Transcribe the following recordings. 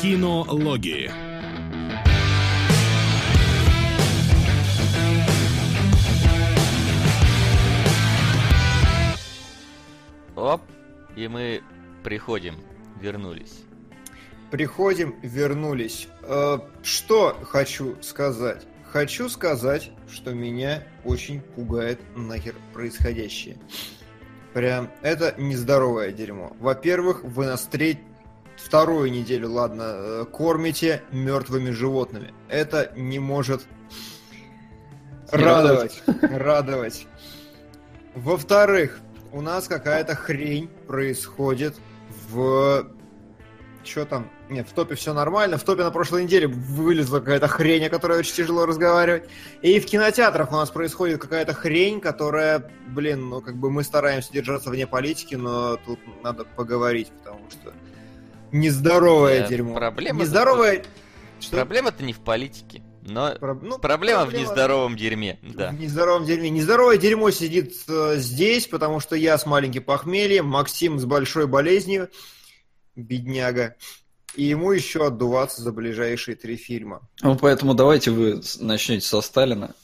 Кинологии. Оп, и мы приходим, вернулись. Приходим, вернулись. Э, что хочу сказать? Хочу сказать, что меня очень пугает нахер происходящее. Прям, это нездоровое дерьмо. Во-первых, вы нас треть... вторую неделю, ладно, э, кормите мертвыми животными. Это не может радовать. Радовать. Во-вторых, у нас какая-то хрень происходит в... Что там? Нет, в топе все нормально. В топе на прошлой неделе вылезла какая-то хрень, о которой очень тяжело разговаривать. И в кинотеатрах у нас происходит какая-то хрень, которая, блин, ну как бы мы стараемся держаться вне политики, но тут надо поговорить, потому что нездоровое Э, дерьмо. проблема- Нездоровое... Что? Проблема-то не в политике, но Про- ну, проблема в проблема- нездоровом дерьме. Да. В нездоровом дерьме. Нездоровое дерьмо сидит э, здесь, потому что я с маленьким похмельем, Максим с большой болезнью, бедняга, и ему еще отдуваться за ближайшие три фильма. Ну, поэтому давайте вы начнете со Сталина,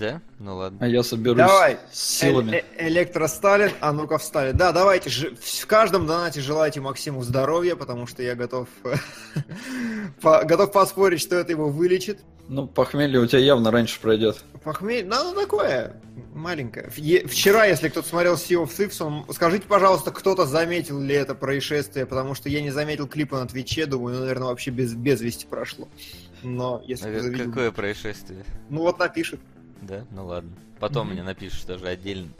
Да? Ну ладно. а я соберусь Давай. с силами. Э- э- Электросталин, а ну-ка встали. Да, давайте, ж- в каждом донате желайте Максиму здоровья, потому что я готов, по- готов поспорить, что это его вылечит. Ну, похмелье у тебя явно раньше пройдет. Похмелье, ну, оно такое, маленькое. Е- Вчера, если кто-то смотрел Sea of Thieves, он- скажите, пожалуйста, кто-то заметил ли это происшествие, потому что я не заметил клипа на Твиче, думаю, ну, наверное, вообще без, без вести прошло. Но если А кто-то видел- Какое происшествие? Ну вот напишет. Да? Ну ладно. Потом мне напишешь тоже отдельно.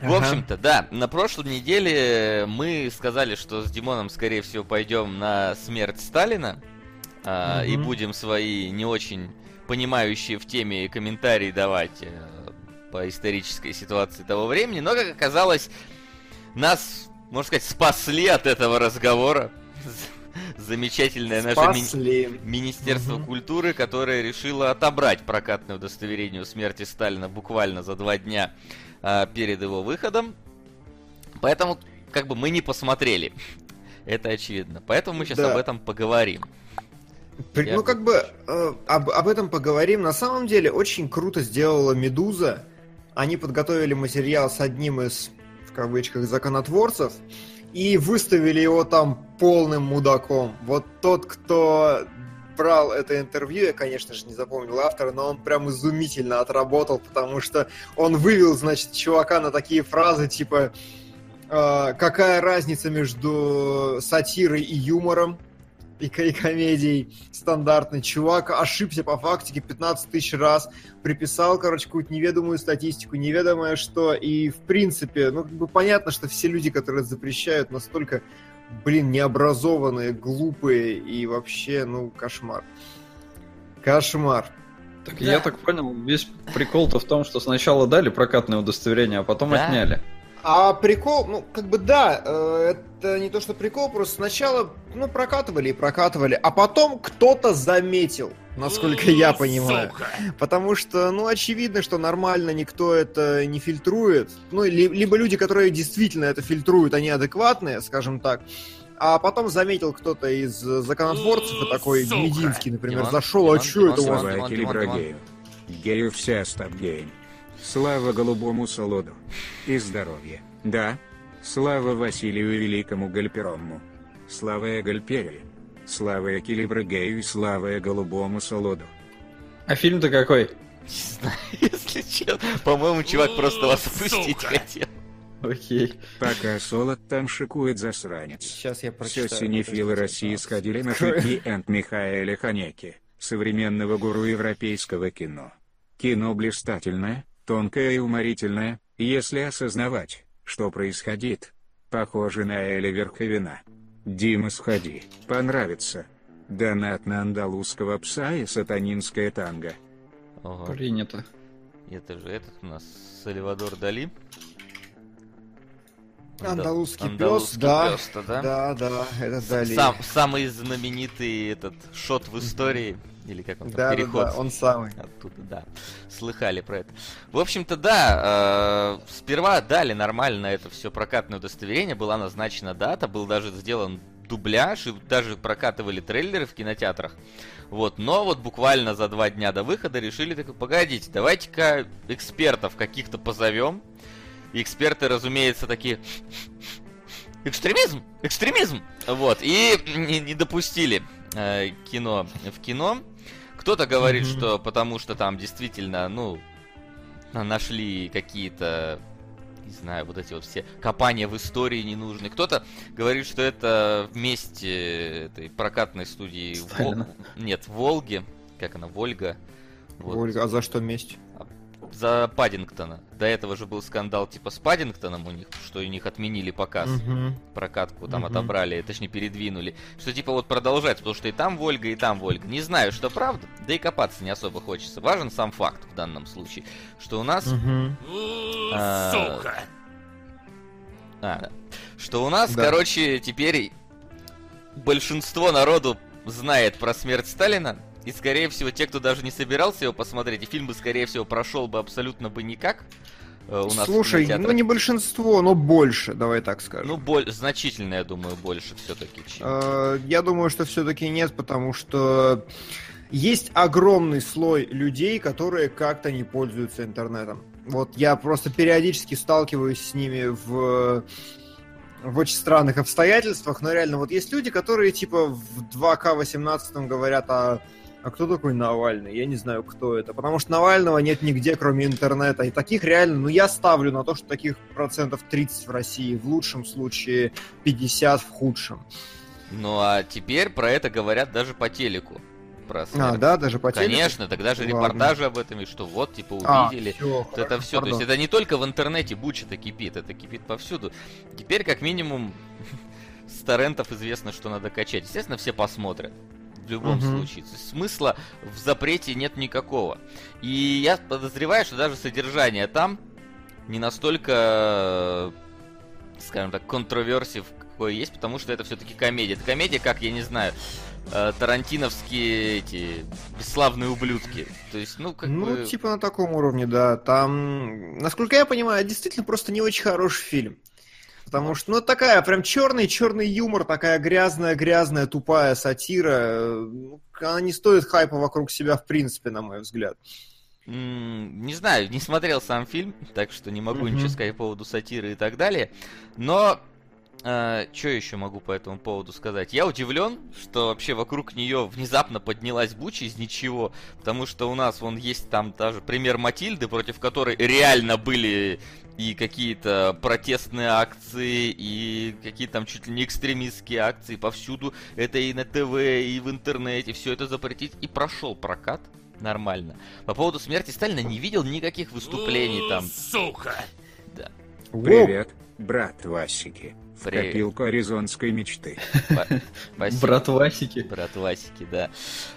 В общем-то, да, на прошлой неделе мы сказали, что с Димоном, скорее всего, пойдем на смерть Сталина а, и будем свои не очень понимающие в теме комментарии давать э, по исторической ситуации того времени. Но, как оказалось, нас, можно сказать, спасли от этого разговора. Замечательное наше ми- Спасли. Министерство Мгм. культуры, которое решило отобрать прокатное удостоверение о смерти Сталина буквально за два дня а, перед его выходом. Поэтому, как бы, мы не посмотрели. Это очевидно. Поэтому мы сейчас Да. об этом поговорим. При- Я- Ну, как бы э, об, об этом поговорим. На самом деле, очень круто сделала Медуза. Они подготовили материал с одним из, в кавычках, законотворцев и выставили его там полным мудаком. Вот тот, кто брал это интервью, я, конечно же, не запомнил автора, но он прям изумительно отработал, потому что он вывел, значит, чувака на такие фразы, типа э, какая разница между сатирой и юмором, и, и комедией стандартный. Чувак ошибся по фактике 15 тысяч раз, приписал, короче, какую-то неведомую статистику, неведомое что, и в принципе, ну, как бы понятно, что все люди, которые запрещают, настолько, блин, необразованные, глупые и вообще, ну, кошмар. Кошмар. Так Да. я так понял, весь прикол-то в том, что сначала дали прокатное удостоверение, а потом Да. отняли. А прикол, ну, как бы да, э, это не то, что прикол, просто сначала, ну, прокатывали и прокатывали, а потом кто-то заметил, насколько я понимаю. Потому что, ну, очевидно, что нормально никто это не фильтрует. Ну, ли- либо люди, которые действительно это фильтруют, они адекватные, скажем так. А потом заметил кто-то из законотворцев, и такой Сука. Мединский, например, Димон, зашел, Димон, а что это у вас? Гею вся став геем. Слава голубому солоду. И здоровья. Да. Слава Василию Великому Гальперому. Слава Гальпере. Слава Килибрагею и слава голубому солоду. А фильм-то какой? Не знаю, если честно. По-моему, чувак просто вас Сука. опустить хотел. Окей. Пока солод там шикует засранец. Сейчас я Все прочитаю. синефилы России сходили на хэппи-энд Михаэля Ханеки, современного гуру европейского кино. Кино блистательное, тонкое и уморительное, если осознавать, что происходит. Похоже на Эля Верховина. Дима, сходи, понравится. Донат на андалузского пса и сатанинское танго. Ого. Принято. Это же этот у нас Сальвадор Дали. Андалузский пес, Андалузский да. пес-то, да? Да, да, это Дали. Сам, самый знаменитый этот шот в истории, или как он там, Да, да, переход. да, он самый. Оттуда, да. Слыхали про это. В общем-то, да, э, сперва дали нормально это все прокатное удостоверение, была назначена дата, был даже сделан дубляж и даже прокатывали трейлеры в кинотеатрах. Вот, но вот буквально за два дня до выхода решили, так, погодите, давайте-ка экспертов каких-то позовем. И эксперты, разумеется, такие, экстремизм, экстремизм. Вот, и не, не допустили э, кино в кино. Кто-то говорит, что потому что там действительно, ну, нашли какие-то, не знаю, вот эти вот все копания в истории ненужные. Кто-то говорит, что это вместе этой прокатной студии Вол-. Нет, Волги. Как она, Вольга. Вот. Ольга, а за что месть? За Паддингтона. До этого же был скандал типа с Паддингтоном у них, что у них отменили показ Мгм. прокатку там Мгм. отобрали, точнее передвинули, что типа вот продолжать, потому что и там Вольга, и там Вольга. Не знаю, что правда, да и копаться не особо хочется. Важен сам факт в данном случае, что у нас... А, Сука! а, да. Что у нас, Да. короче, теперь большинство народу знает про смерть Сталина, и, скорее всего, те, кто даже не собирался его посмотреть, и фильм бы, скорее всего, прошел бы абсолютно бы никак э, у нас Слушай, ну не большинство, но больше, давай так скажем. Ну, боль... значительно, я думаю, больше все-таки, чем... Э, Я думаю, что все-таки нет, потому что есть огромный слой людей, которые как-то не пользуются интернетом. Вот я просто периодически сталкиваюсь с ними в в очень странных обстоятельствах, но реально вот есть люди, которые типа в 2К18 говорят, а, а кто такой Навальный? Я не знаю, кто это. Потому что Навального нет нигде, кроме интернета. И таких реально, ну я ставлю на то, что таких процентов 30 в России, в лучшем случае 50 в худшем. Ну, а теперь про это говорят даже по телеку. Про А, да, даже по телеку? Конечно, тогда же Ладно. репортажи об этом, и что вот, типа, А, увидели. всё, Вот это все. То есть пардон. это не только в интернете буча-то кипит, это кипит повсюду. Теперь, как минимум, с торрентов известно, что надо качать. Естественно, все посмотрят. В любом Мгм. случае. То есть смысла в запрете нет никакого. И я подозреваю, что даже содержание там не настолько, скажем так, контроверсив, какое есть, потому что это все-таки комедия. Это комедия, как, я не знаю, э, тарантиновские эти бесславные ублюдки. То есть, ну, как Ну, бы... типа на таком уровне, да. Там, насколько я понимаю, действительно просто не очень хороший фильм. Потому что, ну, такая прям черный, черный юмор, такая грязная, грязная, тупая сатира. э, Она не стоит хайпа вокруг себя, в принципе, на мой взгляд. Не знаю, не смотрел сам фильм, так что не могу ничего сказать по поводу сатиры и так далее. Но что еще могу по этому поводу сказать? Я удивлен, что вообще вокруг нее внезапно поднялась буча из ничего, потому что у нас вон есть там даже пример Матильды, против которой реально были и какие-то протестные акции, и какие-то там чуть ли не экстремистские акции повсюду. Это и на ТВ, и в интернете, все это запретить. И прошел прокат нормально. По поводу смерти Сталина не видел никаких выступлений там. Сука! Да. Привет, брат Васики. В Привет. копилку аризонской мечты. Брат Васики. Брат Васики, да.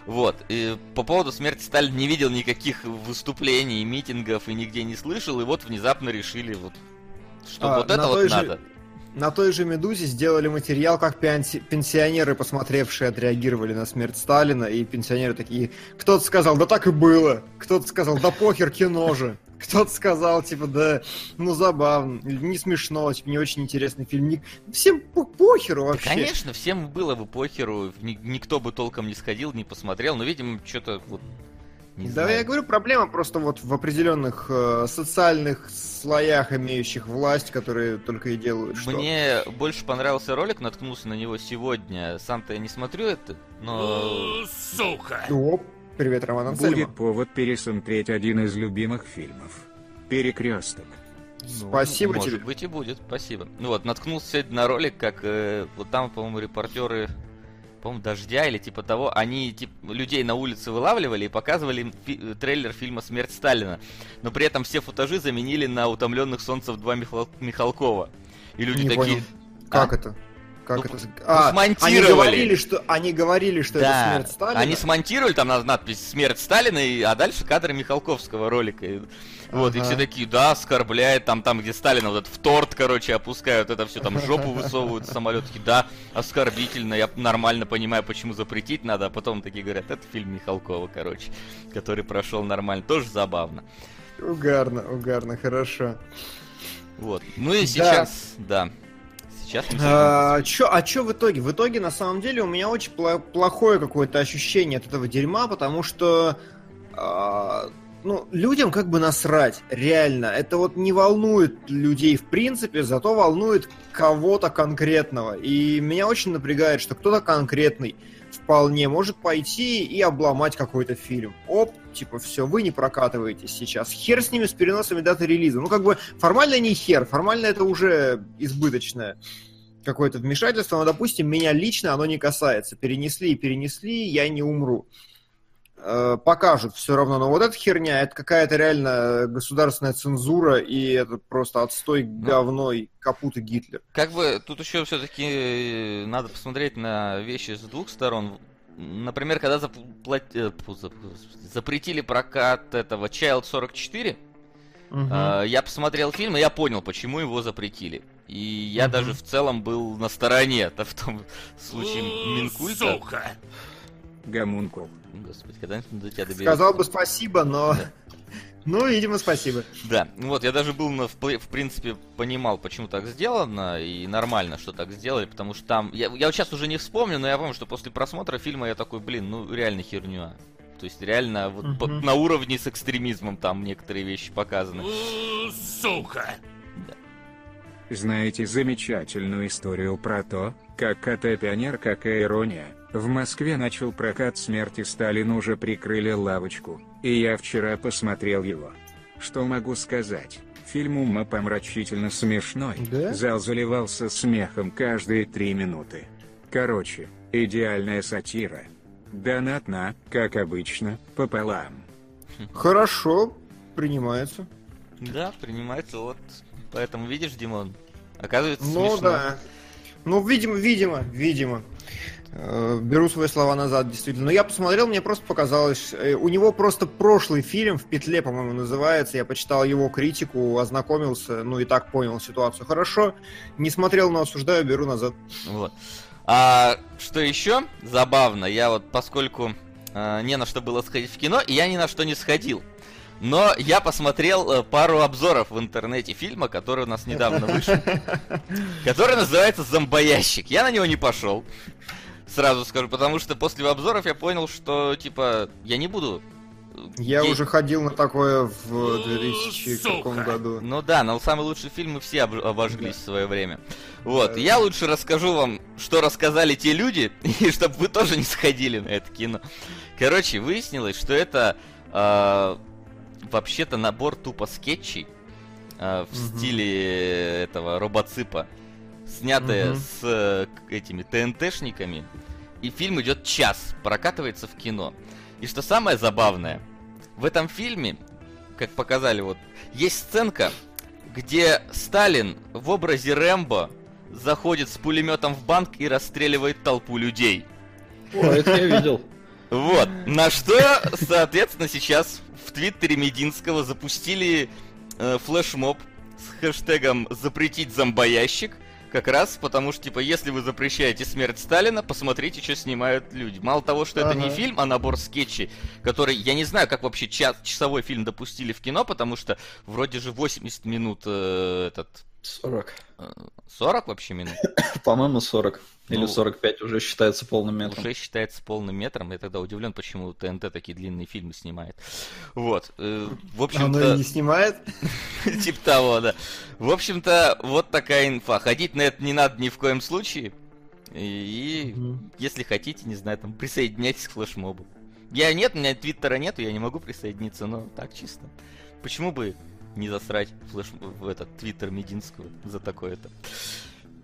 Вот. И по поводу смерти Сталина не видел никаких выступлений, митингов и нигде не слышал. И вот внезапно решили вот, что А, вот это вот же- надо. На той же «Медузе» сделали материал, как пенси- пенсионеры, посмотревшие, отреагировали на смерть Сталина, и пенсионеры такие, кто-то сказал, да так и было, кто-то сказал, да похер, кино же, кто-то сказал, типа, да, ну забавно, или не смешно, типа, не очень интересный фильм, Ни- всем по- похеру Да, вообще. конечно, всем было бы похеру, ни- никто бы толком не сходил, не посмотрел, но, видимо, что-то вот... Не да, знаю. я говорю, проблема просто вот в определенных э, социальных слоях, имеющих власть, которые только и делают что. Мне больше понравился ролик, наткнулся на него сегодня. Сам-то я не смотрю это, но... Сука! Оп, привет, Роман Ансельма. Будет повод пересмотреть один из любимых фильмов. Перекресток. Ну, Спасибо может тебе. быть и будет, спасибо. Ну вот, наткнулся сегодня на ролик, как э, вот там, по-моему, репортеры, по-моему, дождя или типа того, они типа людей на улице вылавливали и показывали им фи- э, трейлер фильма «Смерть Сталина». Но при этом все футажи заменили на «Утомленных солнцев 2» Михал- Михалкова. И люди Не такие... понял. Как А? это? Как Ну, это? ну, А, смонтировали. Они говорили, что, они говорили, что это Да, смерть Сталина. они смонтировали там на- надпись «Смерть Сталина», и, а дальше кадры Михалковского ролика. И вот, и Ага. все такие, да, оскорбляет, там, там, где Сталина вот этот в торт, короче, опускают, это все там жопу высовывают самолет, такие, да, оскорбительно, я нормально понимаю, почему запретить надо, а потом такие говорят, это фильм Михалкова, короче, который прошел нормально, тоже забавно. Угарно, угарно, хорошо. Вот, ну и Да. сейчас, да, Сейчас мы А чё, а чё в итоге? В итоге, на самом деле, у меня очень пло- плохое какое-то ощущение от этого дерьма, потому что а, ну, людям как бы насрать, реально. Это вот не волнует людей в принципе, зато волнует кого-то конкретного. И меня очень напрягает, что кто-то конкретный вполне может пойти и обломать какой-то фильм. Оп, типа, все, вы не прокатываетесь сейчас. Хер с ними, с переносами даты релиза. Ну, как бы, формально не хер, формально это уже избыточное какое-то вмешательство, но, допустим, меня лично оно не касается. Перенесли и перенесли, я не умру. Э, покажут все равно. Но вот эта херня, это какая-то реально государственная цензура, и это просто отстой, говно и капут и Гитлер. Как бы тут еще все-таки надо посмотреть на вещи с двух сторон. Например, когда э, запретили прокат этого Child 44, Мгм. э, я посмотрел фильм, и я понял, почему его запретили. И я Мгм. даже в целом был на стороне, это в том случае Минкульта. Гомункул. Господи, когда-нибудь до тебя доберется. Сказал бы спасибо, но... Ну, видимо, спасибо. Да, вот, я даже был, на, в, в принципе, понимал, почему так сделано, и нормально, что так сделали, потому что там, я, я вот сейчас уже не вспомню, но я помню, что после просмотра фильма я такой, блин, ну, реально херня. То есть, реально, вот по- Мгм. на уровне с экстремизмом там некоторые вещи показаны. Сука! Знаете замечательную историю про то, как КТ-пионер, какая ирония, в Москве начал прокат смерти Сталина уже прикрыли лавочку, и я вчера посмотрел его. Что могу сказать? Фильм умопомрачительно смешной, Да? зал заливался смехом каждые три минуты. Короче, идеальная сатира. Донат на, как обычно, пополам. Хорошо, принимается. Да, принимается, вот. Поэтому, видишь, Димон, оказывается Ну смешно. да. Ну, видимо, видимо, видимо. Э, Беру свои слова назад, действительно. Но я посмотрел, мне просто показалось... э, У него просто прошлый фильм в петле, по-моему, называется. Я почитал его критику, ознакомился, ну и так понял ситуацию. Хорошо. Не смотрел, но осуждаю, беру назад. Вот. А что еще забавно, я вот поскольку э, не на что было сходить в кино, я ни на что не сходил. Но я посмотрел э, пару обзоров в интернете фильма, который у нас недавно вышел, который называется «Зомбоящик». Я на него не пошел, сразу скажу, потому что после обзоров я понял, что, типа, я не буду... э, Я гей- уже ходил на такое в 2000 каком Сука. году. Ну да, но самый лучший фильм мы все об- обожглись в свое время. Вот, я лучше расскажу вам, что рассказали те люди, и чтобы вы тоже не сходили на это кино. Короче, выяснилось, что это э, вообще-то набор тупо скетчей э, в Мгм. стиле этого робоципа, снятые Мгм. с э, этими ТНТшниками. И фильм идет час, прокатывается в кино. И что самое забавное, в этом фильме, как показали вот, есть сценка, где Сталин в образе Рэмбо заходит с пулеметом в банк и расстреливает толпу людей. О, это я видел. Вот. На что, соответственно, сейчас в твиттере Мединского запустили э, флешмоб с хэштегом «Запретить зомбоящик». Как раз потому что, типа, если вы запрещаете смерть Сталина, посмотрите, что снимают люди. Мало того, что это не Ага. фильм, а набор скетчей, который, я не знаю, как вообще час, часовой фильм допустили в кино, потому что вроде же 80 минут э, этот... 40. э, 40 вообще минут? По-моему, 40. Или Ну, 45 уже считается полным метром. Уже считается полным метром. Я тогда удивлен, почему ТНТ такие длинные фильмы снимает. Вот. э, В Оно и общем-то, не снимает. типа того, да. В общем-то, вот такая инфа. Ходить на это не надо ни в коем случае. И если хотите, не знаю, там присоединяйтесь к флешмобу. Я нет, у меня твиттера нету, я не могу присоединиться, но так чисто. Почему бы не засрать флеш в этот твиттер Мединского за такое-то?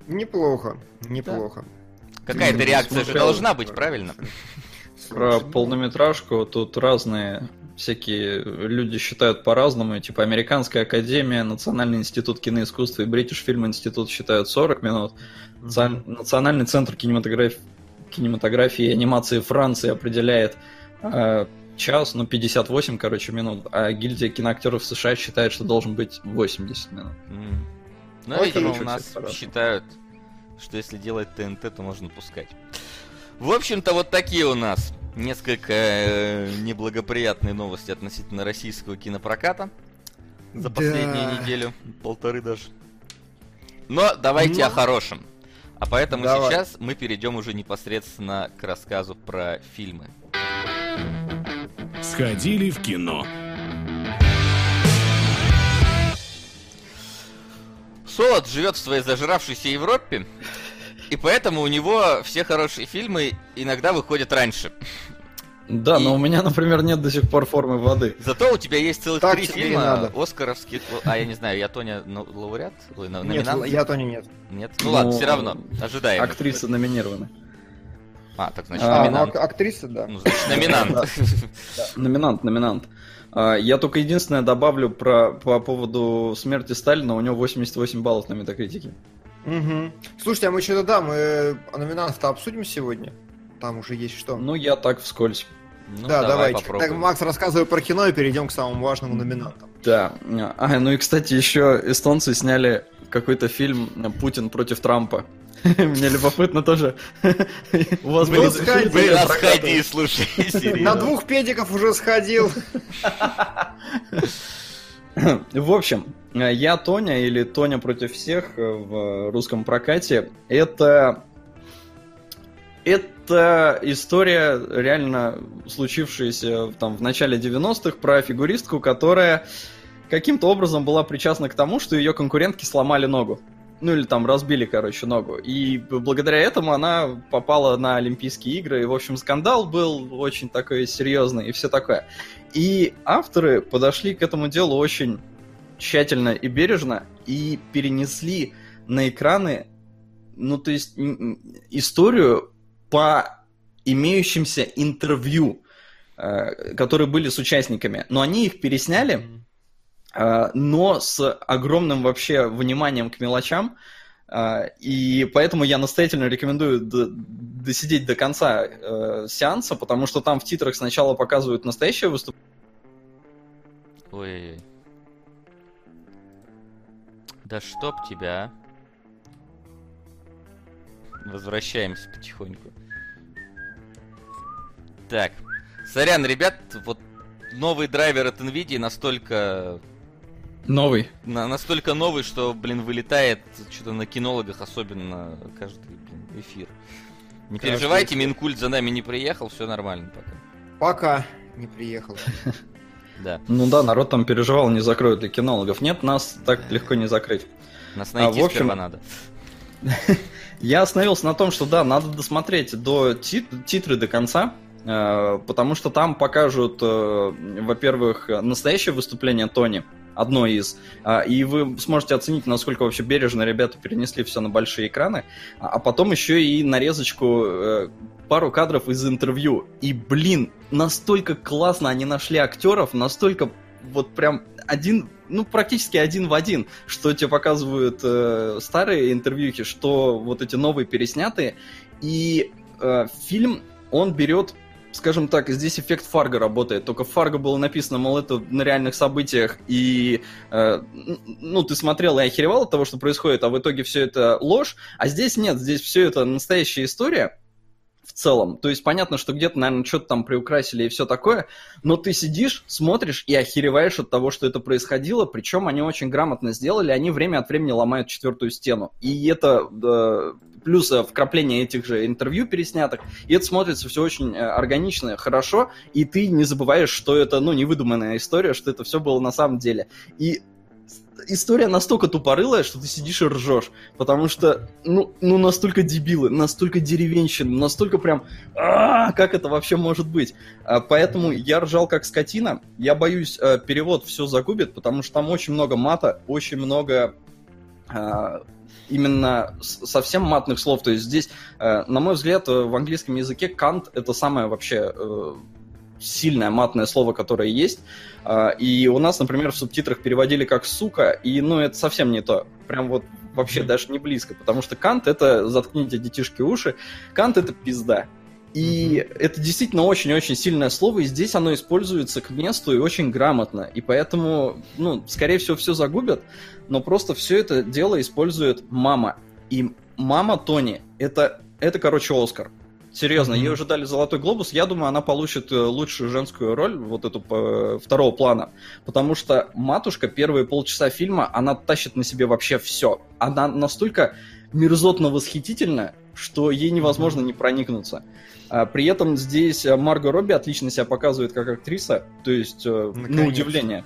Неплохо, неплохо. Какая-то Ну, реакция же должна быть, правильно? Про ну, полнометражку тут разные всякие люди считают по-разному. Типа Американская академия, Национальный институт киноискусства и Бритиш Фильм Институт считают 40 минут. Националь- Национальный центр кинематограф- кинематографии и анимации Франции определяет э, час, ну 58, короче, минут, а гильдия киноактеров США считает, что должен быть 80 минут. М. Ну, Окей. видимо, у нас считают, что если делать ТНТ, то можно пускать. В общем-то, вот такие у нас несколько э, неблагоприятные новости относительно российского кинопроката за Да. последнюю неделю, полторы даже. Но давайте Ну. о хорошем. А поэтому Давай. сейчас мы перейдем уже непосредственно к рассказу про фильмы. Сходили в кино. Солод живет в своей зажравшейся Европе, и поэтому у него все хорошие фильмы иногда выходят раньше. Да, И- но у меня, например, нет до сих пор формы воды. Зато у тебя есть целых Так три фильма надо. оскаровских. А я не знаю, я Тоня ну, лауреат? Ой, на- Нет, номинант? я Тони нет. Нет? Ну, Ну, ладно, все равно. Ожидаем. Актрисы номинированы. А, так значит, А, А, ну, актриса, да. Ну, значит, номинант. Номинант, номинант. А, Я только единственное добавлю про, по поводу смерти Сталина. У него 88 баллов на метакритике. Мгм. Слушайте, а мы что-то да, мы номинантов-то обсудим сегодня. Там уже есть что. Ну, я так вскользь. Ну, да, давай давайте. Так, Макс, рассказывай про кино и перейдем к самым важным номинантам. Да. А, ну и, кстати, еще эстонцы сняли какой-то фильм «Путин против Трампа». Мне любопытно тоже. У вас было сходи, слушай, На двух педиков уже сходил. В общем, я Тоня или Тоня против всех в русском прокате. Это это история, реально случившаяся там в начале 90-х, про фигуристку, которая каким-то образом была причастна к тому, что ее конкурентки сломали ногу. Ну или там разбили, короче, ногу. И благодаря этому она попала на Олимпийские игры. И, в общем, скандал был очень такой серьезный и все такое. И авторы подошли к этому делу очень тщательно и бережно и перенесли на экраны, ну, то есть, историю по имеющимся интервью, э, которые были с участниками. Но они их пересняли, но с огромным вообще вниманием к мелочам. э, И поэтому я настоятельно рекомендую досидеть до конца э, сеанса, потому что там в титрах сначала показывают настоящее выступление, Ой-ой-ой. Да чтоб тебя. а. Возвращаемся потихоньку. Так. Сорян, ребят, вот новый драйвер от NVIDIA настолько Новый. на- настолько новый, что, блин, вылетает что-то на кинологах, особенно каждый блин, эфир. Не Каждый переживайте, эфир. Минкульт за нами не приехал, все нормально пока. Пока не приехал. Да, Ну да, народ там переживал, не закроют ли кинологов. Нет, нас так легко не закрыть. нас А, найти в общем- сперва надо. Я остановился на том, что да, надо досмотреть до ти- титры до конца, э, потому что там покажут, э, во-первых, настоящее выступление Тони, одно из, а, и вы сможете оценить, насколько вообще бережно ребята перенесли все на большие экраны, а а потом еще и нарезочку, э, пару кадров из интервью. И, блин, настолько классно они нашли актеров, настолько вот прям один, ну, практически один в один, что тебе показывают э, старые интервьюхи, что вот эти новые переснятые. И э, фильм, он берет, скажем так, здесь эффект Фарго работает. Только в Фарго было написано, мол, это на реальных событиях, и, э, ну, ты смотрел и охеревал от того, что происходит, а в итоге все это ложь. А здесь нет, здесь все это настоящая история в целом. То есть понятно, что где-то, наверное, что-то там приукрасили и все такое, но ты сидишь, смотришь и охереваешь от того, что это происходило, причем они очень грамотно сделали, они время от времени ломают четвертую стену. И это э, плюс э, вкрапление этих же интервью переснятых, и это смотрится все очень э, органично, хорошо, и ты не забываешь, что это, ну, невыдуманная история, что это все было на самом деле. И история настолько тупорылая, что ты сидишь и ржешь. Потому что, ну, ну настолько дебилы, настолько деревенщины, настолько прям, «А, как это вообще может быть? А, Поэтому я ржал как скотина. Я боюсь, э, перевод все загубит, потому что там очень много мата, очень много а, именно совсем матных слов. То есть здесь, э, на мой взгляд, э, в английском языке кант это самое вообще э, сильное матное слово, которое есть. И у нас, например, в субтитрах переводили как «сука», и, ну, это совсем не то. Прям вот вообще даже не близко, потому что кант — это, заткните детишки уши, кант — это пизда. И это действительно очень-очень сильное слово, и здесь оно используется к месту и очень грамотно. И поэтому, ну, скорее всего, все загубят, но просто все это дело использует мама. И мама Тони — это, это, короче, Оскар. Серьезно, Мгм. ей уже дали золотой глобус. Я думаю, она получит э, лучшую женскую роль, вот эту второго плана. Потому что матушка первые полчаса фильма, она тащит на себе вообще все. Она настолько мерзотно восхитительна, что ей невозможно не проникнуться. А, При этом здесь э, Марго Робби отлично себя показывает как актриса, то есть, э, на Наконец-то. удивление.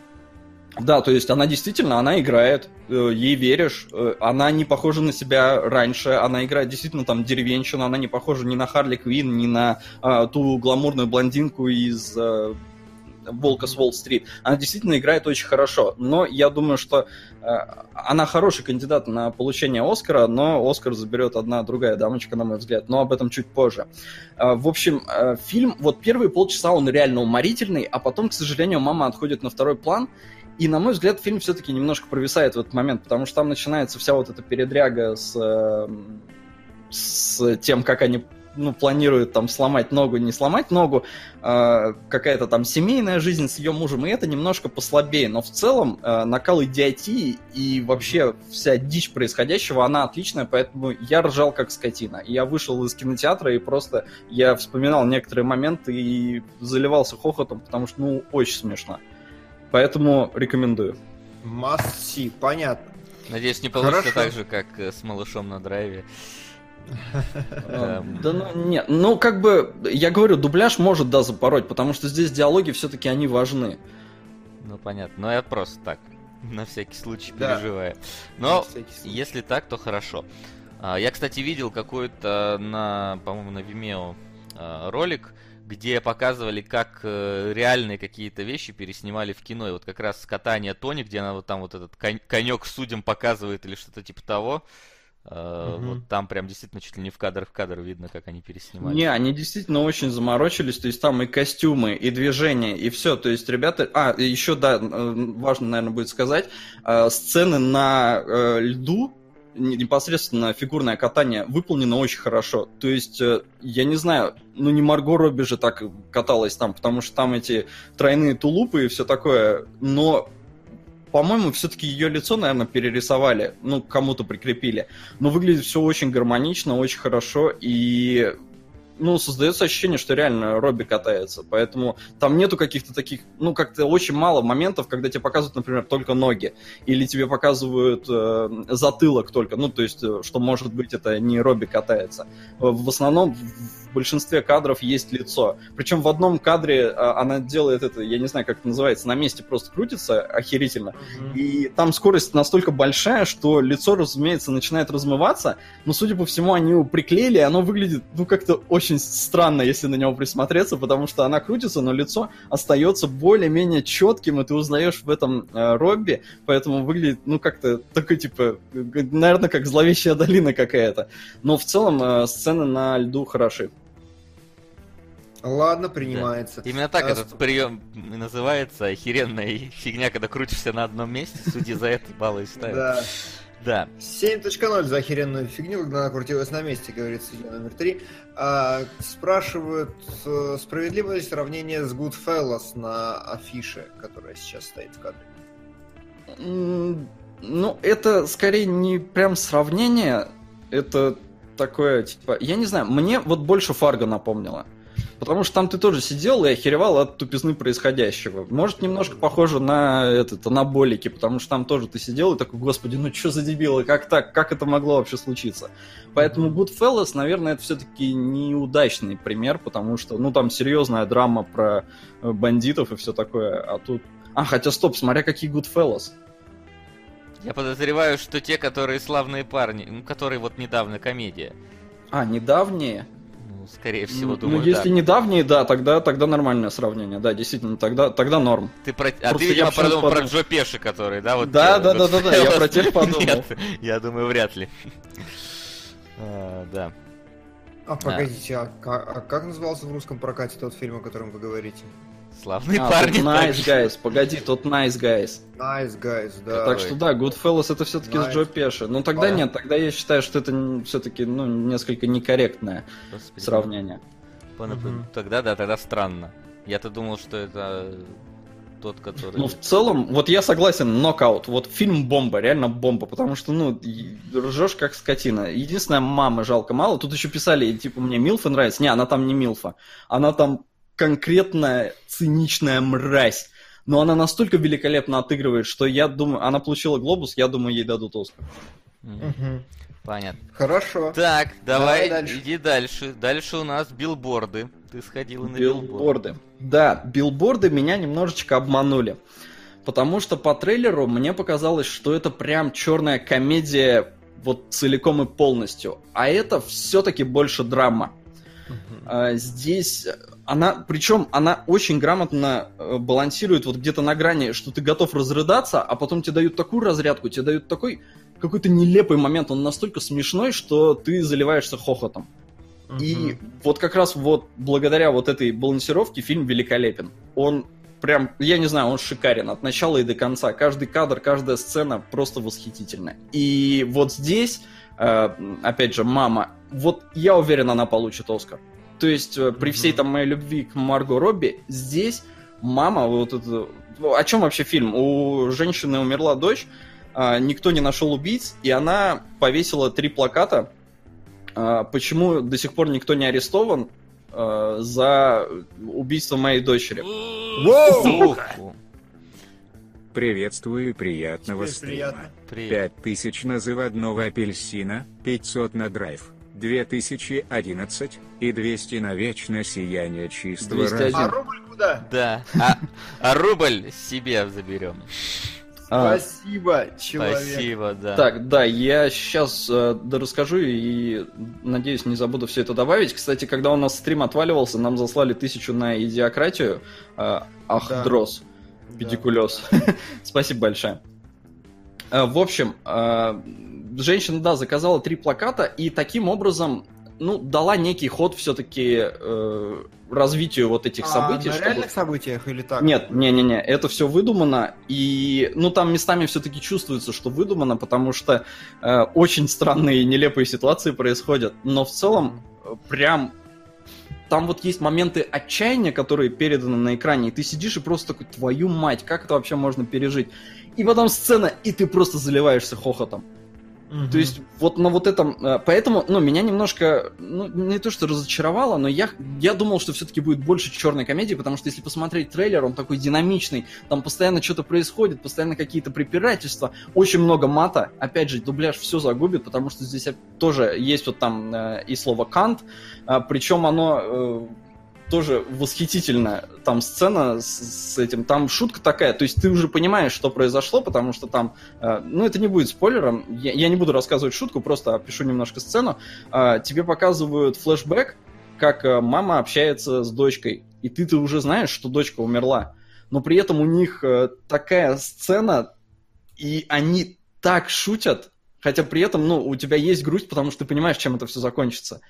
Да, то есть она действительно, она играет, э, ей веришь, э, она не похожа на себя раньше, она играет действительно там деревенщину, она не похожа ни на Харли Квин, ни на а, ту гламурную блондинку из э, Волка с Уолл-стрит. Она действительно играет очень хорошо, но я думаю, что э, она хороший кандидат на получение Оскара, но Оскар заберет одна другая дамочка, на мой взгляд, но об этом чуть позже. Э, В общем, э, фильм, вот первые полчаса он реально уморительный, а потом, к сожалению, мама отходит на второй план, и, на мой взгляд, фильм все-таки немножко провисает в этот момент, потому что там начинается вся вот эта передряга с, э, с тем, как они ну, планируют там сломать ногу, не сломать ногу, э, какая-то там семейная жизнь с ее мужем, и это немножко послабее, но в целом э, накал идиотии и вообще вся дичь происходящего, она отличная, поэтому я ржал как скотина. Я вышел из кинотеатра и просто я вспоминал некоторые моменты и заливался хохотом, потому что, ну, очень смешно. Поэтому рекомендую. Must see, понятно. Надеюсь, не получится Хорошо. так же, как э, с малышом на драйве. Да, Эм. да ну нет, ну как бы, я говорю, дубляж может, да, запороть, потому что здесь диалоги все-таки они важны. Ну, понятно. Но я просто так, на всякий случай переживаю. Но, если так, то хорошо. А, Я, кстати, видел какой-то на, по-моему, на Vimeo а, ролик, где показывали, как э, реальные какие-то вещи переснимали в кино. И вот как раз катание Тони, где она вот там вот этот конь- конек судьям показывает или что-то типа того. Мгм. Вот там прям действительно чуть ли не в кадр в кадр видно, как они переснимали. Не, они действительно очень заморочились, то есть там и костюмы, и движения, и все. То есть ребята... А, еще, да, важно, наверное, будет сказать, э, сцены на э, льду, не- непосредственно фигурное катание, выполнено очень хорошо. То есть, я не знаю, ну не Марго Робби же так каталась там, потому что там эти тройные тулупы и все такое, но по-моему, все-таки ее лицо, наверное, перерисовали, ну, кому-то прикрепили. Но выглядит все очень гармонично, очень хорошо, и ну, создается ощущение, что реально Робби катается. Поэтому там нету каких-то таких, ну, как-то очень мало моментов, когда тебе показывают, например, только ноги. Или тебе показывают э, затылок только. Ну, то есть, э, что может быть, это не Робби катается. Э, В основном в большинстве кадров есть лицо. Причем в одном кадре э, она делает это, я не знаю, как это называется, на месте просто крутится охерительно. И там скорость настолько большая, что лицо, разумеется, начинает размываться. Но, судя по всему, они его приклеили, и оно выглядит, ну, как-то очень странно, если на него присмотреться, потому что она крутится, но лицо остается более-менее четким, и ты узнаешь в этом э, Робби, поэтому выглядит, ну, как-то такой, типа, наверное, как зловещая долина какая-то. Но в целом э, сцены на льду хороши. Ладно, принимается. Именно так А, этот прием и называется охеренная фигня, когда крутишься на одном месте, судьи за это баллы ставят. Да. Да. 7.0 за охеренную фигню, когда она крутилась на месте, говорит судья номер 3. спрашивают, э, справедливо ли сравнение с Goodfellas на афише, которая сейчас стоит в кадре. Ну, это скорее не прям сравнение, это такое, типа, я не знаю, мне вот больше Фарго напомнило. Потому что там ты тоже сидел и охеревал от тупизны происходящего. Может, немножко похоже на этот анаболики, потому что там тоже ты сидел и такой, господи, ну что за дебилы, как так, как это могло вообще случиться? Поэтому Goodfellas, наверное, это все-таки неудачный пример, потому что, ну, там серьезная драма про э, бандитов и все такое, а тут... А, хотя стоп, смотря какие Goodfellas. Я подозреваю, что те, которые славные парни, ну, которые вот недавно комедия. А, недавние? Ну, скорее всего, ну, думаю, если да. недавние, да, тогда, тогда нормальное сравнение. Да, действительно, тогда, тогда норм. Ты про... А Просто ты, я видимо, почему-то подумал про. Джо Пеши, который, да? Вот Да, э, да, да, да, да, я про тех подумал. Нет, я думаю, вряд ли. А, Да. А, погодите, а, а как назывался в русском прокате тот фильм, о котором вы говорите? Славные А, парни. тут Nice. Guys, погоди, тут Nice Guys. Nice Guys, да. так что да, Goodfellas это все-таки Nice. с Джо Пеши. Ну тогда А. нет, тогда я считаю, что это все-таки ну, несколько некорректное тот, который... Ну, в целом, вот я согласен, нокаут. Вот фильм бомба, реально бомба, потому что, ну, ржешь как скотина. Единственное, мамы жалко мало. Тут еще писали, типа, мне Милфа нравится. Не, она там не Милфа. Она там конкретная циничная мразь. Но она настолько великолепно отыгрывает, что я думаю, она получила глобус, я думаю, ей дадут Оскар. Понятно. Хорошо. Так, давай, Давай дальше. иди дальше. Дальше у нас билборды. Ты сходила на билборды. Билборды. Да, билборды меня немножечко обманули. Потому что по трейлеру мне показалось, что это прям черная комедия вот целиком и полностью. А это все-таки больше драма. А, Здесь она, причем она очень грамотно э, балансирует вот где-то на грани, что ты готов разрыдаться, а потом тебе дают такую разрядку, тебе дают такой какой-то нелепый момент, он настолько смешной, что ты заливаешься хохотом. И вот как раз вот благодаря вот этой балансировке фильм великолепен. Он прям, я не знаю, он шикарен от начала и до конца. Каждый кадр, каждая сцена просто восхитительная. И вот здесь, э, опять же, мама, вот я уверен, она получит Оскар. То есть э, при всей там моей любви к Марго Робби, здесь мама, вот это... ну, О чем вообще фильм? У женщины умерла дочь, а, никто не нашел убийц, и она повесила три плаката. А, Почему до сих пор никто не арестован а, за убийство моей дочери? Воу! Приветствую и приятного Теперь стрима. приятно. привет. 5000 на заводного апельсина, 500 на драйв, 2011 и 200 на вечное сияние чистого 201. А рубль куда? Да. А, а рубль себе заберем. А, Спасибо, человек. Спасибо, да. Так, да, я сейчас расскажу и надеюсь не забуду все это добавить. Кстати, когда у нас стрим отваливался, нам заслали тысячу на идиократию. А, Ах, Да. дрос. Да. Педикулез. Спасибо большое. А, В общем, а, женщина, да, заказала три плаката и таким образом, ну, дала некий ход все-таки развитию вот этих А, событий. на чтобы- реальных событиях или так? Нет, не-не-не, это все выдумано, и, ну, там местами все-таки чувствуется, что выдумано, потому что э, очень странные и нелепые ситуации происходят, но в целом э, прям там вот есть моменты отчаяния, которые переданы на экране, и ты сидишь и просто такой, твою мать, как это вообще можно пережить? И потом сцена, и ты просто заливаешься хохотом. Мгм. То есть вот на вот этом, э, поэтому, ну, меня немножко, ну, не то что разочаровало, но я, я думал, что все-таки будет больше черной комедии, потому что если посмотреть трейлер, он такой динамичный, там постоянно что-то происходит, постоянно какие-то препирательства, очень много мата, опять же, дубляж все загубит, потому что здесь тоже есть вот там э, и слово «кант», причем оно э, тоже восхитительно. Там сцена с, с этим, там шутка такая, то есть ты уже понимаешь, что произошло, потому что там, э, ну это не будет спойлером, я, я не буду рассказывать шутку, просто опишу немножко сцену. Э, тебе показывают флешбэк, как э, мама общается с дочкой, и ты-то уже знаешь, что дочка умерла, но при этом у них э, такая сцена, и они так шутят, хотя при этом, ну, у тебя есть грусть, потому что ты понимаешь, чем это все закончится.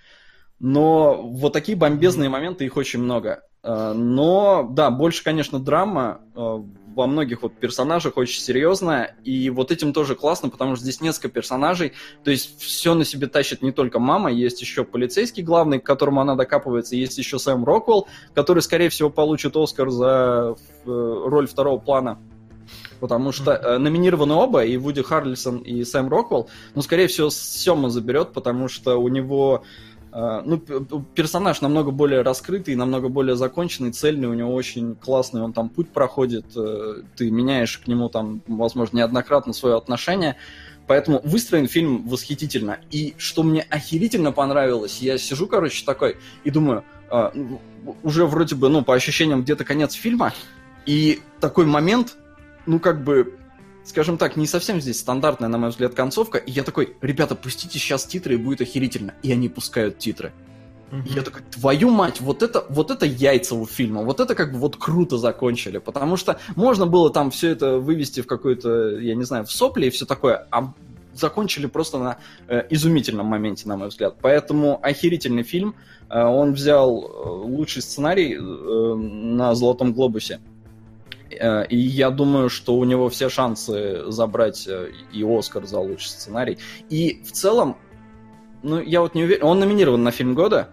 Но вот такие бомбезные моменты, их очень много. Э, Но, да, больше, конечно, драма э, во многих вот персонажах очень серьезная, и вот этим тоже классно, потому что здесь несколько персонажей, то есть все на себе тащит не только мама, есть еще полицейский главный, к которому она докапывается, есть еще Сэм Роквелл, который, скорее всего, получит Оскар за э, роль второго плана, потому что э, номинированы оба, и Вуди Харлисон, и Сэм Роквелл, но, скорее всего, Сема заберет, потому что у него ну, п- п- персонаж намного более раскрытый, намного более законченный, цельный, у него очень классный, он там путь проходит, э, ты меняешь к нему там, возможно, неоднократно свое отношение, поэтому выстроен фильм восхитительно. И что мне охерительно понравилось, я сижу, короче, такой и думаю, э, ну, уже вроде бы, ну, по ощущениям, где-то конец фильма, и такой момент, ну, как бы, скажем так, не совсем здесь стандартная, на мой взгляд, концовка. И я такой, ребята, пустите сейчас титры, и будет охерительно. И они пускают титры. И я такой, твою мать, вот это, вот это яйца у фильма, вот это как бы вот круто закончили, потому что можно было там все это вывести в какой-то, я не знаю, в сопли и все такое, а закончили просто на э, изумительном моменте, на мой взгляд. Поэтому охерительный фильм. Э, он взял э, лучший сценарий э, на Золотом Глобусе. Э, И я думаю, что у него все шансы забрать э, и Оскар за лучший сценарий. И в целом, ну, я вот не уверен, он номинирован на фильм года.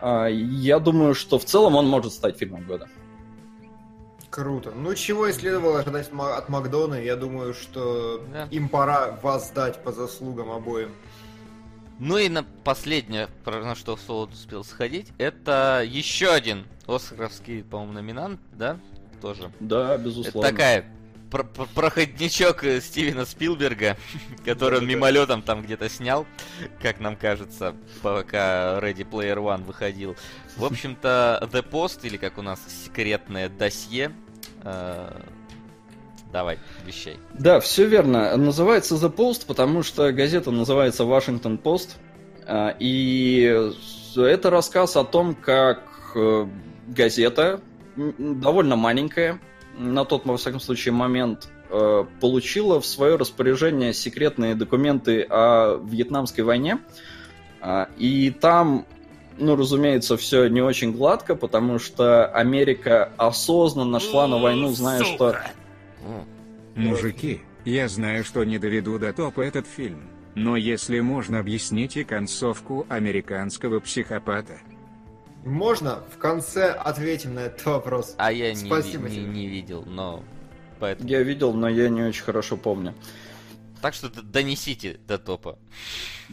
А, Я думаю, что в целом он может стать фильмом года. Круто. Ну, чего и следовало ожидать от Макдона, я думаю, что Да. им пора воздать по заслугам обоим. Ну и на последнее, про- на что Солод успел сходить, это еще один Оскаровский, по-моему, номинант, да? Тоже. Да, Это безусловно. такая про- про- проходничок э, Стивена Спилберга, который он мимолетом там где-то снял, как нам кажется, пока Ready Player One выходил. В общем-то, The Post, или как у нас секретное досье, э, давай, вещай. Да, все верно. Называется The Post, потому что газета называется Washington Post. А, И это рассказ о том, как э, газета, довольно маленькая, на тот, во всяком случае, момент, э, получила в свое распоряжение секретные документы о Вьетнамской войне. А, И там, ну, разумеется, все не очень гладко, потому что Америка осознанно шла на войну, зная, что... Мужики, я знаю, что не доведу до топа этот фильм. Но если можно, объясните концовку американского психопата. Можно в конце ответим на этот вопрос. А я не, Спасибо не, тебе. не видел, но... Поэтому... Я видел, но я не очень хорошо помню. Так что донесите до топа.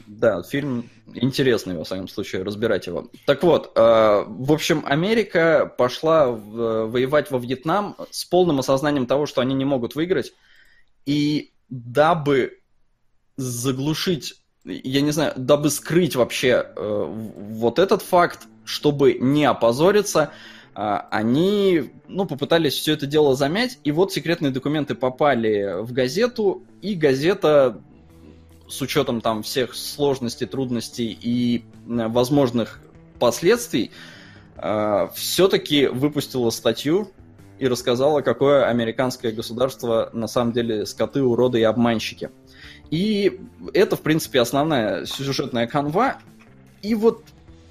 Да, фильм интересный, во всяком случае, разбирать его. Так вот, э, в общем, Америка пошла в- воевать во Вьетнам с полным осознанием того, что они не могут выиграть. И дабы заглушить, я не знаю, дабы скрыть вообще э, вот этот факт, чтобы не опозориться, э, они ну, попытались все это дело замять, и вот секретные документы попали в газету, и газета с учетом там всех сложностей, трудностей и э, возможных последствий, все-таки выпустила статью и рассказала, какое американское государство на самом деле скоты, уроды и обманщики. И это, в принципе, основная сюжетная канва. И вот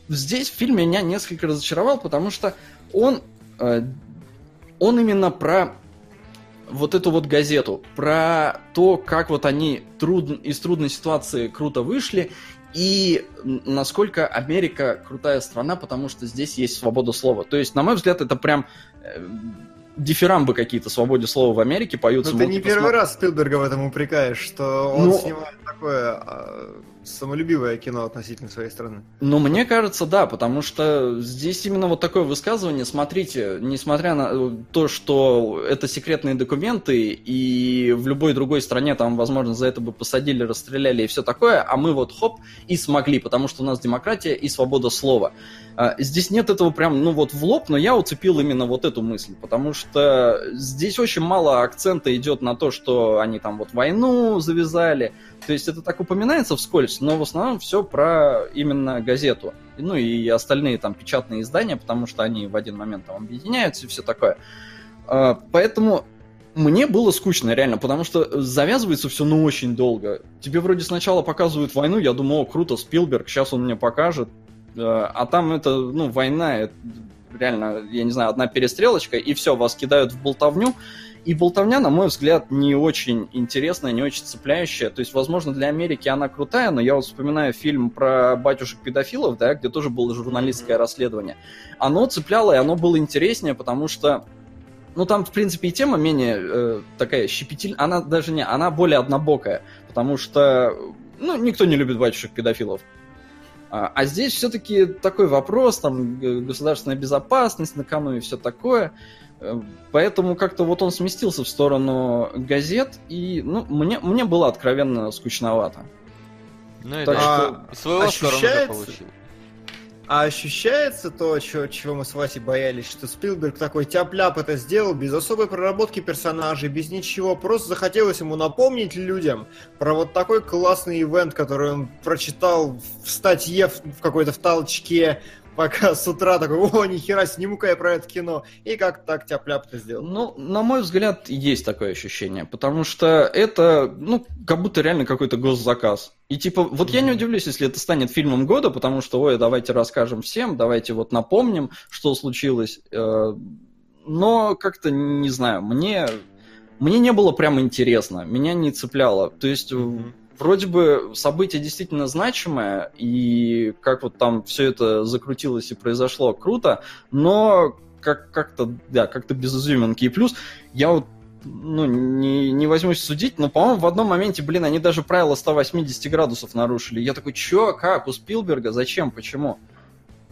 здесь фильм меня несколько разочаровал, потому что он, э, он именно про вот эту вот газету, про то, как вот они труд... из трудной ситуации круто вышли, и насколько Америка крутая страна, потому что здесь есть свобода слова. То есть, на мой взгляд, это прям э, дифирамбы какие-то свободе слова в Америке поются. Ну, ты не типа, первый раз Спилберга в этом упрекаешь, что он Ну- снимает такое а, самолюбивое кино относительно своей страны. Ну, мне кажется, да, потому что здесь именно вот такое высказывание, смотрите, несмотря на э, то, что это секретные документы, и в любой другой стране там, возможно, за это бы посадили, расстреляли и все такое, а мы вот хоп, и смогли, потому что у нас демократия и свобода слова. А, Здесь нет этого прям, ну вот в лоб, но я уцепил именно вот эту мысль, потому что здесь очень мало акцента идет на то, что они там вот войну завязали, то есть это так упоминается вскользь, но в основном все про именно газету. Ну и остальные там печатные издания, потому что они в один момент там объединяются и все такое. А, Поэтому мне было скучно, реально, потому что завязывается все ну очень долго. Тебе вроде сначала показывают войну, я думал, о, круто, Спилберг, сейчас он мне покажет. Э, А там это, ну, война, это реально, я не знаю, одна перестрелочка, и все, вас кидают в болтовню. И болтовня, на мой взгляд, не очень интересная, не очень цепляющая. То есть, возможно, для Америки она крутая, но я вот вспоминаю фильм про батюшек-педофилов, да, где тоже было журналистское расследование. Оно цепляло, и оно было интереснее, потому что ну, там, в принципе, и тема менее э, такая щепетильная. Она даже не, она более однобокая, потому что, ну, никто не любит батюшек-педофилов. А, а здесь все-таки такой вопрос, там, государственная безопасность на кону и все такое. Э, Поэтому как-то вот он сместился в сторону газет, и, ну, мне, мне было откровенно скучновато. Ну и Так да. что Своего ощущается- получил. А ощущается то, чего, чего мы с Васей боялись, что Спилберг такой тяп-ляп это сделал без особой проработки персонажей, без ничего. Просто захотелось ему напомнить людям про вот такой классный ивент, который он прочитал в статье в, какой-то в толчке, пока с утра такой, о, нихера, сниму-ка я про это кино. И как так тяп-ляп-то сделал. Ну, на мой взгляд, есть такое ощущение, потому что это, ну, как будто реально какой-то госзаказ. И типа, вот я не удивлюсь, если это станет фильмом года, потому что, ой, давайте расскажем всем, давайте вот напомним, что случилось. Э, Но как-то, не знаю, мне, мне не было прям интересно, меня не цепляло. То есть. Вроде бы событие действительно значимое, и как вот там все это закрутилось и произошло, круто, но как- как-то, да, как-то без изюминки. И плюс, я вот ну, не, не возьмусь судить, но, по-моему, в одном моменте, блин, они даже правило 180 градусов нарушили. Я такой, чё, как, у Спилберга, зачем, почему?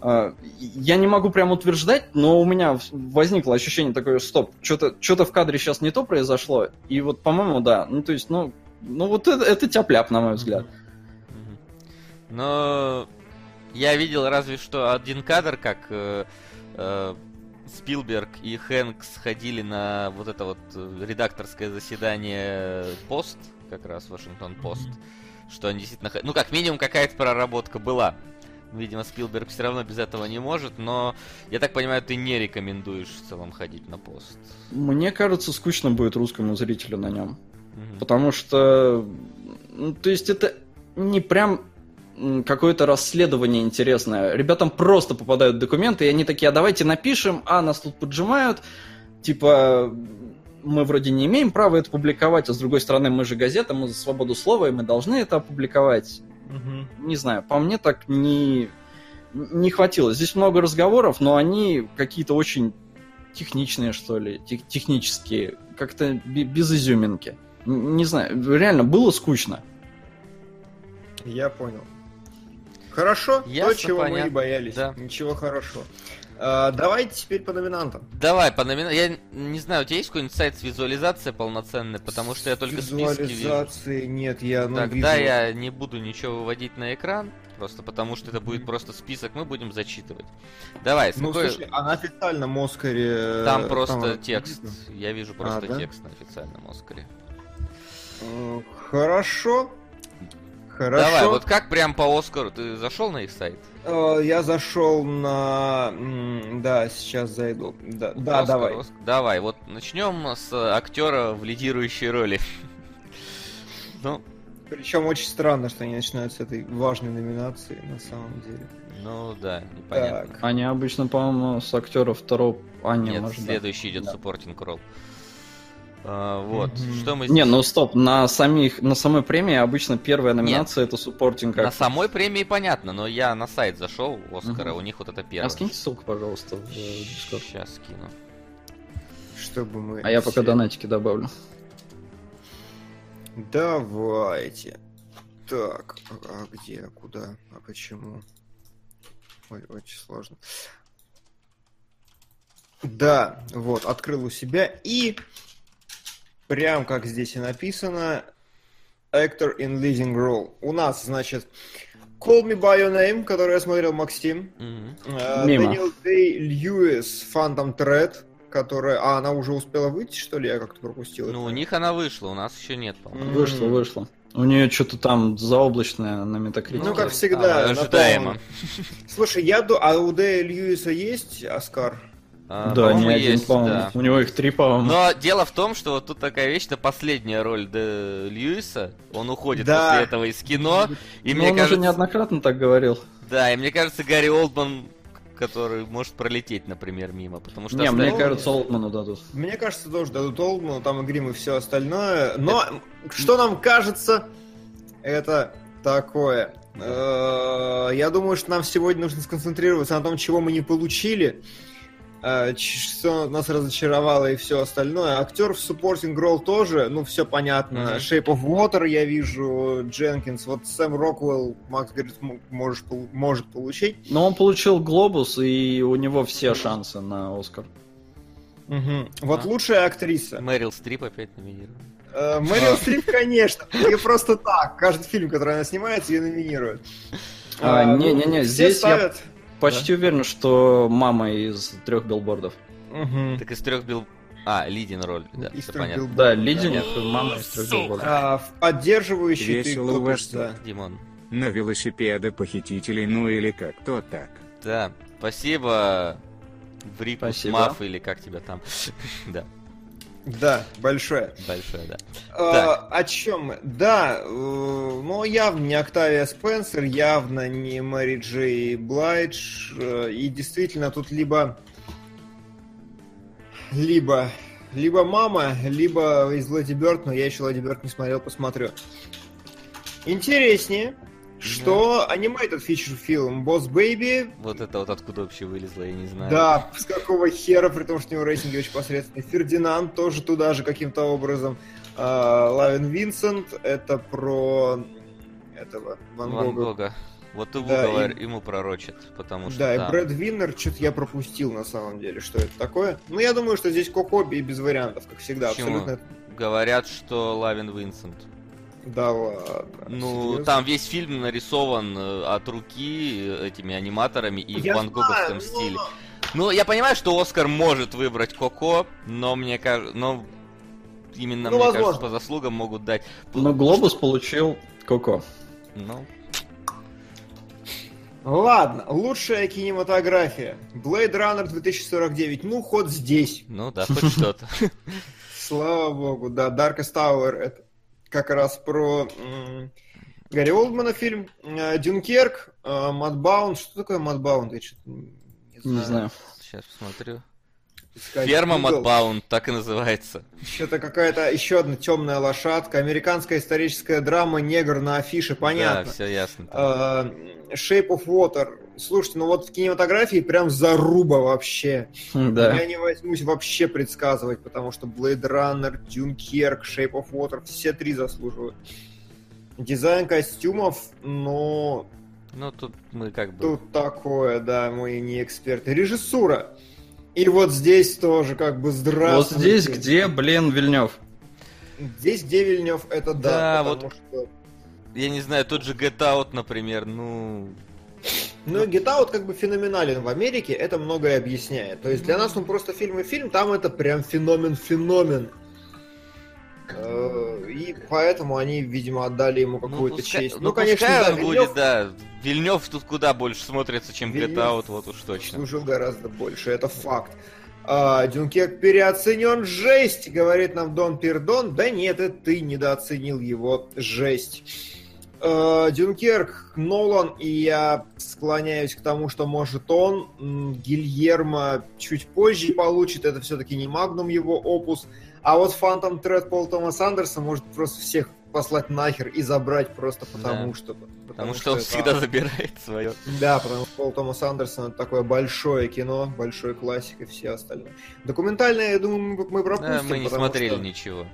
А, Я не могу прям утверждать, но у меня возникло ощущение такое, стоп, что-то что в кадре сейчас не то произошло. И вот, по-моему, да. Ну, то есть, ну, ну вот это, это тяп-ляп, на мой взгляд. Но я видел разве что один кадр, как э, э, Спилберг и Хэнкс ходили на вот это вот э, редакторское заседание пост, как раз Вашингтон Пост, что они действительно... Ну, как минимум, какая-то проработка была. Видимо, Спилберг все равно без этого не может, но я так понимаю, ты не рекомендуешь в целом ходить на пост. Мне кажется, скучно будет русскому зрителю на нем. Мгм. Потому что, ну, то есть это не прям какое-то расследование интересное. Ребятам просто попадают документы, и они такие, а давайте напишем, а нас тут поджимают, типа, мы вроде не имеем права это публиковать, а с другой стороны, мы же газета, мы за свободу слова, и мы должны это опубликовать. Не знаю, по мне так не, не хватило. Здесь много разговоров, но они какие-то очень техничные, что ли, тех- технические, как-то бе- без изюминки. Не знаю, реально было скучно. Я понял. Хорошо, Ясно, то, чего мы и понятно. боялись. Да. Ничего хорошего. А, давайте теперь по номинантам. Давай, по номина... Я не знаю, у тебя есть какой-нибудь сайт с визуализацией полноценной? Потому что я только списки вижу. Визуализации нет, я ну, Тогда вижу. я не буду ничего выводить на экран, просто потому что это будет просто список, мы будем зачитывать. Давай, с Ну, какой- слушай, а на официальном Оскаре... э, Там просто там текст. видно? Я вижу просто да? текст на официальном Оскаре. Хорошо. Хорошо. Давай, вот как прям по Оскару? Ты зашел на их сайт? Э, Я зашел на... Да, сейчас зайду. Да, да Оскар, давай. Оскар. Давай, вот начнем с актера в лидирующей роли. Ну, Причем очень странно, что они начинают с этой важной номинации, на самом деле. ну да, непонятно. Так. Они обычно, по-моему, с актера второго... А, не, Нет, может, да. следующий идет Да. supporting role. А, вот, Мгм. что мы Не, здесь- ну стоп, на самих, на самой премии обычно первая номинация это суппортинг. На самой премии понятно, но я на сайт зашел Оскара, Мгм. у них вот это А первое. скиньте ссылку, пожалуйста, в э, Discord. Сейчас скину. Чтобы мы... А я пока донатики добавлю. Давайте. Так, а где, куда, а почему? Ой, очень сложно. Да, вот, открыл у себя и прям как здесь и написано Actor in Leading Role. У нас, значит, Call Me By Your Name, который я смотрел Максим. Мимо. Дэниел Дэй Льюис, Phantom Thread, которая... А, она уже успела выйти, что ли? Я как-то пропустил. Ну, это. у них она вышла, у нас еще нет, по-моему. М. Вышло, вышло. У нее что-то там заоблачное на метакритике. Ну, как всегда, а, ожидаемо. том- Слушай, я. А у Дэя Льюиса есть Оскар? А, да, не один, есть, по-моему. да. У него их три, по-моему. Но дело в том, что вот тут такая вещь, это последняя роль Де Льюиса. Он уходит Да. после этого из кино. И Но мне он кажется, уже неоднократно так говорил. да, и мне кажется, Гарри Олдман, который может пролететь, например, мимо, потому что Не, мне остальные- кажется, Олдману дадут. Мне кажется, тоже дадут Олдману, там и грим, и все остальное. Но что нам кажется, это такое. Э, Я думаю, что нам сегодня нужно сконцентрироваться на том, чего мы не получили, что нас разочаровало и все остальное. Актер в supporting role тоже, ну, все понятно. Мгм. Shape of Water я вижу, Дженкинс, вот Сэм Роквелл, Макс говорит, можешь, может получить. Но он получил глобус, и у него все шансы на Оскар. Мгм. Вот А. лучшая актриса. Мэрил Стрип опять номинирован. Э, Мэрил Стрип, конечно. Ее просто так. Каждый фильм, который она снимает, ее номинируют. А, не-не-не, все здесь я- Почти уверен, что мама из трех билбордов. Мгм. Так из трех бил... А, лидин роль, да, Из трех понятно. билбордов, Да, да. Лидинг, мама из трех билбордов. А, в поддерживающий ты Весело вас да. Димон. На велосипеды похитителей, ну или как-то так. Да, спасибо, Спасибо. Маф, или как тебя там. да, Да, большое. большое, да. А, о чем? Да, э, но явно не Октавия Спенсер, явно не Мэри Джей Блайдж. э, И действительно тут либо... Либо... Либо мама, либо из Леди Бёрд, но я еще Леди Бёрд не смотрел, посмотрю. Интереснее. Что animated feature фильм Boss Baby, Вот это вот откуда вообще вылезло, я не знаю. да, с какого хера, при том, что у него рейтинги очень посредственные. Фердинанд тоже туда же каким-то образом. А, Лавин Винсент, это про этого Ван Ван Гога. Гога. Вот его, Да, говор- и- ему пророчат, потому что Да, и там- Брэд Виннер, что-то я пропустил на самом деле, что это такое. Ну, я думаю, что здесь Кокоби и без вариантов, как всегда, Почему? абсолютно. говорят, что Лавин Винсент. Да ладно. Ну, серьезно? там весь фильм нарисован э, от руки э, этими аниматорами и Я в ван Гоговском знаю, стиле. но- Ну, я понимаю, что Оскар может выбрать Коко, но мне кажется, но именно, Ну, мне кажется, возможно. по заслугам могут дать. Но Глобус получил Коко. Ну, Ладно, лучшая кинематография. Blade Runner 2049. Ну, ход здесь. ну да, хоть что-то. Слава богу, да, Darkest Hour это как раз про Гарри Олдмана фильм. Э, Дюнкерк, э, Mudbound. Что такое Mudbound? Я что-то не Не знаю. Сейчас посмотрю. Искать Ферма. Mudbound, так и называется. Что-то какая-то еще одна темная лошадка. Американская историческая драма Негр на афише, понятно. Да, все ясно. А, Shape of Water. Слушайте, ну вот в кинематографии прям заруба вообще. Да. Я не возьмусь вообще предсказывать, потому что Blade Runner, Dunkirk, Shape of Water, все три заслуживают. Дизайн костюмов, но Ну, тут мы как бы... тут такое, да, мы не эксперты. Режиссура. И вот здесь тоже как бы Вот здравствуйте. здесь где, блин, Вильнев? Здесь где Вильнев, это да, Да, потому вот- что... Я не знаю, тот же Get Out, например, ну... Ну, Get Out как бы феноменален в Америке, это многое объясняет. То есть для нас он просто фильм и фильм, там это прям феномен-феномен. Э, И поэтому они, видимо, отдали ему какую-то пускай- честь. ну, Ну, конечно, да, Вильнёв будет, да. Вильнев тут куда больше смотрится, чем Вильнёв Out, вот уж точно. служил гораздо больше, это факт. А, Дюнкерк переоценен, жесть, говорит нам Дон Пердон. Да нет, это ты недооценил его, жесть. А, Дюнкерк, Нолан, и я склоняюсь к тому, что может он. Гильермо чуть позже получит, это все-таки не Магнум его опус. А вот Фантом Тред Пол Томас Андерсон может просто всех послать нахер и забрать просто потому Да. что. Потому что он это всегда забирает свое. да, потому что Пол Томас Андерсон это такое большое кино, большой классик и все остальное. Документальное, я думаю, мы- пропустим. Да, мы не потому смотрели что- ничего.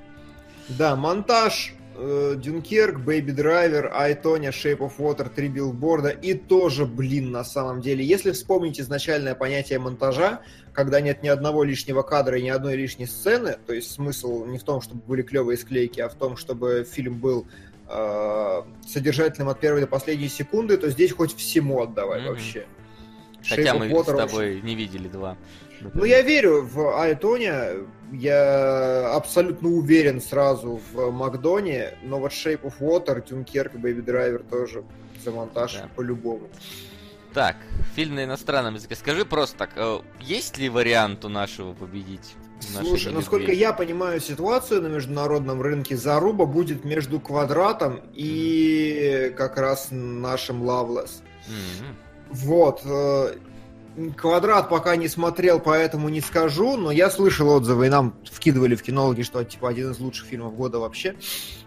Да, монтаж, э, Дюнкерк, Бэйби Драйвер, Айтоня, Shape of Water, Три билборда и тоже, блин, на самом деле. Если вспомнить изначальное понятие монтажа, когда нет ни одного лишнего кадра и ни одной лишней сцены, то есть смысл не в том, чтобы были клевые склейки, а в том, чтобы фильм был э, содержательным от первой до последней секунды, то здесь хоть всему отдавай Мгм. вообще. Хотя Shape мы of с тобой не видели два. Ну, я верю в Айтоня, я абсолютно уверен сразу в Макдоне, но вот Shape of Water, Дюнкерк, Baby Driver тоже за монтаж Да. по-любому. Так, фильм на иностранном языке. Скажи просто так, э, есть ли вариант у нашего победить? нашей Слушай, Лиге насколько я понимаю ситуацию на международном рынке, заруба будет между Квадратом и как раз нашим Лавлес. Мгм. Вот. Квадрат пока не смотрел, поэтому не скажу, но я слышал отзывы, и нам вкидывали в кинологи, что типа один из лучших фильмов года вообще.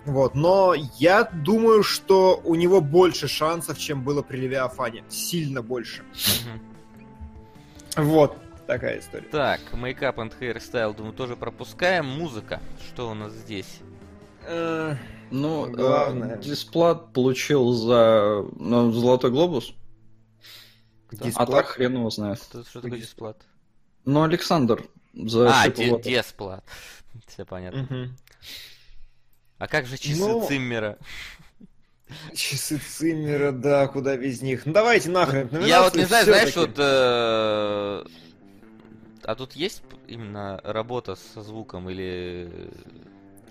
Вот. Но я думаю, что у него больше шансов, чем было при Левиафане. Сильно больше. Вот. Такая история. Так, мейкап and hairstyle, думаю, тоже пропускаем. Музыка. Что у нас здесь? Э, Ну, Главное. э, Дисплат получил за ну, Золотой Глобус, а Дисплат. так хрен его знает. Что, что такое дисплат? Ну, Александр за А, Water. десплат. Все понятно. Мгм. А как же часы Ну, Циммера? Часы Циммера, да, куда без них. Ну давайте нахрен. Я вот не знаю, знаешь, вот... э, А тут есть именно работа со звуком или...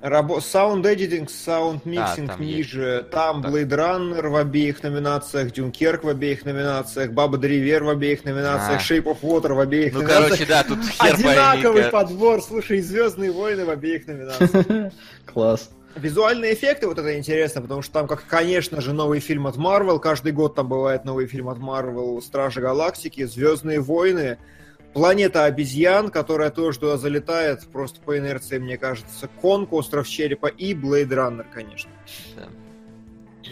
Рабо... Sound editing, sound mixing там ниже. Там Так. Blade Runner в обеих номинациях, Дюнкерк в обеих номинациях, Баба Древер в обеих номинациях, А. Shape of Water в обеих Ну, номинациях. короче, да, тут хер Одинаковый пойми. подбор, слушай, Звездные войны в обеих номинациях. Класс. Визуальные эффекты, вот это интересно, потому что там, как, конечно же, новый фильм от Marvel, каждый год там бывает новый фильм от Marvel, Стражи Галактики, Звездные войны, Планета обезьян, которая тоже туда залетает, просто по инерции, мне кажется, Конг, Остров Черепа и Blade Runner, конечно. Да.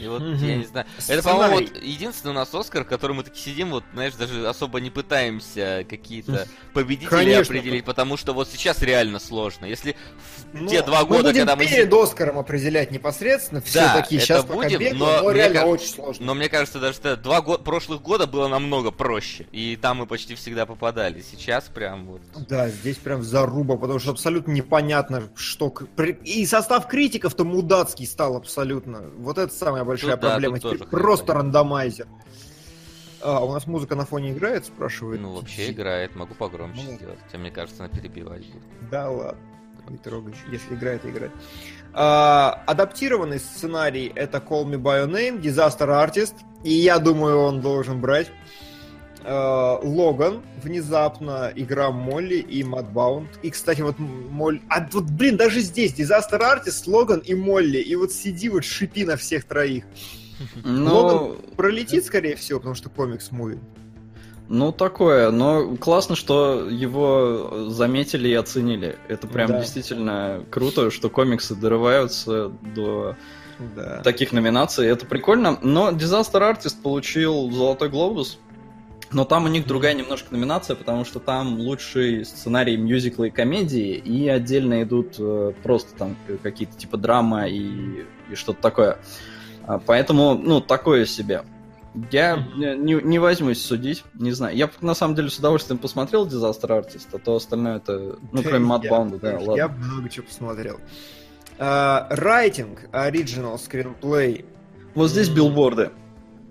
И вот, Мгм. я не знаю. Это, по-моему, Сценарий. вот единственный у нас Оскар, который мы таки сидим, вот, знаешь, даже особо не пытаемся какие-то победители Конечно. определить, потому что вот сейчас реально сложно. Если в Ну, те два года, будем когда мы... перед Оскаром определять непосредственно, все Да, такие, сейчас пока будем, бегаем, но но, мне реально кажется- очень сложно. Но мне кажется, даже что два го- прошлых года было намного проще. И там мы почти всегда попадали. Сейчас прям вот... Да, здесь прям заруба, потому что абсолютно непонятно, что... И состав критиков-то мудацкий стал абсолютно. Вот это самая большая Тут да, проблема. тоже Теперь просто рандомайзер. А, у нас музыка на фоне играет, спрашивает? Ну, вообще играет, могу погромче Ну. сделать. Хотя, мне кажется, она перебивать будет. Да ладно, не трогай. Если играет, играет. А, адаптированный сценарий это Call Me By Your Name, Disaster Artist, и я думаю, он должен брать. А, Логан, внезапно, игра Молли и Mudbound. И, кстати, вот Молли... А вот, блин, даже здесь Disaster Artist, Логан и Молли. И вот сиди, вот шипи на всех троих. Ну, Логан пролетит, скорее всего, потому что комикс-муви. ну такое, но классно, что его заметили и оценили. Это прям Да. действительно круто, что комиксы дорываются до Да. таких номинаций. Это прикольно. Но Disaster Artist получил Золотой Глобус. Но там у них другая немножко номинация, потому что там лучший сценарий мюзикла и комедии, и отдельно идут э, просто там какие-то типа драма и, и что-то такое. А, Поэтому, ну, такое себе. Я э, не, не возьмусь судить, не знаю. Я на самом деле с удовольствием посмотрел Disaster Artist, а то остальное это, ну, кроме Mudbound, да, ладно. Я много чего посмотрел. Райтинг, оригинал, скринплей. Вот здесь билборды.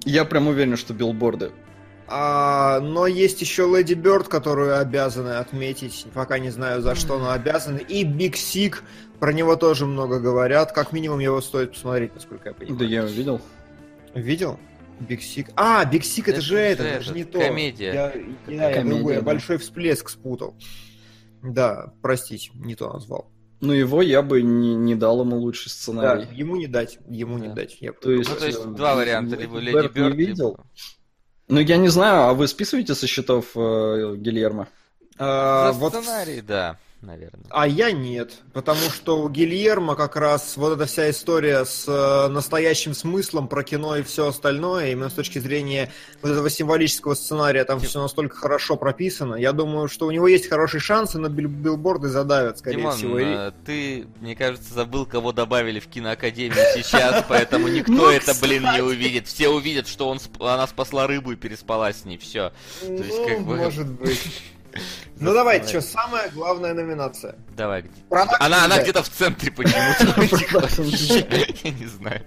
Я прям уверен, что билборды. А, но есть еще Lady Bird, которую обязаны отметить. Пока не знаю, за что, но обязаны. И Big Sick, про него тоже много говорят. Как минимум его стоит посмотреть, насколько я понимаю. Да я увидел. Видел? Big Sick. А, Big Sick это, Это же это, это же не то. комедия. Я, я, я Комедия, другой, я да. большой всплеск спутал. Да, простите, не то назвал. Ну, его я бы не, не дал ему лучший Да, сценарий. ему не дать, ему не Да. дать. Я То есть, Ну, то есть, э, два варианта. Леди Либо Леди Бёрд не видел? либо... Ну, я не знаю, а вы списываете со счетов э, Гильермо? А, За вот сценарий, да, наверное. А я нет, потому что у Гильермо как раз вот эта вся история с э, настоящим смыслом про кино и все остальное, именно с точки зрения вот этого символического сценария, там все настолько хорошо прописано. Я думаю, что у него есть хорошие шансы, но бил- билборды задавят, скорее Димон, всего. И- э, ты, мне кажется, забыл, кого добавили в киноакадемию сейчас, поэтому никто Ну, это, блин, не увидит. Все увидят, что он она спасла рыбу и переспала с ней. Все. Ну, есть, как бы- может быть. Ну давайте, что, самая главная номинация. Давай, Она, она где-то в центре почему-то. Я не знаю.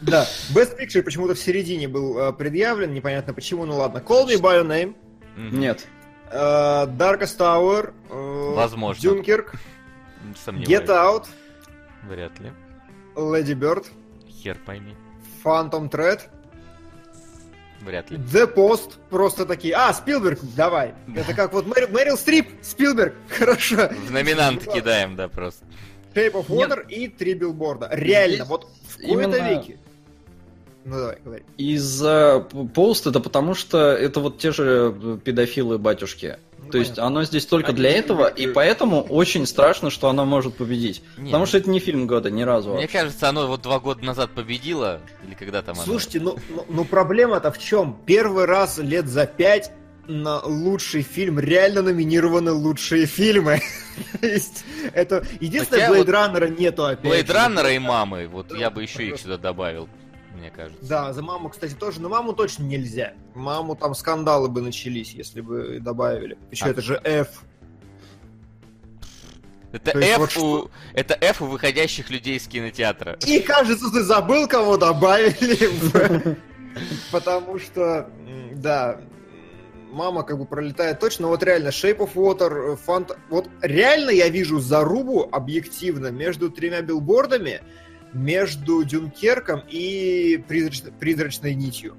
Да, Best Picture почему-то в середине был э, предъявлен, непонятно почему, ну ладно. Call Me By Your Name. Нет. э, Darkest Tower, э, Возможно. Dunkirk, Сомневаюсь. Get Out, Вряд ли. Lady Bird, Хер пойми. Phantom Thread, Вряд ли. The Post, просто такие, а, Спилберг, давай. Это как вот Мэрил, Мэрил Стрип, Спилберг, хорошо. В номинанты кидаем, да, просто. Shape of Water и три билборда. Реально, Здесь вот в кои-то именно- веки. Ну давай, говори. Из-за пост это потому что это вот те же э, педофилы батюшки. Ну, То есть понятно. оно здесь только Они для этого, и поэтому очень страшно, что оно может победить. Не, Потому ну, что это не фильм года ни разу. Мне вообще. кажется, оно вот два года назад победило, или когда там оно? Слушайте, ну, ну, ну проблема-то в чем? Первый раз лет за пять на лучший фильм реально номинированы лучшие фильмы. То есть, это... Единственное, Blade вот нету опять. Runner и мамы, вот я бы еще их сюда добавил, мне кажется. Да, за маму, кстати, тоже. Но маму точно нельзя. Маму там скандалы бы начались, если бы добавили. Еще А. это же F. Это То F, вот у... что- это F у выходящих людей из кинотеатра. И кажется, ты забыл, кого добавили. Потому что, да, мама как бы пролетает точно. Вот реально, Shape of Water, Фант... Вот реально я вижу зарубу объективно между тремя билбордами, между Дюнкерком и призрач- призрачной нитью.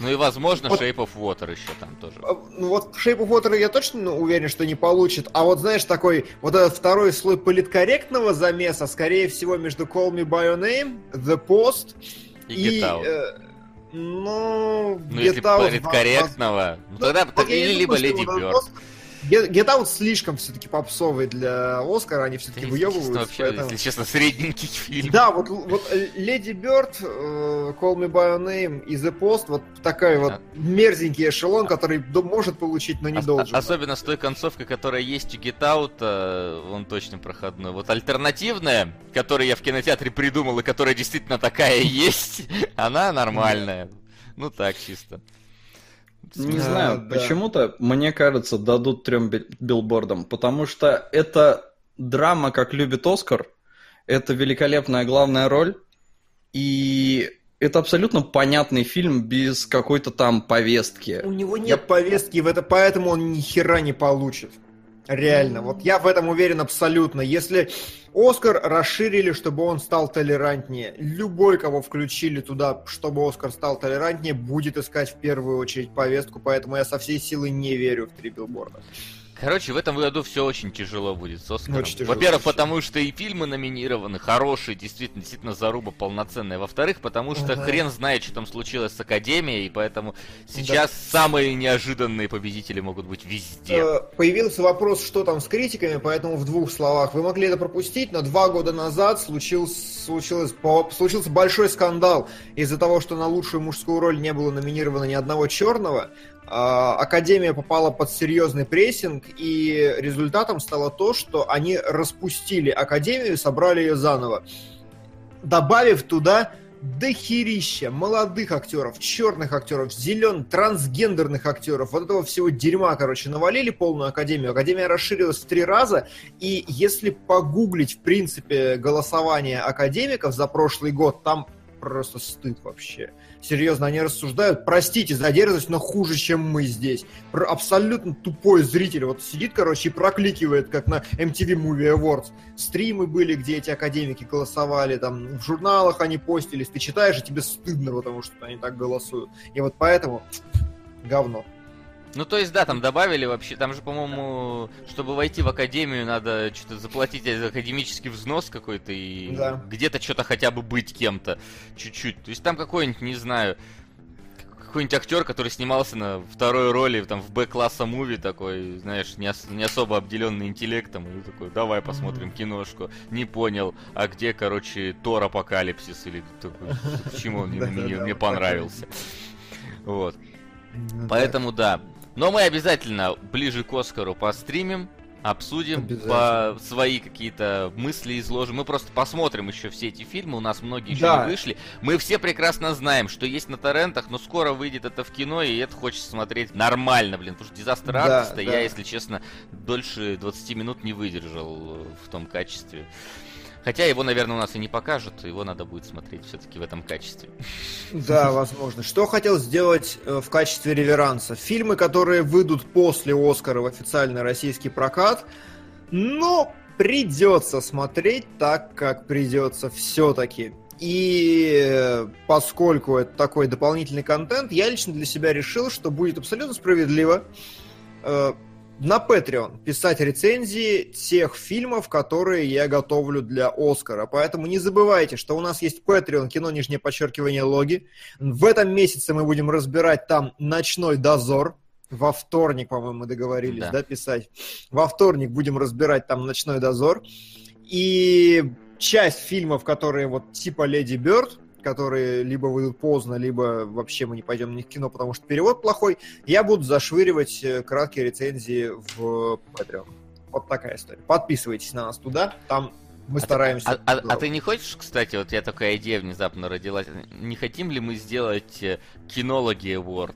Ну и, возможно, Вот- Shape of Water еще там тоже. А, Ну вот Shape of Water я точно ну, уверен, что не получит. А вот знаешь, такой вот этот второй слой политкорректного замеса, скорее всего, между Call Me By Your Name, The Post И Out. э, ну, Ну, если политкорректного, ну тогда вот так или либо Леди Бёрд. Get, Get Out слишком все-таки попсовый для Оскара, они все-таки выебываются. Вообще, поэтому... если честно, средненький фильм. Да, вот, вот Леди Бёрд, Call Me By Your Name и The Post, вот такой вот А- мерзенький эшелон, который до- может получить, но не Ос- должен. Особенно с той концовкой, которая есть у Get Out, э, он точно проходной. Вот альтернативная, которую я в кинотеатре придумал и которая действительно такая есть, она нормальная. Ну так, чисто. Не А, знаю, да. почему-то, мне кажется, дадут трем бил- билбордам, потому что это драма, как любит Оскар, это великолепная главная роль, и это абсолютно понятный фильм без какой-то там повестки. У него нет Я- повестки, в это, поэтому он ни хера не получит. Реально, вот я в этом уверен абсолютно. Если Оскар расширили, чтобы он стал толерантнее, любой, кого включили туда, чтобы Оскар стал толерантнее, будет искать в первую очередь повестку, поэтому я со всей силы не верю в три билборда. Короче, в этом году все очень тяжело будет с Оскаром. Очень тяжело, Во-первых, потому что и фильмы номинированы, хорошие, действительно, действительно заруба полноценная. Во-вторых, потому что Ага. хрен знает, что там случилось с Академией, и поэтому сейчас самые неожиданные победители могут быть везде. Э, Появился вопрос, что там с критиками, поэтому в двух словах. Вы могли это пропустить, но два года назад случился, случилось, случился большой скандал из-за того, что на лучшую мужскую роль не было номинировано ни одного черного. А, Академия попала под серьезный прессинг, и результатом стало то, что они распустили Академию собрали ее заново, добавив туда дохерища молодых актеров, черных актеров, зеленых, трансгендерных актеров. Вот этого всего дерьма, короче, навалили полную Академию. Академия расширилась в три раза, и если погуглить, в принципе, голосование академиков за прошлый год, там просто стыд вообще. Серьезно, они рассуждают, простите за дерзость, но хуже, чем мы здесь. Про- абсолютно тупой зритель. Вот сидит, короче, и прокликивает, как на MTV Movie Awards. Стримы были, где эти академики голосовали, там, в журналах они постились. Ты читаешь, и тебе стыдно, потому что они так голосуют. И вот поэтому говно. Ну, то есть, да, там добавили вообще, там же, по-моему, чтобы войти в академию, надо что-то заплатить за академический взнос какой-то и Да. где-то что-то хотя бы быть кем-то чуть-чуть. То есть там какой-нибудь, не знаю, какой-нибудь актер, который снимался на второй роли там в Б-класса муви такой, знаешь, не, ос- не особо обделенный интеллектом, и такой, давай посмотрим киношку. Не понял, а где, короче, Тор Апокалипсис или такой, почему он мне, понравился. Вот. Поэтому да. Но мы обязательно ближе к Оскару постримим, обсудим, по свои какие-то мысли изложим. Мы просто посмотрим еще все эти фильмы, у нас многие еще Да. не вышли. Мы все прекрасно знаем, что есть на торрентах, но скоро выйдет это в кино, и это хочется смотреть нормально, блин. Потому что дизастер Да, артиста да. я, если честно, дольше 20 минут не выдержал э, в том качестве. Хотя его, наверное, у нас и не покажут, его надо будет смотреть все-таки в этом качестве. Да, возможно. Что хотел сделать э, в качестве реверанса? Фильмы, которые выйдут после Оскара в официальный российский прокат, но придется смотреть так, как придется все-таки. И э, поскольку это такой дополнительный контент, я лично для себя решил, что будет абсолютно справедливо э, на Patreon писать рецензии тех фильмов, которые я готовлю для Оскара. Поэтому не забывайте, что у нас есть Patreon, кино, нижнее подчеркивание, логи. В этом месяце мы будем разбирать там «Ночной дозор». Во вторник, по-моему, мы договорились, Да. да. писать. Во вторник будем разбирать там «Ночной дозор». И часть фильмов, которые вот типа «Леди Бёрд», которые либо выйдут поздно, либо вообще мы не пойдем ни в кино, потому что перевод плохой, я буду зашвыривать э, краткие рецензии в Patreon. Вот такая история. Подписывайтесь на нас туда, там мы стараемся. А, а- а ты не хочешь, кстати, вот я такая идея внезапно родилась, не хотим ли мы сделать э, кинологи Award?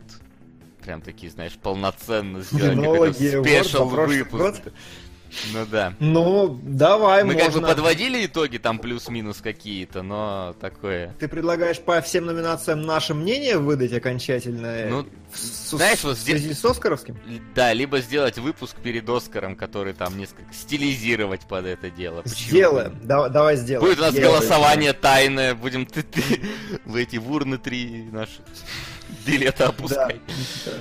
Прям такие, знаешь, полноценно сделать какой-то спешл выпуск. Ну да. Ну, давай, Мы можно. как бы подводили итоги там плюс-минус какие-то, но такое. Ты предлагаешь по всем номинациям наше мнение выдать окончательное? Ну, в, с- знаешь, в вот здесь- связи с Оскаровским? Да, либо сделать выпуск перед Оскаром, который там несколько стилизировать под это дело. Почему Сделаем. Да- давай сделаем. Будет у нас Я- голосование тайное, будем ты, ты в эти в урны три наши билеты опускать.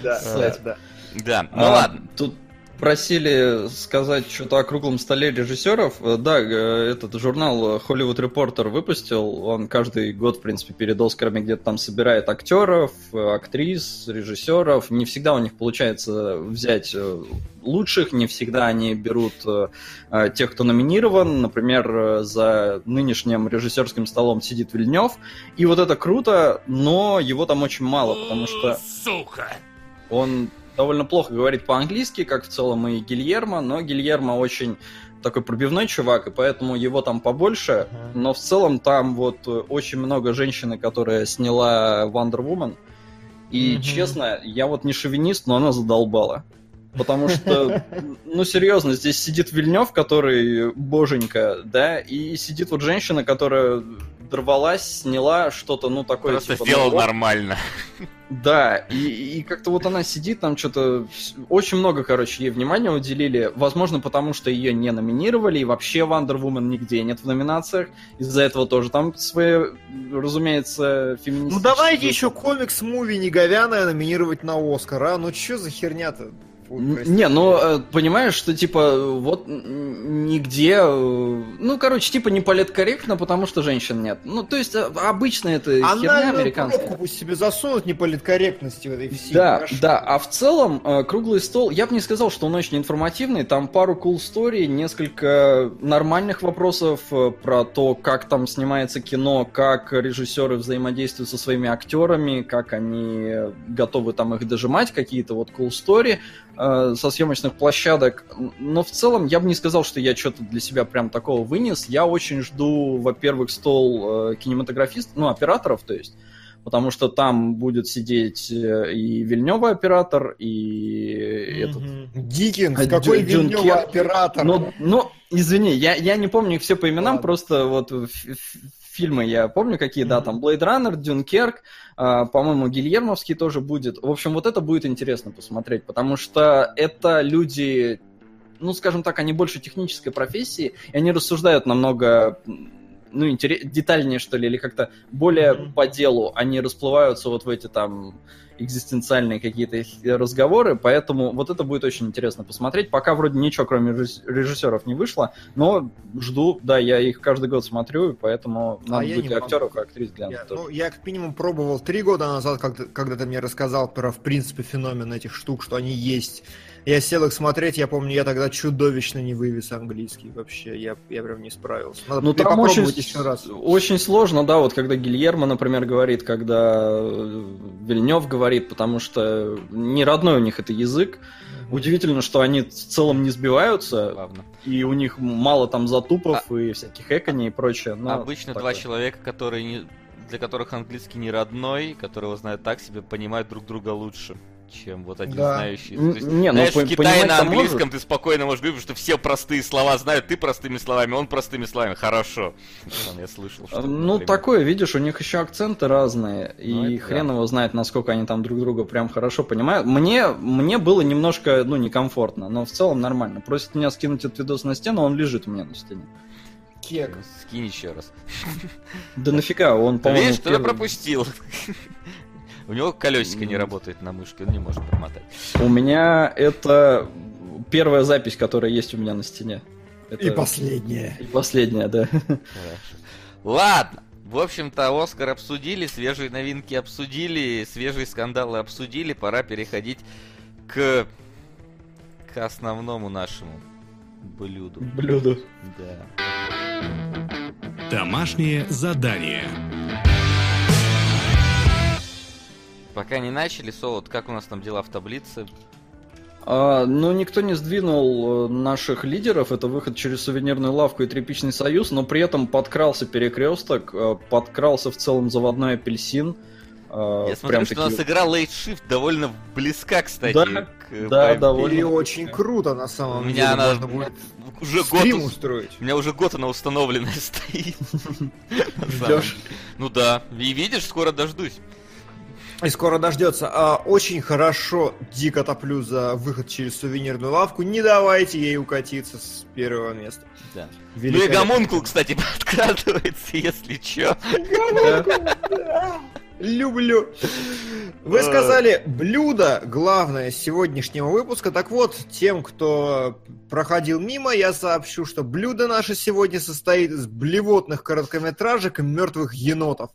да, да, да. Да, ну А, ладно. Тут просили сказать что-то о круглом столе режиссеров. Э, Да, э, этот журнал Hollywood Reporter выпустил. Он каждый год, в принципе, перед Оскарами где-то там собирает актеров, э, актрис, режиссеров. Не всегда у них получается взять лучших, не всегда они берут тех, кто номинирован. Например, за нынешним режиссерским столом сидит Вильнев. И вот это круто, но его там очень мало, потому что... Сука! Он довольно плохо говорит по-английски, как в целом и Гильермо, но Гильермо очень такой пробивной чувак, и поэтому его там побольше. Мгм. Но в целом там вот э, очень много женщины, которая сняла Wonder Woman. И Мгм. честно, я вот не шовинист, но она задолбала. Потому что, ну серьезно, здесь сидит Вильнев, который боженька, да, и сидит вот женщина, которая дорвалась, сняла что-то, ну такое Просто типа, сделал ну, нормально. Да, и, и как-то вот она сидит, там что-то... Очень много, короче, ей внимания уделили. Возможно, потому что ее не номинировали, и вообще Wonder Woman нигде нет в номинациях. Из-за этого тоже там свои, разумеется, феминистические... Ну давайте еще комикс-муви неговяное номинировать на Оскар, а? Ну чё за херня-то? Фу, Н- простите. Не, ну, э, понимаешь, что, типа, вот нигде, э, ну, короче, типа, не политкорректно, потому что женщин нет. Ну, то есть, э, обычно это херня Анальную американская. пробку пусть себе засунут неполиткорректности в этой всей. Да, хорошо. да, а в целом круглый стол, я бы не сказал, что он очень информативный, там пару cool story, несколько нормальных вопросов про то, как там снимается кино, как режиссеры взаимодействуют со своими актерами, как они готовы там их дожимать, какие-то вот cool story э, со съемочных площадок. Но в целом я бы не сказал, что я что-то для себя прям такого вынес. Я очень жду, во-первых, стол э, кинематографистов, ну, операторов, то есть, потому что там будет сидеть э, и Вильнева оператор, и этот... Диккенс, А, какой Дю- Дюнкерк. Вильнёва оператор. Ну, ну, извини, я, я не помню их все по именам, Ладно. просто вот фильмы я помню какие, да, Мгм. там Blade Runner, Дюнкерк, а, по-моему, Гильермовский тоже будет. В общем, вот это будет интересно посмотреть, потому что это люди, ну, скажем так, они больше технической профессии, и они рассуждают намного ну, интерес, детальнее, что ли, или как-то более Мгм. по делу, они расплываются вот в эти там экзистенциальные какие-то разговоры, поэтому вот это будет очень интересно посмотреть. Пока вроде ничего, кроме режисс- режиссеров, не вышло, но жду, да, я их каждый год смотрю, и поэтому надо А будет и актеров, и актрис глянуть Я, тоже. ну, я как минимум пробовал три года назад, когда, когда ты мне рассказал про, в принципе, феномен этих штук, что они есть. Я сел их смотреть, я помню, я тогда чудовищно не вывез английский вообще. Я, я прям не справился. Надо Ну, там очень, еще раз. очень сложно, да, вот когда Гильермо, например, говорит, когда э, Вильнев говорит, потому что не родной у них это язык. Удивительно, что они в целом не сбиваются, Главное. и у них мало там затупов и всяких экони и прочее. но Обычно такое. два человека, которые не... для которых английский не родной, которого знают так себе, понимают друг друга лучше, чем вот один Да. знающий. Есть, не, ну, знаешь, по- в Китае на английском может. ты спокойно можешь говорить, потому что все простые слова знают, ты простыми словами, он простыми словами. Хорошо. Там я слышал, что... Ну, например, такое, видишь, у них еще акценты разные, Ну, и хрен да. его знает, насколько они там друг друга прям хорошо понимают. Мне, мне было немножко, ну, некомфортно, но в целом нормально. Просит меня скинуть этот видос на стену, он лежит у меня на стене. Кек. ну, Скинь еще раз. Да нафига, он, Ты по-моему, видишь, первый- пропустил. У него колесико не работает на мышке, он не может промотать. У меня это первая запись, которая есть у меня на стене. Это- И последнее. И последняя, да. Хорошо. Ладно. В общем-то, Оскар обсудили, свежие новинки обсудили, свежие скандалы обсудили. Пора переходить к, к основному нашему блюду. Блюдо. Да. Домашнее задание. Пока не начали, Солод, как у нас там дела в таблице? А, ну, никто не сдвинул э, наших лидеров. Это выход через сувенирную лавку и тряпичный союз, но при этом подкрался перекресток, э, подкрался в целом заводной апельсин. э, Я смотрю, что у нас игра Late Shift довольно близка, кстати, Да, к да, довольно. И очень круто, на У самом меня деле. она Можно будет уже год... стрим устроить. У меня уже год она установленная стоит. Деле. Ну да. И видишь, скоро дождусь. И скоро дождется. А, очень хорошо, дико топлю за выход через сувенирную лавку. Не давайте ей укатиться с первого места. Да. Ну и гомункул, кстати, подкрадывается, если чё. Люблю. Вы сказали блюдо главное сегодняшнего выпуска. Так вот, тем, кто проходил мимо, я сообщу, что блюдо наше сегодня состоит из блевотных короткометражек и мертвых енотов.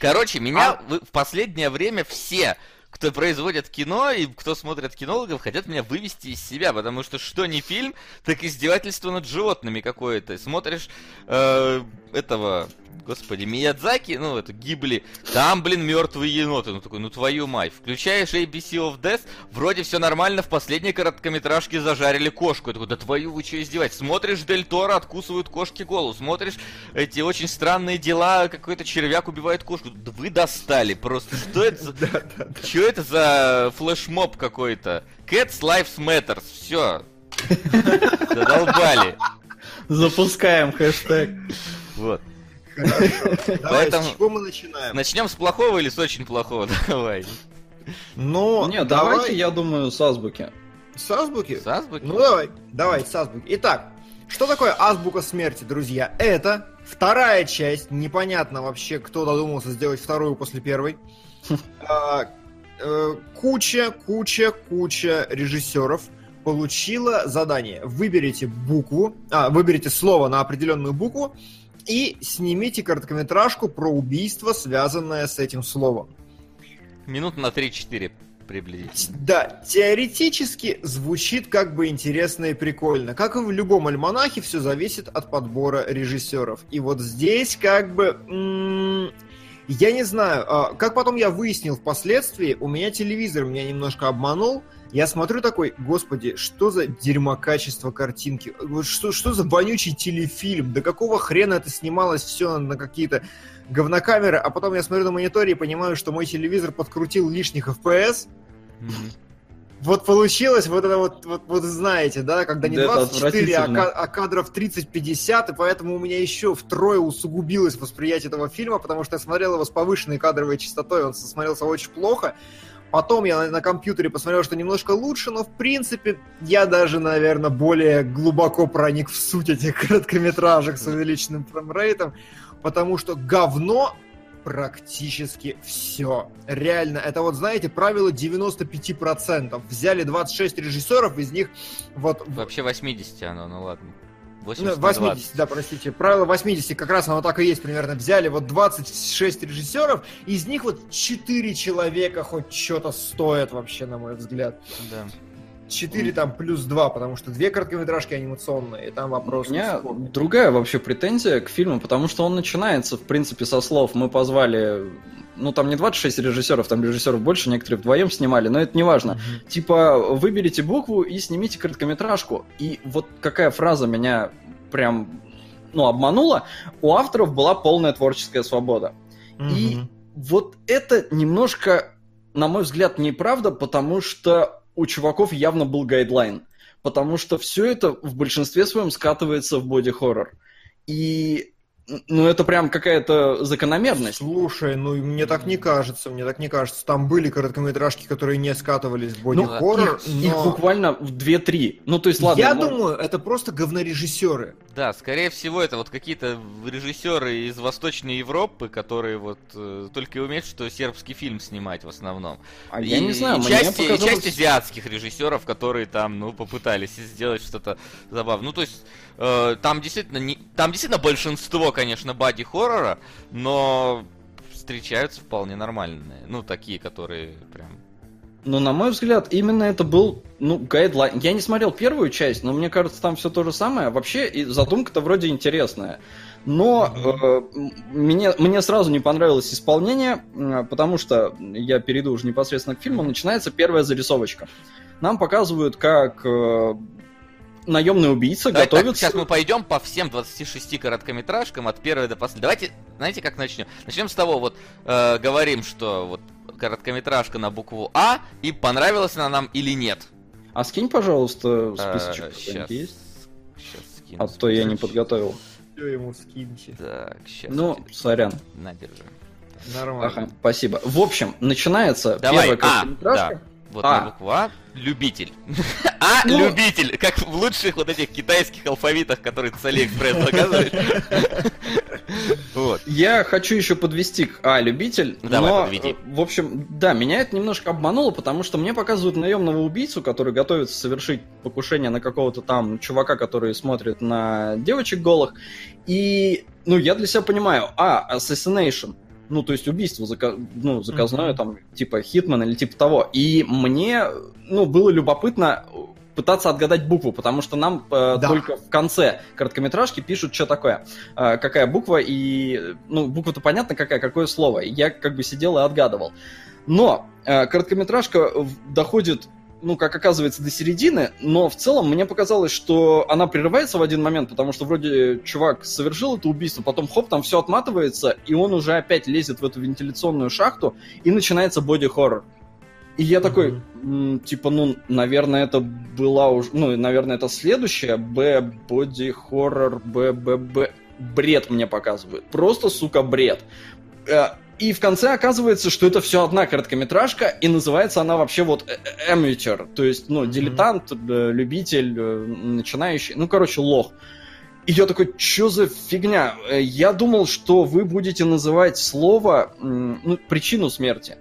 Короче, меня в последнее время все кто производит кино и кто смотрит кинологов, хотят меня вывести из себя, потому что что не фильм, так издевательство над животными какое-то. Смотришь э, этого господи, Миядзаки, ну, это Гибли, там, блин, мертвые еноты, ну, такой, ну, твою мать. Включаешь ABC of Death, вроде все нормально, в последней короткометражке зажарили кошку. Я такой, да твою, вы что издеваетесь? Смотришь Дель Торо, откусывают кошки голову, смотришь эти очень странные дела, какой-то червяк убивает кошку. Да вы достали просто, что это за... Что это за флешмоб какой-то? Cats Lives Matters, все. Задолбали. Запускаем хэштег. Вот. Давай, Поэтому- с чего мы начинаем? Начнем с плохого или с очень плохого? Давай. Ну, Нет, давай давайте, я думаю, с азбуки. с азбуки. С азбуки? Ну давай, давай, с азбуки. Итак, что такое азбука смерти, друзья? Это вторая часть. Непонятно вообще, кто додумался сделать вторую после первой. А, э, Куча, куча, куча режиссеров получила задание. Выберите букву, а, выберите слово на определенную букву и снимите короткометражку про убийство, связанное с этим словом. Минут на 3-4 приблизительно. Да, теоретически звучит как бы интересно и прикольно. Как и в любом альманахе, все зависит от подбора режиссеров. И вот здесь как бы... м, я не знаю, а, как потом я выяснил впоследствии, у меня телевизор меня немножко обманул. Я смотрю такой, господи, что за дерьмокачество картинки? Вот Что, что за вонючий телефильм? Да какого хрена это снималось все на какие-то говнокамеры? А потом я смотрю на мониторе и понимаю, что мой телевизор подкрутил лишних FPS. Мгм. Вот получилось вот это вот, вот, вот знаете, да, когда не Да, это 24, а, а кадров 30-50, и поэтому у меня еще втрое усугубилось восприятие этого фильма, потому что я смотрел его с повышенной кадровой частотой, он смотрелся очень плохо. Потом я на, на компьютере посмотрел, что немножко лучше, но в принципе я даже, наверное, более глубоко проник в суть этих короткометражек с увеличенным фреймрейтом, потому что говно практически все. Реально, это вот, знаете, правило 95%. Взяли 26 режиссеров, из них вот... Вообще 80 оно, ну ладно. Ну, 80 на 80, 20. да, простите. Правило 80, как раз оно так и есть примерно. Взяли вот 26 режиссеров, из них вот 4 человека хоть что-то стоят вообще, на мой взгляд. Да. 4 там плюс 2, потому что две короткометражки анимационные, и там вопрос... У меня другая вообще претензия к фильму, потому что он начинается, в принципе, со слов «мы позвали...» Ну, там не 26 режиссеров, там режиссеров больше, некоторые вдвоем снимали, но это не важно. Типа, выберите букву и снимите короткометражку. И вот какая фраза меня прям, ну, обманула. У авторов была полная творческая свобода. И Мгм. вот это немножко, на мой взгляд, неправда, потому что у чуваков явно был гайдлайн. Потому что все это в большинстве своем скатывается в боди-хоррор. И, ну, это прям какая-то закономерность. Слушай, ну мне так не кажется, мне так не кажется. Там были короткометражки, которые не скатывались в Ну, боди-хоррор, их, их но... буквально в 2-3. Ну, то есть, ладно. Я ну, думаю, это просто говнорежиссеры. Да, скорее всего, это вот какие-то режиссеры из Восточной Европы, которые вот э, только и умеют, что сербский фильм снимать в основном. А и, я не знаю, и мне часть, и показалось- часть азиатских режиссеров, которые там, ну, попытались сделать что-то забавное. Ну, то есть, э, там действительно не, там действительно большинство, конечно, бади хоррора, но встречаются вполне нормальные. Ну, такие, которые прям. Но, на мой взгляд, именно это был, ну, гайдлайн. Я не смотрел первую часть, но мне кажется, там все то же самое. Вообще, и задумка-то вроде интересная. Но э, мне, мне сразу не понравилось исполнение, м, потому что, я перейду уже непосредственно к фильму, начинается первая зарисовочка. Нам показывают, как э, наемный убийца Давай так, готовится... сейчас мы пойдем по всем 26 короткометражкам от первой до последней. Давайте, знаете, как начнем? Начнем с того, вот э, говорим, что вот короткометражка на букву А, и понравилась она нам или нет. А скинь, пожалуйста, Э, списочек. какой-нибудь есть? Сейчас скину. А то я не подготовил. Все ему скиньте. Так, сейчас. Ну, сорян. На, держи. Нормально. Ага, спасибо. В общем, начинается Давай, первая А, короткометражка. Вот А. на букву А. Любитель. А, Ну. любитель. Как в лучших вот этих китайских алфавитах, которые ты с Алиэкспресс заказываешь. Вот. Я хочу еще подвести к А, любитель. Давай, но, подведи. э, В общем, да, меня это немножко обмануло, потому что мне показывают наемного убийцу, который готовится совершить покушение на какого-то там чувака, который смотрит на девочек голых. И, ну, я для себя понимаю, а, assassination. Ну, то есть убийство зака- ну, заказное, Мгм. там, типа Хитман или типа того. И мне, ну, было любопытно пытаться отгадать букву, потому что нам э, Да. только в конце короткометражки пишут, что такое, э, какая буква, и, ну, буква-то понятно какая, какое слово. Я как бы сидел и отгадывал. Но э, короткометражка доходит, ну, как оказывается, до середины, но в целом мне показалось, что она прерывается в один момент, потому что вроде чувак совершил это убийство, потом хоп, там все отматывается, и он уже опять лезет в эту вентиляционную шахту, и начинается боди-хоррор. И я такой, м, типа, ну, наверное, это была уже, ну, наверное, это следующее, Б, боди-хоррор, Б, Б, Б, бред мне показывают. Просто, сука, бред. И в конце оказывается, что это все одна короткометражка, и называется она вообще вот э, э, amateur, то есть, ну, дилетант, э, любитель, начинающий, ну, короче, лох. И я такой, что за фигня? Я думал, что вы будете называть слово, ну, причину смерти.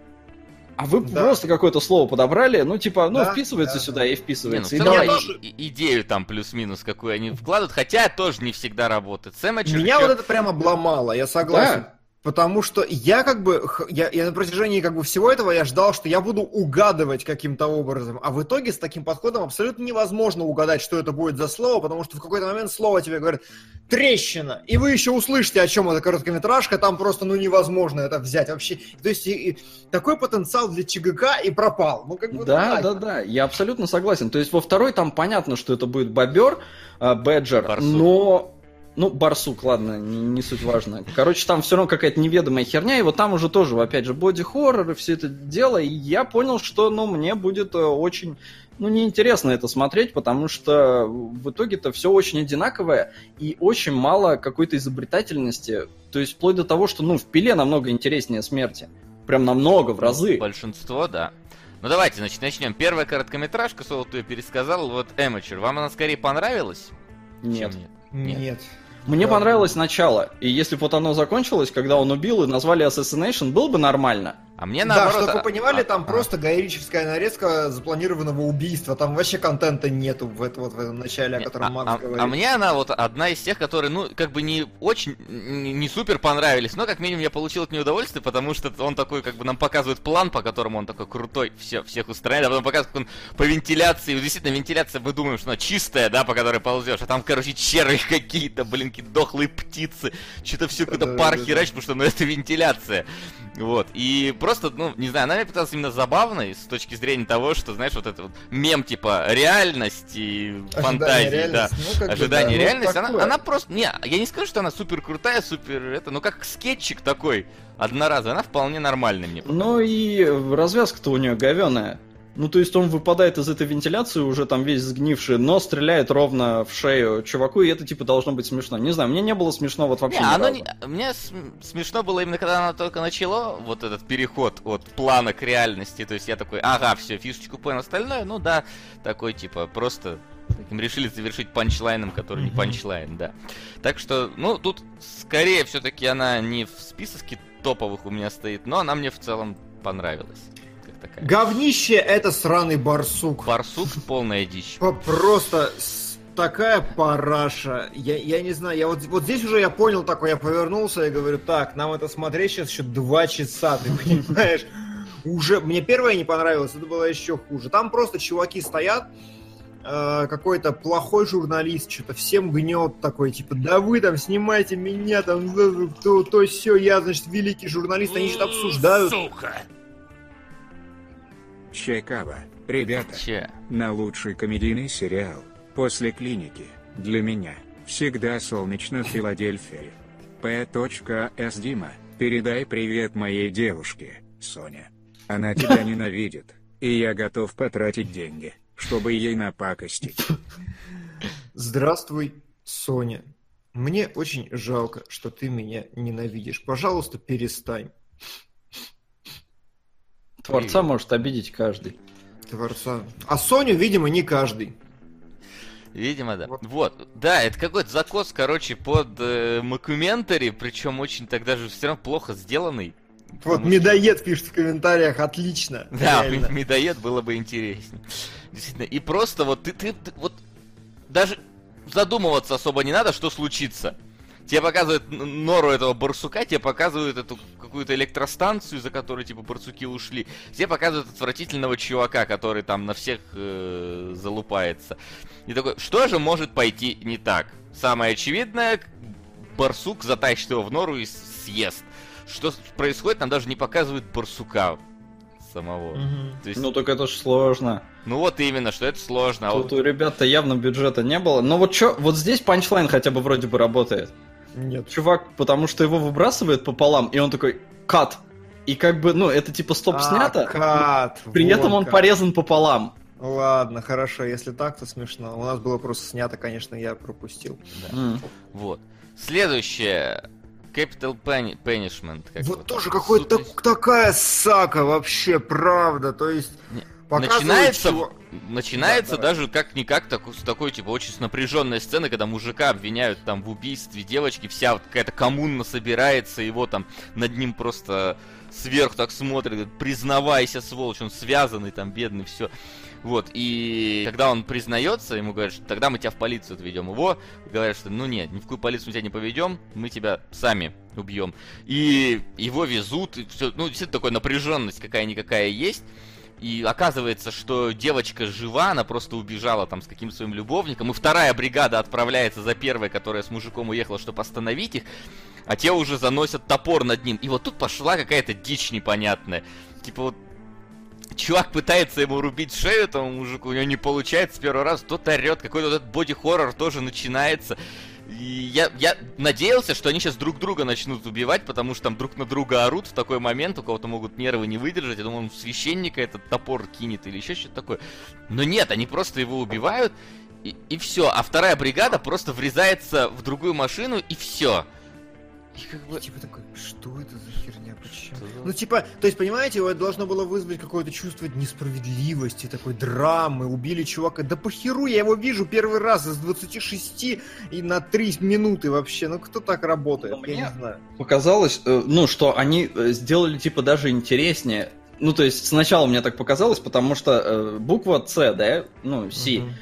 А вы Да. просто какое-то слово подобрали, ну, типа, ну, Да, вписывается да, сюда да. и Не, ну, вписывается. и давай. тоже- и- идею там плюс-минус, какую они вкладывают, хотя тоже не всегда работает. Сэм Меня вот это прям обломало, я согласен. Да. Потому что я как бы, я, я на протяжении как бы всего этого я ждал, что я буду угадывать каким-то образом, а в итоге с таким подходом абсолютно невозможно угадать, что это будет за слово, потому что в какой-то момент слово тебе говорит трещина, и вы еще услышите, о чем эта короткометражка, там просто ну невозможно это взять вообще. То есть и- и такой потенциал для ЧГК и пропал. Ну как бы Да, ну, да, да, я абсолютно согласен. То есть во второй там понятно, что это будет бобер, э, бэджер, Барсук. но... Ну, барсук, ладно, не, не суть важно. Короче, там все равно какая-то неведомая херня, и вот там уже тоже, опять же, боди-хоррор и все это дело, и я понял, что, ну, мне будет э, очень, ну, неинтересно это смотреть, потому что в итоге-то все очень одинаковое, и очень мало какой-то изобретательности, то есть вплоть до того, что, ну, в пиле намного интереснее смерти. Прям намного, в разы. Большинство, да. Ну давайте, значит, начнем. Первая короткометражка, Соло, ты пересказал, вот Amateur. Вам она скорее понравилась? Нет? Нет. Нет. Мне Да. понравилось начало, и если бы вот оно закончилось, когда он убил и назвали Assassination, было бы нормально. А мне Да, наоборот... чтобы вы а- понимали, а- там а. просто гаирическая нарезка запланированного убийства. Там вообще контента нету в, это, вот, в этом начале, о котором а, Макс а- говорит. а мне она вот одна из тех, которые, ну, как бы не очень, не, не супер понравились, но как минимум я получил от нее удовольствие, потому что он такой, как бы нам показывает план, по которому он такой крутой, все, всех устраивает, а потом показывает, как он по вентиляции, вот действительно вентиляция, мы думаем, что она чистая, да, по которой ползешь, а там, короче, черви какие-то, блин, какие дохлые птицы, что-то все какой-то Да, пар да, да. херачит, потому что, ну, это вентиляция. Вот, и просто, ну, не знаю, она мне показалась именно забавной с точки зрения того, что, знаешь, вот это вот мем типа реальность и Ожидание фантазии, да. реальности, ну, Ожидание да, ну, реальность, она, она просто. Не, я не скажу, что она супер крутая, супер это, ну как скетчик такой одноразовый, она вполне нормальная мне. Ну и развязка-то у нее говеная. Ну, то есть он выпадает из этой вентиляции уже там весь сгнивший, но стреляет ровно в шею чуваку, и это типа должно быть смешно. Не знаю, мне не было смешно вот вообще Не, оно разу. не- мне см- смешно было именно когда она только начала, вот этот переход от плана к реальности. То есть я такой, ага, все, фишечку понял, остальное, ну да, такой типа просто таким решили завершить панчлайном, который не панчлайн, да. Так что, ну, тут скорее все-таки она не в списке топовых у меня стоит, но она мне в целом понравилась. Такая. Говнище это сраный барсук. Барсук полная дичь. Просто такая параша. Я, я не знаю, я вот, вот здесь уже я понял такой, я повернулся и говорю, так, нам это смотреть сейчас еще два часа, ты понимаешь? Уже, мне первое не понравилось, это было еще хуже. Там просто чуваки стоят, э, какой-то плохой журналист что-то всем гнет такой, типа, да вы там снимайте меня, там, то, то все, я, значит, великий журналист, они что-то обсуждают. Чайкава. Ребята, Че? на лучший комедийный сериал после клиники для меня всегда солнечно в Филадельфии. П.С. Дима, передай привет моей девушке, Соня. Она тебя ненавидит, и я готов потратить деньги, чтобы ей напакостить. Здравствуй, Соня. Мне очень жалко, что ты меня ненавидишь. Пожалуйста, перестань. Творца может обидеть каждый. Творца. А Соню, видимо, не каждый. Видимо, да. Вот. Вот. Да, это какой-то закос, короче, под э, Мокументари, причем очень тогда же все равно плохо сделанный. Вот что- медоед пишет в комментариях, отлично. Да, реально. медоед было бы интереснее. Действительно. И просто вот ты, ты, ты- вот даже задумываться особо не надо, что случится. Тебе показывают нору этого барсука, тебе показывают эту какую-то электростанцию, за которой типа барсуки ушли. Тебе показывают отвратительного чувака, который там на всех э, залупается. И такой, что же может пойти не так? Самое очевидное, барсук затащит его в нору и съест. Что происходит, нам даже не показывают барсука самого. Мгм. То есть, Ну ну, так это ж сложно. вот именно, что это сложно. А Тут вот- у ребят-то явно бюджета не было. Но вот чё, вот здесь панчлайн хотя бы вроде бы работает. Нет. Чувак, потому что его выбрасывает пополам, и он такой, кат. И как бы, ну, это типа стоп А, снято, кат, при вот этом он как. порезан пополам. Ладно, хорошо, если так, то смешно. У нас было просто снято, конечно, я пропустил. М. Вот. Следующее. Capital Punishment. как вот вот. тоже какой-то так- такая сака вообще, правда. То есть Не, Начинается, чего- начинается Да, даже как-никак так, с такой, типа, очень напряженной сцены, когда мужика обвиняют там в убийстве девочки, вся вот какая-то коммуна собирается, его там над ним просто сверху так смотрит, говорит, признавайся, сволочь, он связанный там, бедный, все. Вот, и когда он признается, ему говорят, что тогда мы тебя в полицию отведем. Его говорят, что ну нет, ни в какую полицию мы тебя не поведем, мы тебя сами убьем. И его везут, и все, ну, действительно, такая напряженность какая-никакая есть. И оказывается, что девочка жива, она просто убежала там с каким-то своим любовником. И вторая бригада отправляется за первой, которая с мужиком уехала, чтобы остановить их. А те уже заносят топор над ним. И вот тут пошла какая-то дичь непонятная. Типа вот чувак пытается ему рубить шею этому мужику, у него не получается с первого раза, тот орет, какой-то вот этот боди-хоррор тоже начинается. Я, я надеялся, что они сейчас друг друга начнут убивать, потому что там друг на друга орут в такой момент, у кого-то могут нервы не выдержать. Я думал, он священника этот топор кинет или еще что-то такое. Но нет, они просто его убивают, и, и все. А вторая бригада просто врезается в другую машину, и все. И как бы... Типа такой, что это за херня, почему? Что Ну, типа, то есть, понимаете, это должно было вызвать какое-то чувство несправедливости, такой драмы, убили чувака. Да похеру, я его вижу первый раз из 26 и на 3 минуты вообще. Ну, кто так работает? Ну, Я мне- не знаю. Показалось, э, ну, что они э, сделали типа даже интереснее. Ну, то есть сначала мне так показалось, потому что э, буква С, да, ну, С. Мгм.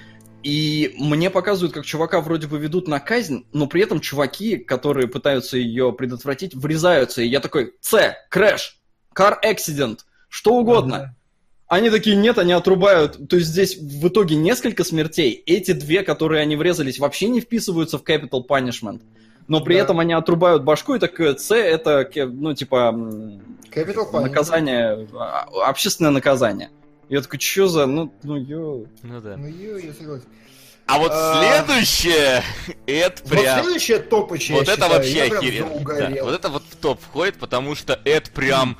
И мне показывают, как чувака вроде бы ведут на казнь, но при этом чуваки, которые пытаются ее предотвратить, врезаются. И я такой, С, крэш, car accident, что угодно. Ага. Они такие, нет, они отрубают. То есть здесь в итоге несколько смертей. Эти две, которые они врезались, вообще не вписываются в Capital Punishment. Но при Да. этом они отрубают башку, и так С это, ке- ну, типа, Capital наказание, а, общественное наказание. Я такой, что за, ну, ну, ё... Ну да. Ну, ё, я согласен. А вот А. следующее, это Вот прям... следующее топыча, Вот я это считаю, вообще охеренно. Да, вот это вот в топ входит, потому что это прям...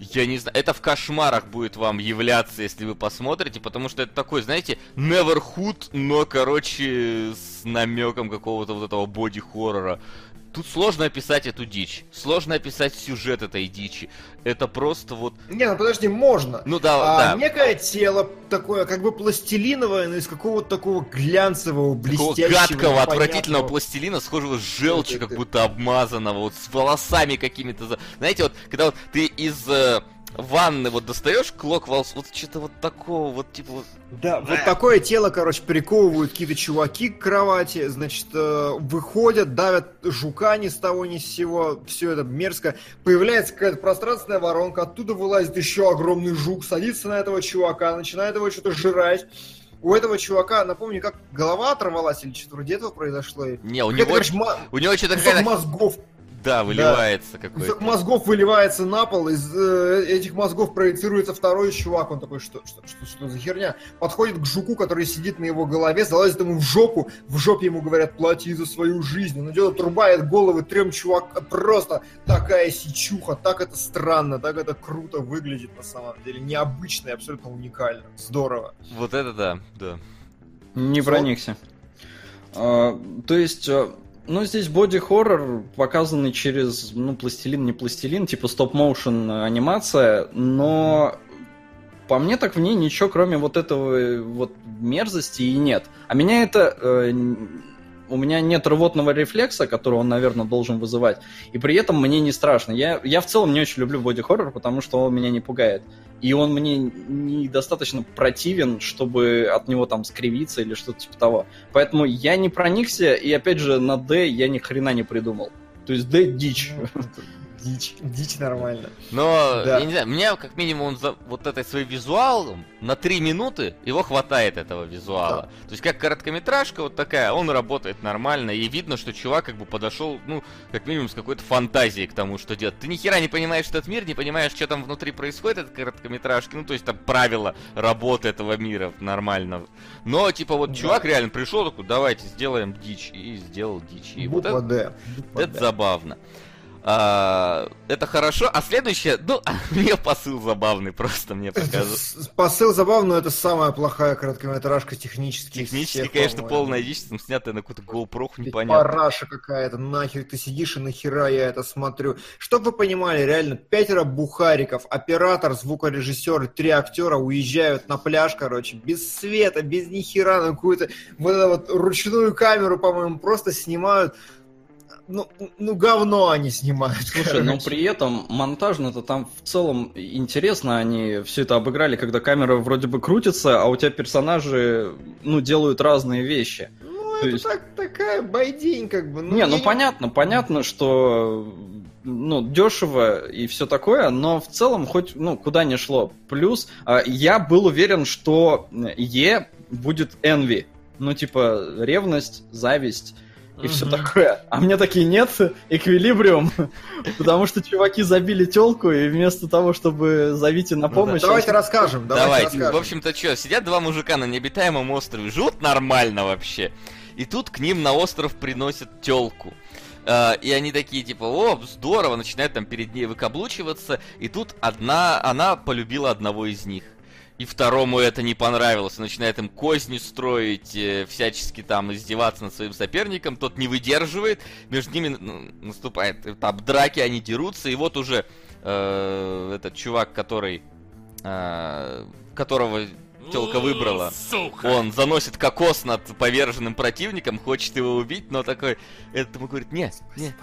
Я не знаю, это в кошмарах будет вам являться, если вы посмотрите, потому что это такой, знаете, Neverhood, но, короче, с намеком какого-то вот этого боди-хоррора. Тут сложно описать эту дичь, сложно описать сюжет этой дичи. Это просто вот... Не, ну подожди, можно. Ну да, А, да. Некое тело такое, как бы пластилиновое, но из какого-то такого глянцевого, Такого блестящего, гадкого, отвратительного пластилина, схожего с желчью, как будто обмазанного, вот с волосами какими-то. Знаете, вот когда вот ты из э, ванны вот достаешь клок волос, вот что-то вот такого, вот типа вот. Да, вот такое тело, короче, приковывают какие-то чуваки к кровати, значит, э, выходят, давят жука ни с того ни с сего, все это мерзко. Появляется какая-то пространственная воронка, оттуда вылазит еще огромный жук, садится на этого чувака, начинает его что-то жрать. У этого чувака, напомню, как голова оторвалась или что-то вроде этого произошло. Не, у него, короче, у него что-то какая-то, мозгов да, выливается Кусок какой-то. мозгов выливается на пол, из э, этих мозгов проецируется второй чувак, он такой, что, что, что, что за херня? Подходит к жуку, который сидит на его голове, залазит ему в жопу, в жопе ему говорят, плати за свою жизнь. Он идет, отрубает головы трем чувакам, просто такая сичуха, так это странно, так это круто выглядит на самом деле, необычно и абсолютно уникально, здорово. Вот это да, да. Не проникся. А, то есть, а, ну, здесь боди-хоррор, показанный через, ну, пластилин, не пластилин, типа стоп-моушен анимация, но по мне так в ней ничего, кроме вот этого э, вот мерзости и нет. А меня это... Э, у меня нет рвотного рефлекса, который он, наверное, должен вызывать. И при этом мне не страшно. Я, я в целом не очень люблю боди-хоррор, потому что он меня не пугает. И он мне недостаточно противен, чтобы от него там скривиться или что-то типа того. Поэтому я не проникся, и опять же на D я ни хрена не придумал. То есть D дичь. Дичь, дичь нормально. Но, да. я не знаю, меня как минимум за вот этой своим визуалом на три минуты его хватает этого визуала. Да. То есть как короткометражка вот такая, он работает нормально, и видно, что чувак как бы подошел, ну, как минимум с какой-то фантазией к тому, что делать. Ты ни хера не понимаешь этот мир, не понимаешь, что там внутри происходит, этой короткометражки, ну, то есть там правила работы этого мира нормально. Но, типа, вот да. чувак реально пришел такой, давайте сделаем дичь, и сделал дичь. И Буква вот это, Буква это забавно. А, это хорошо. А следующее, ну, мне посыл забавный просто мне показывает. Посыл забавный, но это самая плохая короткометражка технически. Технически, всех, конечно, полная дичь, там снятая на какую-то GoPro, непонятно. Параша какая-то, нахер ты сидишь и нахера я это смотрю. Чтоб вы понимали, реально, пятеро бухариков, оператор, звукорежиссер, три актера уезжают на пляж, короче, без света, без нихера, на какую-то вот эту вот ручную камеру, по-моему, просто снимают ну, ну говно они снимают. Слушай, короче. но при этом монтажно-то там в целом интересно, они все это обыграли, когда камера вроде бы крутится, а у тебя персонажи, ну, делают разные вещи. Ну, То это есть... так, такая байдень, как бы. Ну, не, ну не... понятно, понятно, что ну, дешево и все такое, но в целом хоть, ну, куда не шло. Плюс а, я был уверен, что Е будет Envy. Ну, типа, ревность, зависть и все такое. А мне такие нет, эквилибриум, потому что чуваки забили телку, и вместо того, чтобы зовите на помощь... Давайте расскажем, давайте. давайте. Расскажем. В общем-то, что, сидят два мужика на необитаемом острове, живут нормально вообще. И тут к ним на остров приносят телку. Uh, и они такие, типа, о, здорово, начинают там перед ней выкаблучиваться, и тут одна, она полюбила одного из них и второму это не понравилось, начинает им козни строить, э, всячески там издеваться над своим соперником, тот не выдерживает, между ними ну, наступает этап драки, они дерутся, и вот уже э, этот чувак, который, э, которого телка выбрала, Сука. он заносит кокос над поверженным противником, хочет его убить, но такой, этому говорит, нет, нет,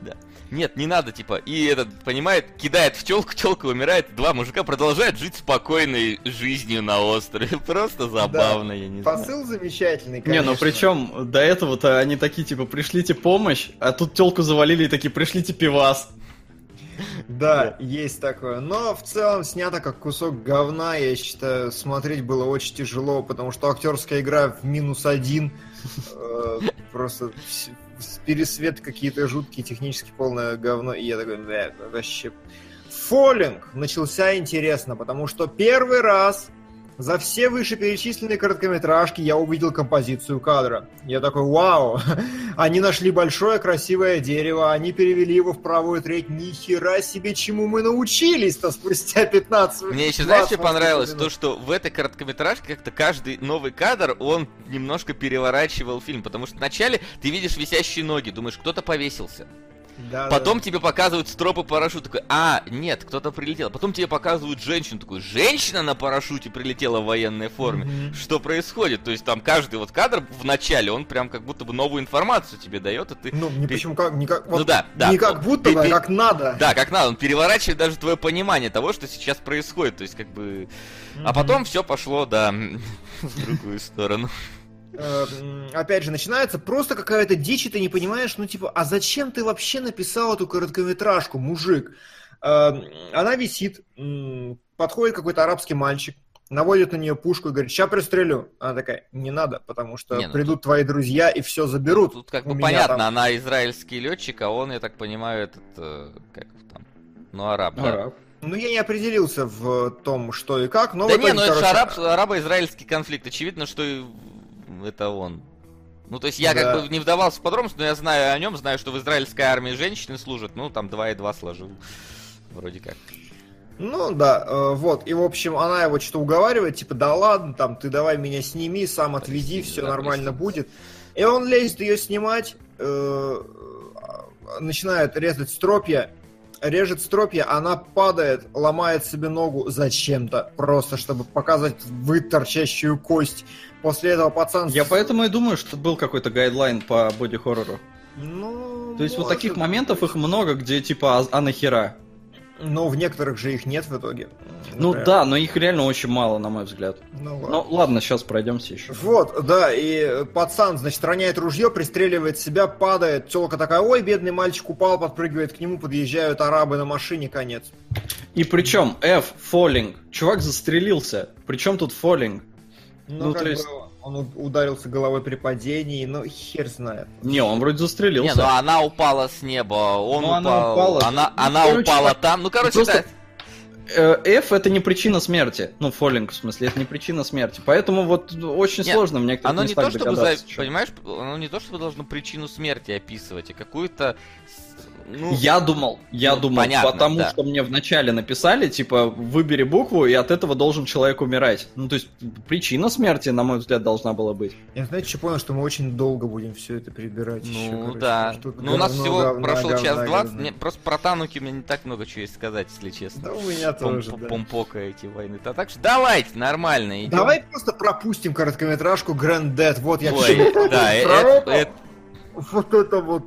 да нет, не надо, типа. И этот, понимает, кидает в телку, телка умирает, два мужика продолжают жить спокойной жизнью на острове. Просто забавно, да. я не Посыл знаю. Посыл замечательный, конечно. Не, ну причем до этого-то они такие, типа, пришлите помощь, а тут телку завалили и такие, пришлите пивас. Да, есть такое. Но в целом снято как кусок говна, я считаю, смотреть было очень тяжело, потому что актерская игра в минус один. Э, просто пересвет какие-то жуткие, технически полное говно. И я такой, да, вообще... Фоллинг начался интересно, потому что первый раз за все вышеперечисленные короткометражки я увидел композицию кадра. Я такой, вау, они нашли большое красивое дерево, они перевели его в правую треть. Ни хера себе, чему мы научились-то спустя 15 Мне еще, знаешь, что понравилось? То, что в этой короткометражке как-то каждый новый кадр, он немножко переворачивал фильм. Потому что вначале ты видишь висящие ноги, думаешь, кто-то повесился. Да, Потом да. тебе показывают стропы парашют, такой, а, нет, кто-то прилетел. Потом тебе показывают женщину, такой, женщина на парашюте прилетела в военной форме. Mm-hmm. Что происходит? То есть там каждый вот кадр в начале, он прям как будто бы новую информацию тебе дает, и ты... Ну, не почему как, не как, вот, ну да, да. Не как будто бы, а как надо. Да, как надо. Он переворачивает даже твое понимание того, что сейчас происходит. То есть как бы... Mm-hmm. А потом все пошло, да, в другую сторону. Э, опять же, начинается просто какая-то дичь, и ты не понимаешь, ну типа, а зачем ты вообще написал эту короткометражку, мужик? Э, она висит, подходит какой-то арабский мальчик, наводит на нее пушку и говорит, сейчас пристрелю. Она такая, не надо, потому что не, ну придут тут... твои друзья и все заберут. Ну, тут как бы понятно, там... она израильский летчик, а он, я так понимаю, этот, э, как там, ну, араб. Араб. Да? Ну, я не определился в том, что и как, но... Да не, ну это же араб, арабо-израильский конфликт. Очевидно, что это он. Ну, то есть я да. как бы не вдавался в подробности, но я знаю о нем, знаю, что в израильской армии женщины служат. Ну, там два и два сложил. Вроде как. Ну да, э, вот. И, в общем, она его что-то уговаривает, типа, да ладно, там, ты давай меня сними, сам отвези, все да, нормально прости. будет. И он лезет ее снимать, э, начинает резать стропья, режет стропья, она падает, ломает себе ногу зачем-то, просто чтобы показать выторчащую кость. После этого пацан... Я поэтому и думаю, что был какой-то гайдлайн по боди-хоррору. Ну, То есть вот таких быть. моментов их много, где типа, а, а нахера? Но в некоторых же их нет в итоге. Ну Например. да, но их реально очень мало, на мой взгляд. Ну, ладно. Ну ладно, сейчас пройдемся еще. Вот, да, и пацан, значит, роняет ружье, пристреливает себя, падает. Телка такая, ой, бедный мальчик упал, подпрыгивает к нему, подъезжают арабы на машине, конец. И причем F, фоллинг. Чувак застрелился. Причем тут фоллинг? Ну, Ну, то есть- бы он ударился головой при падении, ну, хер знает. Не, он вроде Не, застрелился. ну она упала с неба, он Ну, упал, она упала. она, Ну, она короче, упала так- там. Ну, короче, Просто- да. Э, F это не причина смерти. Ну, фоллинг, в смысле, это не причина смерти. Поэтому вот очень Нет, сложно в некоторых Оно не то, чтобы, за- понимаешь, оно не то, чтобы должно причину смерти описывать, а какую-то... Ну, Я думал, я Ну, думал, понятно, потому да. что мне вначале написали, типа, выбери букву, и от этого должен человек умирать. Ну, то есть, причина смерти, на мой взгляд, должна была быть. Я, знаете, что понял, что мы очень долго будем все это прибирать. ещё, ну короче, да. Ну, у нас говно, всего говна, прошел говна, час двадцать. Мне просто про тануки у меня не так много чего есть сказать, если честно. Да у меня Пом- тоже, да. Помпока эти войны. Да, так что давайте, нормально. идем. Давай просто пропустим короткометражку Grand Dead. Вот я Ой, да, э- это- это- Вот это вот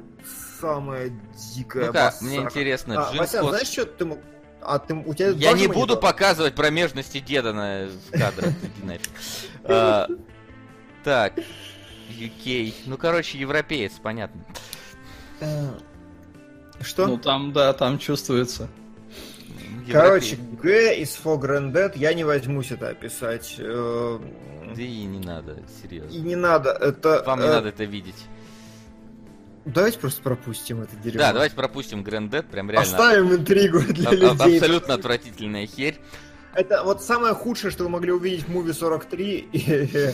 самое дикое. Ну как, басака. мне интересно, А, Джим Вася, Кос- знаешь, что ты... м- А ты... У тебя Я не монитор? буду показывать промежности деда на кадрах. А, Так, UK. Ну, короче, европеец, понятно. Э, Что? Ну, там, да, там чувствуется. Короче. Г из For Grand Dead я не возьмусь это описать. Э, Да и не надо, И серьезно. не надо, это... Вам не э, надо это видеть. Давайте просто пропустим это дерьмо. Да, давайте пропустим Grand Dead, прям реально Оставим интригу для а- людей. абсолютно отвратительная херь. Это вот самое худшее, что вы могли увидеть в Movie 43. и-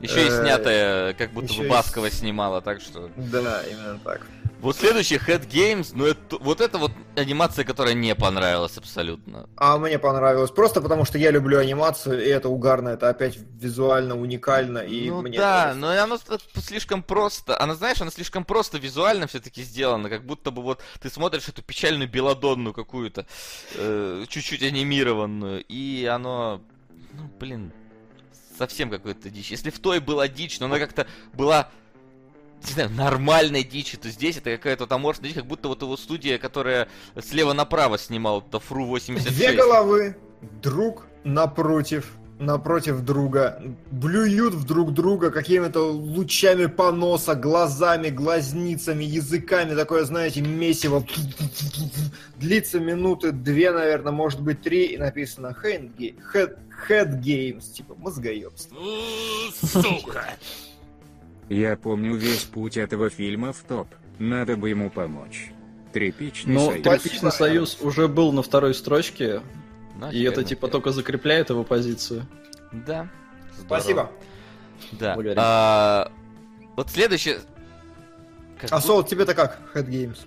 Еще и Э, снятая, как будто бы Баскова снимала, так что... Да, именно так. Вот следующий Head Games, ну это, вот это вот анимация, которая не понравилась абсолютно. А мне понравилось просто потому, что я люблю анимацию, и это угарно, это опять визуально уникально, и ну мне да, но и оно слишком просто. Она, знаешь, она слишком просто визуально все-таки сделана, как будто бы вот ты смотришь эту печальную белодонную какую-то, э, чуть-чуть анимированную, и оно, ну блин, совсем какой-то дичь. Если в той была дичь, но она как-то была не знаю, нормальной дичи, то здесь это какая-то вот аморфная дичь, как будто вот его студия, которая слева направо снимала, это Фру 86. Две головы, друг напротив, напротив друга, блюют в друг друга какими-то лучами поноса, глазами, глазницами, языками, такое, знаете, месиво. Длится минуты две, наверное, может быть три, и написано Games, типа мозгоебство. Сука! Я помню весь путь этого фильма в топ. Надо бы ему помочь. Тряпичный Ну, союз. Тряпичный Спасибо. союз уже был на второй строчке, Нафиг и это типа только закрепляет его позицию. Да. Здорово. Спасибо. Да. Благодарим. А, вот следующее. Как А будто- Сол, тебе-то как, Head Games?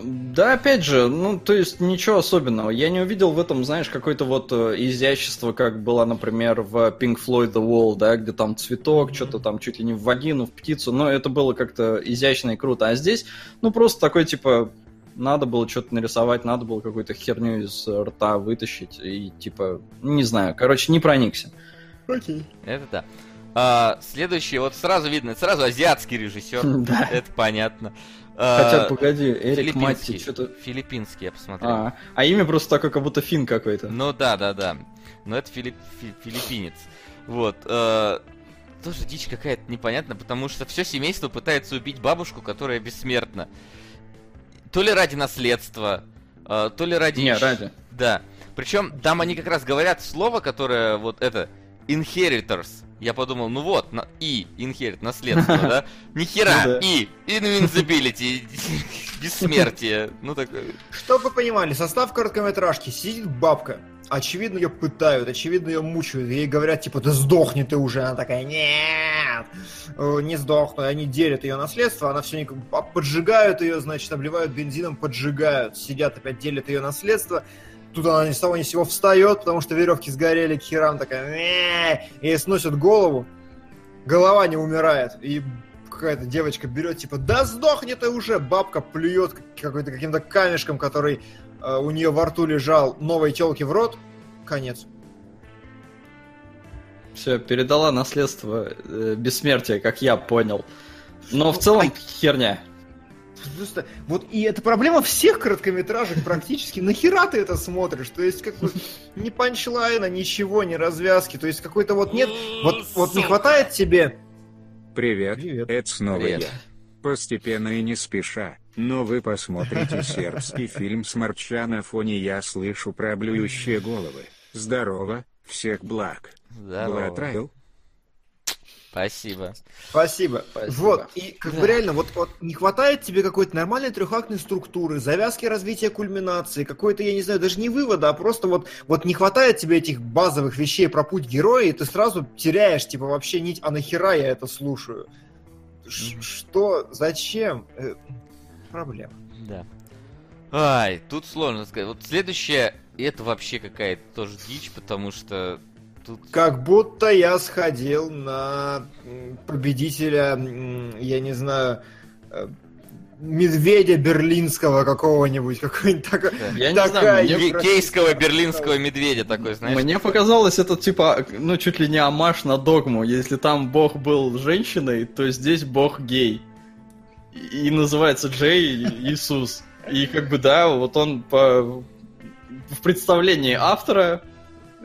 Да, опять же, ну, то есть ничего особенного. Я не увидел в этом, знаешь, какое-то вот э, изящество, как было, например, в Pink Floyd The Wall, да, где там цветок, что-то там чуть ли не в вагину, в птицу, но это было как-то изящно и круто. А здесь, ну, просто такой, типа, надо было что-то нарисовать, надо было какую-то херню из рта вытащить, и, типа, не знаю, короче, не проникся. Окей. Это да. А, следующее, вот сразу видно, сразу азиатский режиссер. Да. Это понятно. А, Хотя, погоди, Эрик Матти, что-то... Филиппинский, я посмотрел. А, а имя просто такое, как будто фин какой-то. Ну да, да, да. Но это филип- фи- филиппинец. Вот. э, тоже дичь какая-то непонятная, потому что все семейство пытается убить бабушку, которая бессмертна. То ли ради наследства, э, то ли ради... Не, ради. Да. Причем там они как раз говорят слово, которое вот это inheritors. Я подумал, ну вот, на, и inherit, наследство, да? Ни хера, Ну и invincibility, бессмертие. Ну так, Чтобы вы понимали, состав короткометражки сидит бабка. Очевидно, ее пытают, очевидно, ее мучают. Ей говорят, типа, да сдохни ты уже. Она такая, нет, э, не сдохну. И они делят ее наследство, она все никак... Поджигают ее, значит, обливают бензином, поджигают. Сидят опять, делят ее наследство. Тут она ни с того ни с сего встает, потому что веревки сгорели к херам, такая, и ей сносят голову. Голова не умирает. И какая-то девочка берет, типа, да сдохни ты уже! Бабка плюет какой-то каким-то камешком, который э, у нее во рту лежал новой телки в рот, конец. Все, передала наследство э, бессмертия, как я понял. Но в целом херня. Просто, вот и это проблема всех короткометражек практически. Нахера ты это смотришь? То есть, как бы, ни панчлайна, ничего, ни развязки. То есть, какой-то вот нет... Вот, вот не хватает тебе... Привет, Привет. это снова Привет. я. Постепенно и не спеша, но вы посмотрите сербский фильм «Сморча» на фоне я слышу про блюющие головы. Здорово, всех благ. Здорово. Бладрайл? Спасибо. Спасибо. Спасибо. Вот, и как бы реально, вот, вот не хватает тебе какой-то нормальной трехактной структуры, завязки развития кульминации, какой-то, я не знаю, даже не вывода, а просто вот, вот не хватает тебе этих базовых вещей про путь героя, и ты сразу теряешь, типа, вообще нить, а нахера я это слушаю? Ш-. Что? Зачем? Э, Проблема. Да. Ай, тут сложно сказать. Вот следующее, это вообще какая-то тоже дичь, потому что тут... Как будто я сходил на победителя, я не знаю, э, медведя берлинского какого-нибудь, какой-нибудь такой. Я не Такая знаю, мне, Кейского берлинского медведя такой, знаешь? мне показалось это типа, ну чуть ли не амаш на догму. Если там бог был женщиной, то здесь бог гей. И, и называется J Иисус. И как бы да, вот он по в представлении автора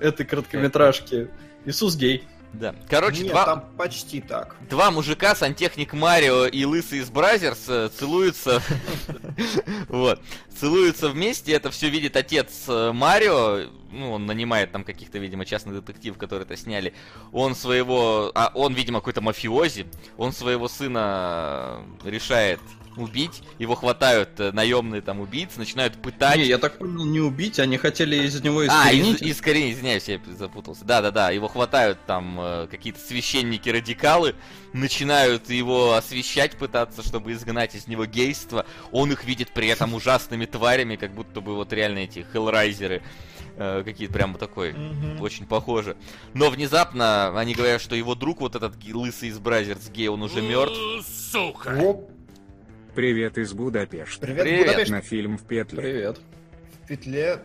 этой короткометражки Иисус гей. Да. Короче, Нет, два, там почти так. два мужика, сантехник Марио и лысый из Brazzers, э, целуются. Вот. Целуются вместе, это все видит отец э, Марио. Ну, он нанимает там каких-то, видимо, частных детективов, которые это сняли. Он своего... А он, видимо, какой-то мафиози. Он своего сына решает убить. Его хватают э, наемные там убийцы, начинают пытать. Не, я так понял, не убить, они хотели из него А, искоренить. из, искоренить, извиняюсь, я запутался. Да-да-да, его хватают там э, какие-то священники-радикалы, начинают его освещать, пытаться, чтобы изгнать из него гейство. Он их видит при этом ужасными тварями, как будто бы вот реально эти хеллрайзеры э, какие-то прямо такой, очень похожи. Но внезапно они говорят, что его друг, вот этот лысый из Brazzers гей, он уже мертв. Оп, Привет из Будапешта. привет, Привет. Будапешт. На фильм в петле. Привет. В петле.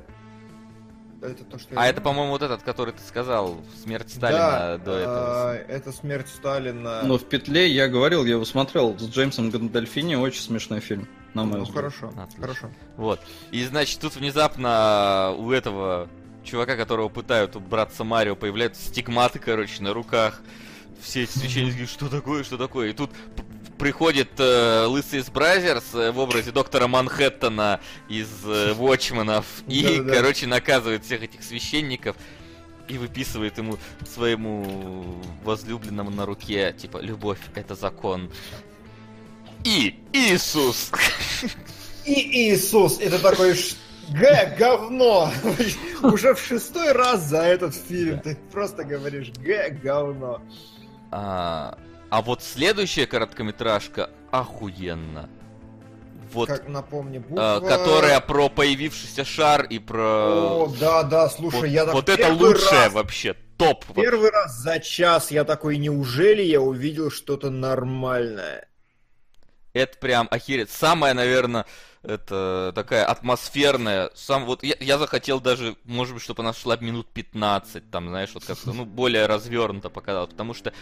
Это то, что я А это, думал. по-моему, вот этот, который ты сказал, смерть Сталина Да, до этого. а, это смерть Сталина. Но в петле я говорил, я его смотрел с Джеймсом Гандальфини, очень смешной фильм, на мой Ну, взгляд. хорошо, Отлично. хорошо. Вот. И значит, тут внезапно у этого чувака, которого пытают у братца Марио, появляются стигматы, короче, на руках. Все эти священники говорят, что такое, что такое. И тут приходит э, лысый из Brazzers э, в образе доктора Манхэттена из э, Watchmen'ов и, Да-да-да. короче, наказывает всех этих священников и выписывает ему своему возлюбленному на руке, типа, любовь — это закон. И Иисус! И Иисус, это такой Г, говно! Уже в шестой раз за этот фильм ты просто говоришь Г, говно. А, вот следующая короткометражка охуенно. Вот, Как напомни, а, буква... которая про появившийся шар и про... О, да, да, слушай, вот я так вот это лучшее раз- вообще, топ. Первый раз за час я такой, неужели я увидел что-то нормальное? Это прям охереть. Самая, наверное, это такая атмосферная. Сам вот я, я захотел даже, может быть, чтобы она шла минут 15, там, знаешь, вот как-то, ну, более развернуто показалось. Потому что,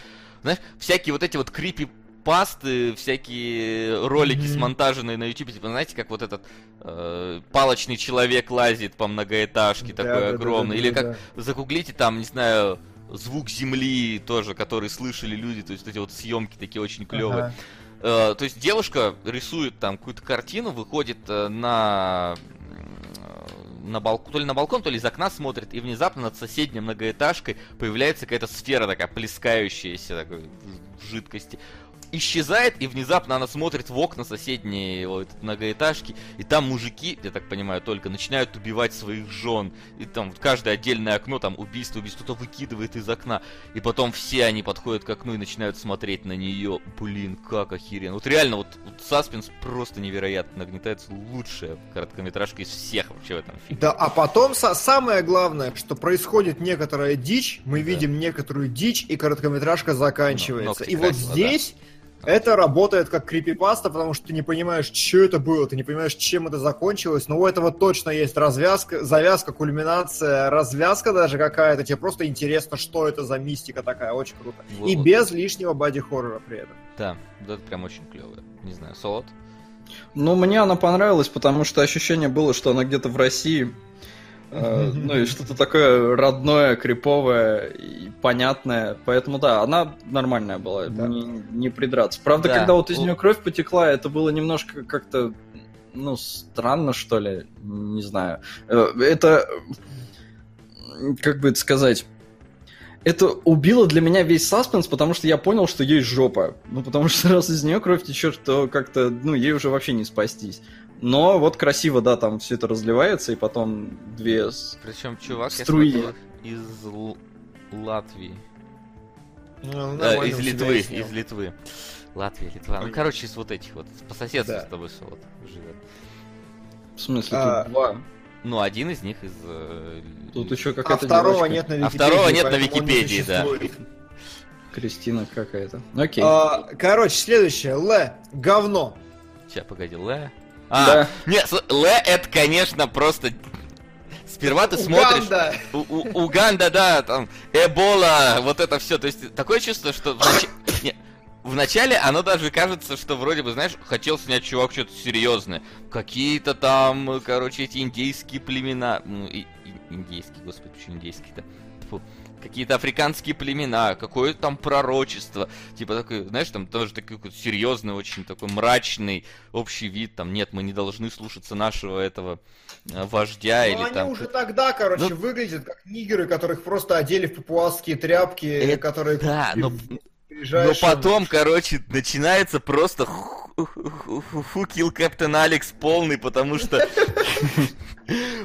знаешь, всякие вот эти вот крипи пасты, всякие ролики Мгм. смонтаженные на YouTube, типа, знаете, как вот этот э, палочный человек лазит по многоэтажке Да, такой да, да, огромный, да, или да, как да. загуглите там, не знаю, звук земли тоже, который слышали люди, то есть вот эти вот съемки такие очень клевые. Ага. Э, то есть девушка рисует там какую-то картину, выходит э, на э, на балкон, то ли на балкон, то ли из окна смотрит, и внезапно над соседней многоэтажкой появляется какая-то сфера такая, плескающаяся такой в жидкости. Исчезает, и внезапно она смотрит в окна соседней вот, многоэтажки, и там мужики, я так понимаю, только начинают убивать своих жен. И там вот каждое отдельное окно, там убийство, убийство, кто-то выкидывает из окна. И потом все они подходят к окну и начинают смотреть на нее. Блин, как охеренно. Вот реально, вот, вот саспенс просто невероятно нагнетается. Лучшая короткометражка из всех вообще в этом фильме. Да, а потом са- самое главное, что происходит некоторая дичь, мы Да. видим некоторую дичь, и короткометражка заканчивается. ногти и вот красила, да. Это работает как крипипаста, потому что ты не понимаешь, что это было, ты не понимаешь, чем это закончилось, но у этого точно есть развязка, завязка, культминация, развязка даже какая-то, тебе просто интересно, что это за мистика такая, очень круто. Вот, И вот. без лишнего боди-хоррора при этом. Да, вот это прям очень клевое. Не знаю, Солод? Ну, мне она понравилась, потому что ощущение было, что она где-то в России. Э, Ну и что-то такое родное, криповое и понятное. Поэтому да, она нормальная была, Да. не, не придраться. Правда, Да. когда вот из нее кровь потекла, это было немножко как-то, ну, странно, что ли, не знаю. Э, Это, как бы это сказать, это убило для меня весь саспенс, потому что я понял, что ей жопа. Ну, потому что раз из нее кровь течет, то как-то, ну, ей уже вообще не спастись. Но вот красиво, да, там все это разливается, и потом две... Причем чувак, Струи. я смотрю, из Л- Латвии. Ну, нормально из Литвы, из Литвы. Латвия, Литва. Ну, Понятно. короче, из вот этих вот. По соседству Да. с тобой Солод живет. В смысле, А, тут два. Ну, один из них из... э, Тут еще А какая-то второго девочка. нет на А Википедии. второго нет на Википедии, да. Кристина какая-то. Окей. А, Короче, следующее. Л. Говно. Сейчас, погоди, Ле. А, Да. нет, Ле это, конечно, просто... Сперва ты смотришь... Уганда. У- у- Уганда, да, там, Эбола, вот это все. То есть такое чувство, что в, нач- не, в начале оно даже кажется, что вроде бы, знаешь, хотел снять чувак что-то серьезное. Какие-то там, короче, эти индейские племена. Ну, и- и- индейские, господи, почему индейские-то? Тьфу. Какие-то африканские племена, какое-то там пророчество. Типа такой, знаешь, там тоже такой какой-то серьезный, очень такой мрачный общий вид. Там, нет, мы не должны слушаться нашего этого э, вождя Ну, или они там... уже тогда, короче, Ну- выглядят как нигеры, которых просто одели в папуасские тряпки, Это которые... да, но- Но приезжаешь, потом, короче, начинается просто Kill Captain Алекс полный, потому что...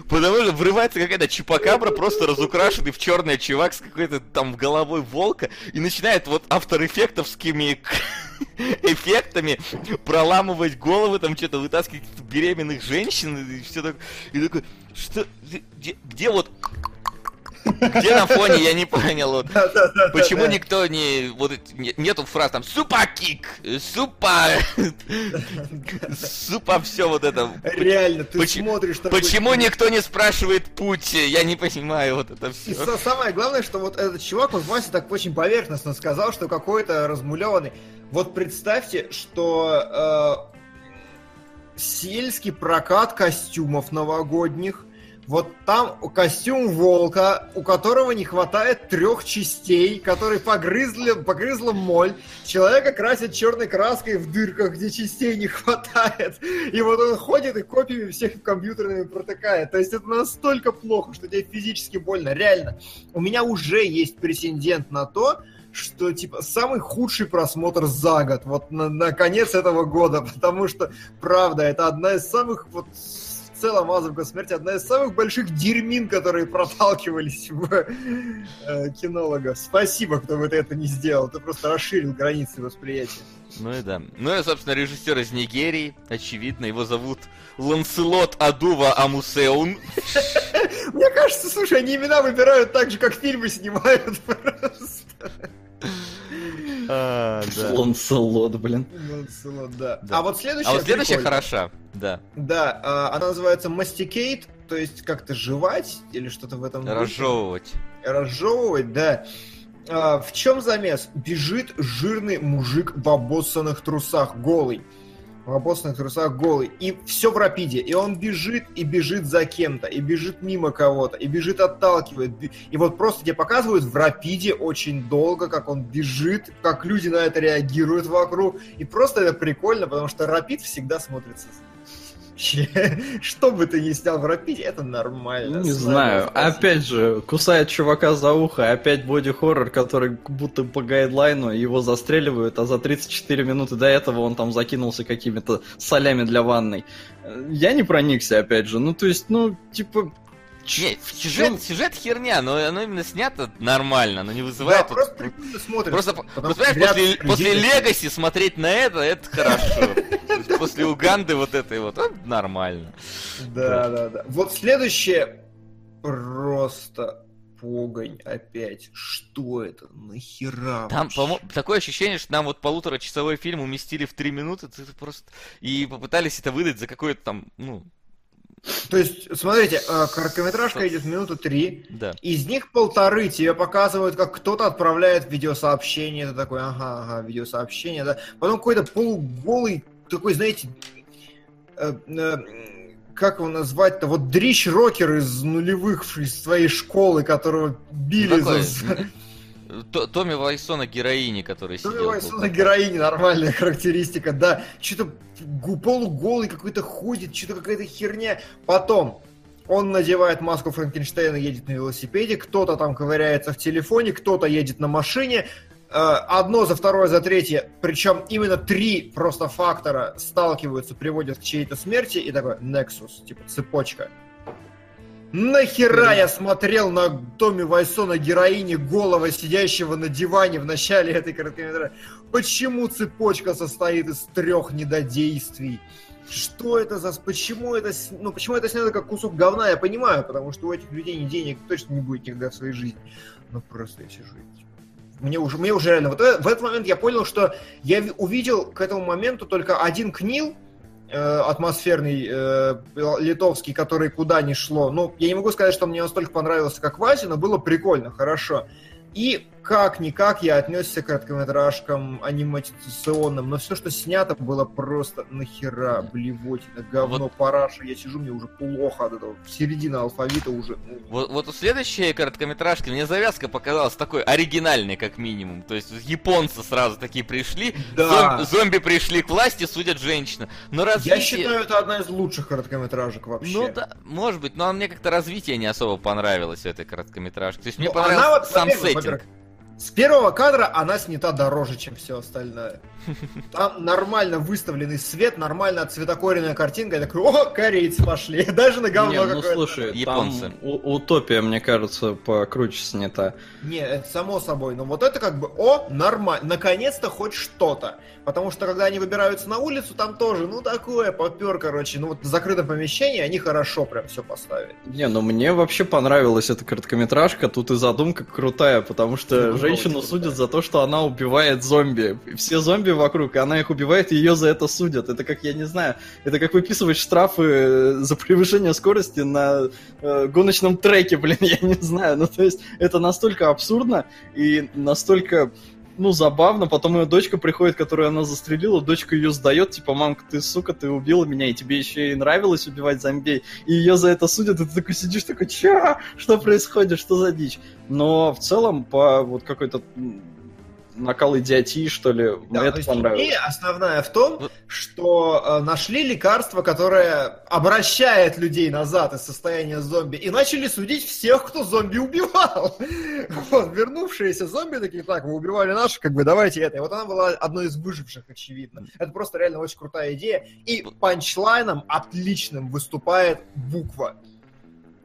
Потому что врывается какая-то чупакабра, просто разукрашенный в черный чувак с какой-то там головой волка, и начинает вот авторэффектовскими эффектами проламывать головы, там что-то вытаскивать беременных женщин и все такое. И такой, что, где, где вот... Где на фоне, я не понял. Вот. Да-да-да-да. Почему никто не... Вот нету фраз там супа-кик, супа... Супа все вот это. Реально, ты Поч- смотришь... такой- Почему никто не спрашивает путь? Я не понимаю вот это И все. са- самое главное, что вот этот чувак, вот Вася так очень поверхностно сказал, что какой-то размулеванный. Вот представьте, что э, сельский прокат костюмов новогодних, вот там костюм волка, у которого не хватает трех частей, который погрызли, погрызла моль. Человека красят черной краской в дырках, где частей не хватает. И вот он ходит и копиями всех компьютерными протыкает. То есть это настолько плохо, что тебе физически больно. Реально. У меня уже есть прецедент на то, что типа самый худший просмотр за год, вот на, на конец этого года, потому что, правда, это одна из самых вот в целом азбука смерти одна из самых больших дерьмин, которые проталкивались в э, кинологов. Спасибо, кто бы это не сделал. Ты просто расширил границы восприятия. Ну и да. Ну и, собственно, режиссер из Нигерии, очевидно, его зовут Ланселот Адува Амусеун. Мне кажется, слушай, они имена выбирают так же, как фильмы снимают просто. А, Ланселот, блин. Ланселот, да. А вот следующая А вот следующая хороша, да. Да, а, она называется Masticate, то есть как-то жевать или что-то в этом духе. Разжевывать. Разжевывать, да. А, в чем замес? Бежит жирный мужик в обоссанных трусах, голый. В обоссанных трусах голый. И все в рапиде. И он бежит, и бежит за кем-то, и бежит мимо кого-то, и бежит отталкивает. И вот просто тебе показывают в рапиде очень долго, как он бежит, как люди на это реагируют вокруг. И просто это прикольно, потому что рапид всегда смотрится что бы ты ни снял в рапиде, это нормально. Не знаю. Опять же, кусает чувака за ухо, опять боди-хоррор, который будто по гайдлайну его застреливают, а за 34 минуты до этого он там закинулся какими-то солями для ванной. Э, Я не проникся, опять же. Ну, то есть, ну, типа... ч- Нет, в сюжет, сюжет херня, но оно именно снято нормально, оно не Да, вызывает... вот- просто прикольно смотрится. Просто, потому вот, понимаешь, после, после Легаси смотреть на это, это хорошо. После Уганды вот этой вот, нормально. Да, да, да. Вот следующее просто погонь опять. Что это? Нахера? Там, по такое ощущение, что нам вот полуторачасовой фильм уместили в три минуты, ты просто... И попытались это выдать за какое-то там, ну, То есть, смотрите, э, короткометражка идет минуту три. да. Из них полторы тебе показывают, как кто-то отправляет видеосообщение. Это такой, ага, ага, видеосообщение, да. Потом какой-то полуголый, такой, знаете, э, э, как его назвать-то? Вот дрищ-рокер из нулевых, из своей школы, которого били Такой, за... То- Томми Вайсона героини, который сидел. Вайсон был. на героине нормальная характеристика, да. Что-то полуголый какой-то ходит, что-то какая-то херня. Потом он надевает маску Франкенштейна, едет на велосипеде, кто-то там ковыряется в телефоне, кто-то едет на машине. Э, Одно за второе, за третье, причем именно три просто фактора сталкиваются, приводят к чьей-то смерти, и такой Nexus, типа цепочка. Нахера я смотрел на Томми Вайсона героине голого, сидящего на диване в начале этой короткометражки? Почему цепочка состоит из трех недодействий? Что это за... Почему это... Ну, почему это снято как кусок говна, я понимаю, потому что у этих людей ни денег точно не будет никогда в своей жизни. Но просто я сижу типа, мне уже, мне уже реально... Вот э- в этот момент я понял, что я ви- увидел к этому моменту только один книл, атмосферный э, литовский, который куда ни шло. Ну, я не могу сказать, что мне настолько понравился, как Вазе, но было прикольно, хорошо. И как-никак я отнесся к короткометражкам анимационным, но все, что снято, было просто нахера, блевотина, говно, Вот. параша. Я сижу, мне уже плохо от этого. Середина алфавита уже. ну, Вот, вот у следующей короткометражки мне завязка показалась такой оригинальной, как минимум. То есть японцы сразу такие пришли, Да. зом- зомби пришли к власти, судят женщину. Но Я развитие... считаю, это одна из лучших короткометражек вообще. Ну да, может быть, но мне как-то развитие не особо понравилось этой короткометражке. То есть мне Ну, понравился вот, сам сеттинг. С первого кадра она снята дороже, чем все остальное. Там нормально выставленный свет, нормально отцветокоренная картинка. Я такой, о, корейцы пошли. Даже на говно Не, ну какое-то. слушай, Японцы. там у- утопия, мне кажется, покруче снята. Не, это само собой. Но вот это как бы, о, нормально. Наконец-то хоть что-то. Потому что, когда они выбираются на улицу, там тоже, ну, такое, попер, короче. Ну, вот в закрытом помещении они хорошо прям все поставили. Не, ну мне вообще понравилась эта короткометражка, тут и задумка крутая, потому что женщину судят за то, что она убивает зомби. Все зомби вокруг, и она их убивает, и ее за это судят. Это как, я не знаю, это как выписывать штрафы э, за превышение скорости на э, гоночном треке, блин, я не знаю. Ну, то есть, это настолько абсурдно и настолько ну, забавно. Потом ее дочка приходит, которую она застрелила, дочка ее сдает, типа, мамка, ты, сука, ты убила меня, и тебе еще и нравилось убивать зомбей. И ее за это судят, и ты такой сидишь, такой, чё? Что происходит? Что за дичь? Но в целом, по вот какой-то накал идиотии, что ли, Да, мне то это понравилось. идея основная в том, Вот. что э, нашли лекарство, которое обращает людей назад из состояния зомби, и начали судить всех, кто зомби убивал. Вот, вернувшиеся зомби такие, так, вы убивали наших, как бы давайте это. И вот она была одной из выживших, очевидно. Это просто реально очень крутая идея. И панчлайном отличным выступает буква.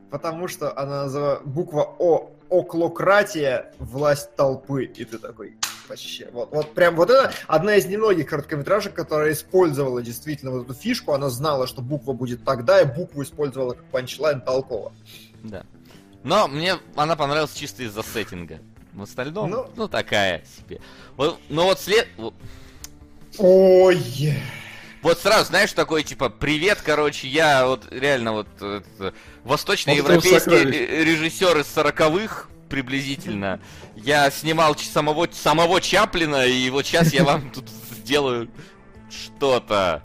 Потому что она называется буква О. Оклократия, власть толпы. И ты такой, вообще. Вот, вот прям вот это одна из немногих короткометражек, которая использовала действительно вот эту фишку. Она знала, что буква будет тогда, и букву использовала как панчлайн толково. Да. Но мне она понравилась чисто из-за сеттинга. В остальном, Ну. ну, такая себе. Вот, но вот след... Ой! Вот сразу, знаешь, такой, типа, привет, короче, я вот реально вот э, это, восточноевропейский режиссер из сороковых приблизительно. Я снимал самого, самого Чаплина, и вот сейчас я вам тут сделаю что-то.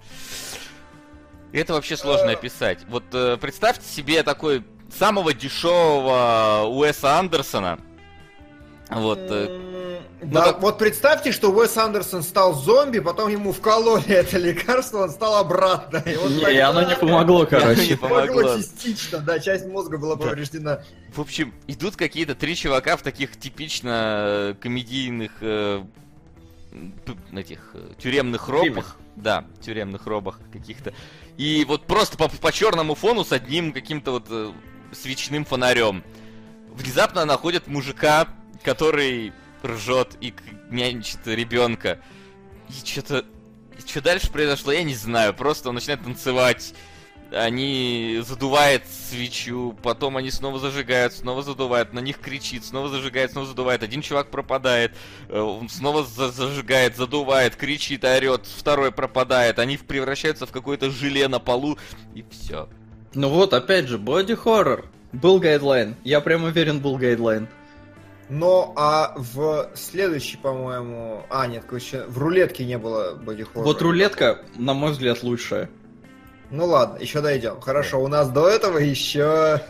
Это вообще сложно Э. описать. Вот э, представьте себе такой самого дешевого Уэса Андерсона. Вот. э, Да, так- вот представьте, что Уэс Андерсон стал зомби, потом ему вкололи это лекарство, он стал обратно. И, вот Не, тогда- и оно не помогло, Не короче. помогло. частично, да, часть мозга была повреждена. В общем, идут какие-то три чувака в таких типично э, комедийных э, этих э, тюремных робах. Да, тюремных робах каких-то. И вот просто по, по черному фону с одним каким-то вот э, свечным фонарем. Внезапно находят мужика, который ржет и нянчит ребенка. И что-то... Что дальше произошло, я не знаю. Просто он начинает танцевать. они задувают свечу, потом они снова зажигают, снова задувают, на них кричит, снова зажигает, снова задувает. Один чувак пропадает, э, он снова за зажигает, задувает, кричит, орет, второй пропадает. Они превращаются в какое-то желе на полу, и все. Ну вот, опять же, боди-хоррор. Был guideline. Я прям уверен, был guideline. Но а в следующий, по-моему... А, нет, короче, в рулетке не было боди-хоррора. Вот рулетка, на мой взгляд, лучшая. Ну ладно, еще дойдем. Хорошо, у нас до этого еще...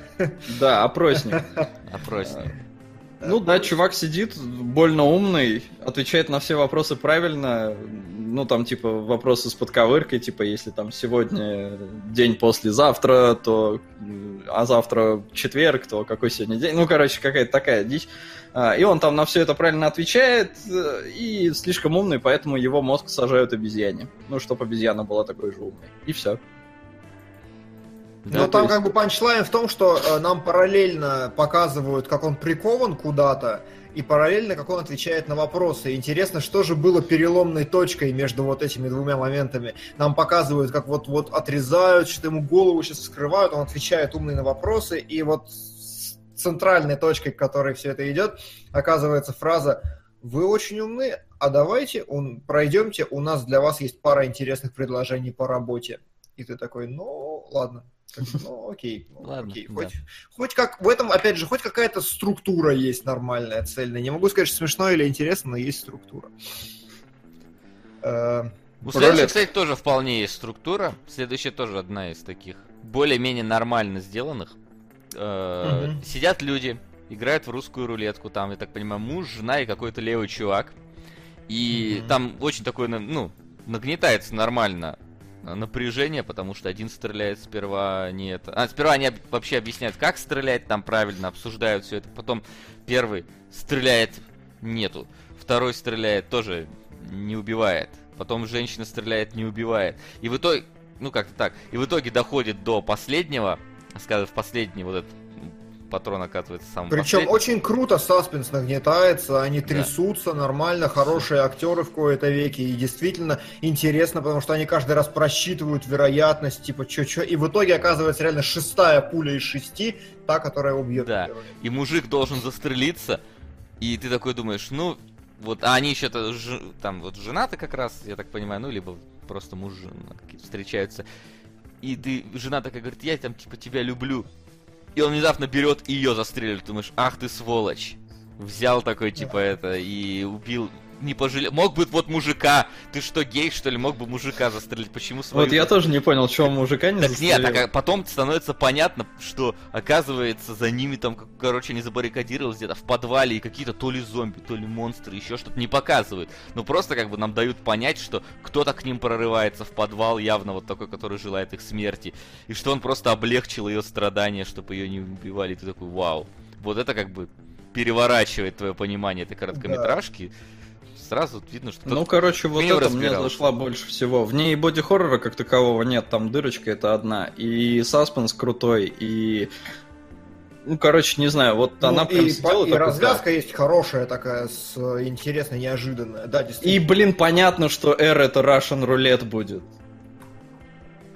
Да, опросник. Опросник. Ну да, чувак сидит, больно умный, отвечает на все вопросы правильно. Ну, там, типа, вопросы с подковыркой, типа, если там сегодня день послезавтра, то... А завтра четверг, то какой сегодня день? Ну, короче, какая-то такая дичь. А, и он там на все это правильно отвечает, э, и слишком умный, поэтому его мозг сажают обезьяне. Ну, чтобы обезьяна была такой же умной. И все. Да, Но там есть... как бы панчлайн в том, что э, нам параллельно показывают, как он прикован куда-то, и параллельно, как он отвечает на вопросы. Интересно, что же было переломной точкой между вот этими двумя моментами. Нам показывают, как вот, вот отрезают, что ему голову сейчас вскрывают, он отвечает умные на вопросы, и вот центральной точкой, к которой все это идет, оказывается фраза «Вы очень умны, а давайте он, пройдемте, у нас для вас есть пара интересных предложений по работе». И ты такой, ну, ладно, ну, окей. Ну, Ладно, окей. Хоть, да. хоть как, в этом, опять же, хоть какая-то структура есть нормальная, цельная. Не могу сказать, что смешно или интересно, но есть структура. Э, У следующей, кстати, тоже вполне есть структура. Следующая тоже одна из таких более-менее нормально сделанных. Э, сидят люди, играют в русскую рулетку. Там, я так понимаю, муж, жена и какой-то левый чувак. И там очень такой, ну, нагнетается нормально напряжение, потому что один стреляет сперва не это. А, сперва они вообще объясняют, как стрелять там правильно, обсуждают все это. Потом первый стреляет, нету. Второй стреляет, тоже не убивает. Потом женщина стреляет, не убивает. И в итоге, ну как-то так, и в итоге доходит до последнего, скажем, в последний вот этот патрон оказывается самым Причем последним. очень круто саспенс нагнетается, они да. трясутся нормально, хорошие актеры в кои-то веке, и действительно интересно, потому что они каждый раз просчитывают вероятность, типа, чё-чё, и в итоге оказывается реально шестая пуля из шести, та, которая убьет. Да, и мужик должен застрелиться, и ты такой думаешь, ну, вот, а они еще ж, там вот женаты как раз, я так понимаю, ну, либо просто муж встречаются, и ты, жена такая говорит, я там, типа, тебя люблю, и он внезапно берет и ее застрелит. Думаешь, ах ты сволочь. Взял такой, типа, это, и убил не пожалел. Мог бы вот мужика. Ты что, гей, что ли? Мог бы мужика застрелить. Почему свою... Вот я тоже не понял, чего мужика не так застрелил. Нет, так потом становится понятно, что оказывается за ними там, короче, они забаррикадировались где-то в подвале и какие-то то ли зомби, то ли монстры, еще что-то не показывают. Ну просто как бы нам дают понять, что кто-то к ним прорывается в подвал, явно вот такой, который желает их смерти. И что он просто облегчил ее страдания, чтобы ее не убивали. И ты такой, вау. Вот это как бы переворачивает твое понимание этой короткометражки. Да сразу видно, что... Ну, короче, вот это мне зашла больше всего. В ней боди-хоррора как такового нет, там дырочка это одна. И саспенс крутой, и... Ну, короче, не знаю, вот ну, она и, прям сидела... И развязка есть хорошая такая, с интересной, неожиданная, да, действительно. И, блин, понятно, что R это Russian рулет будет.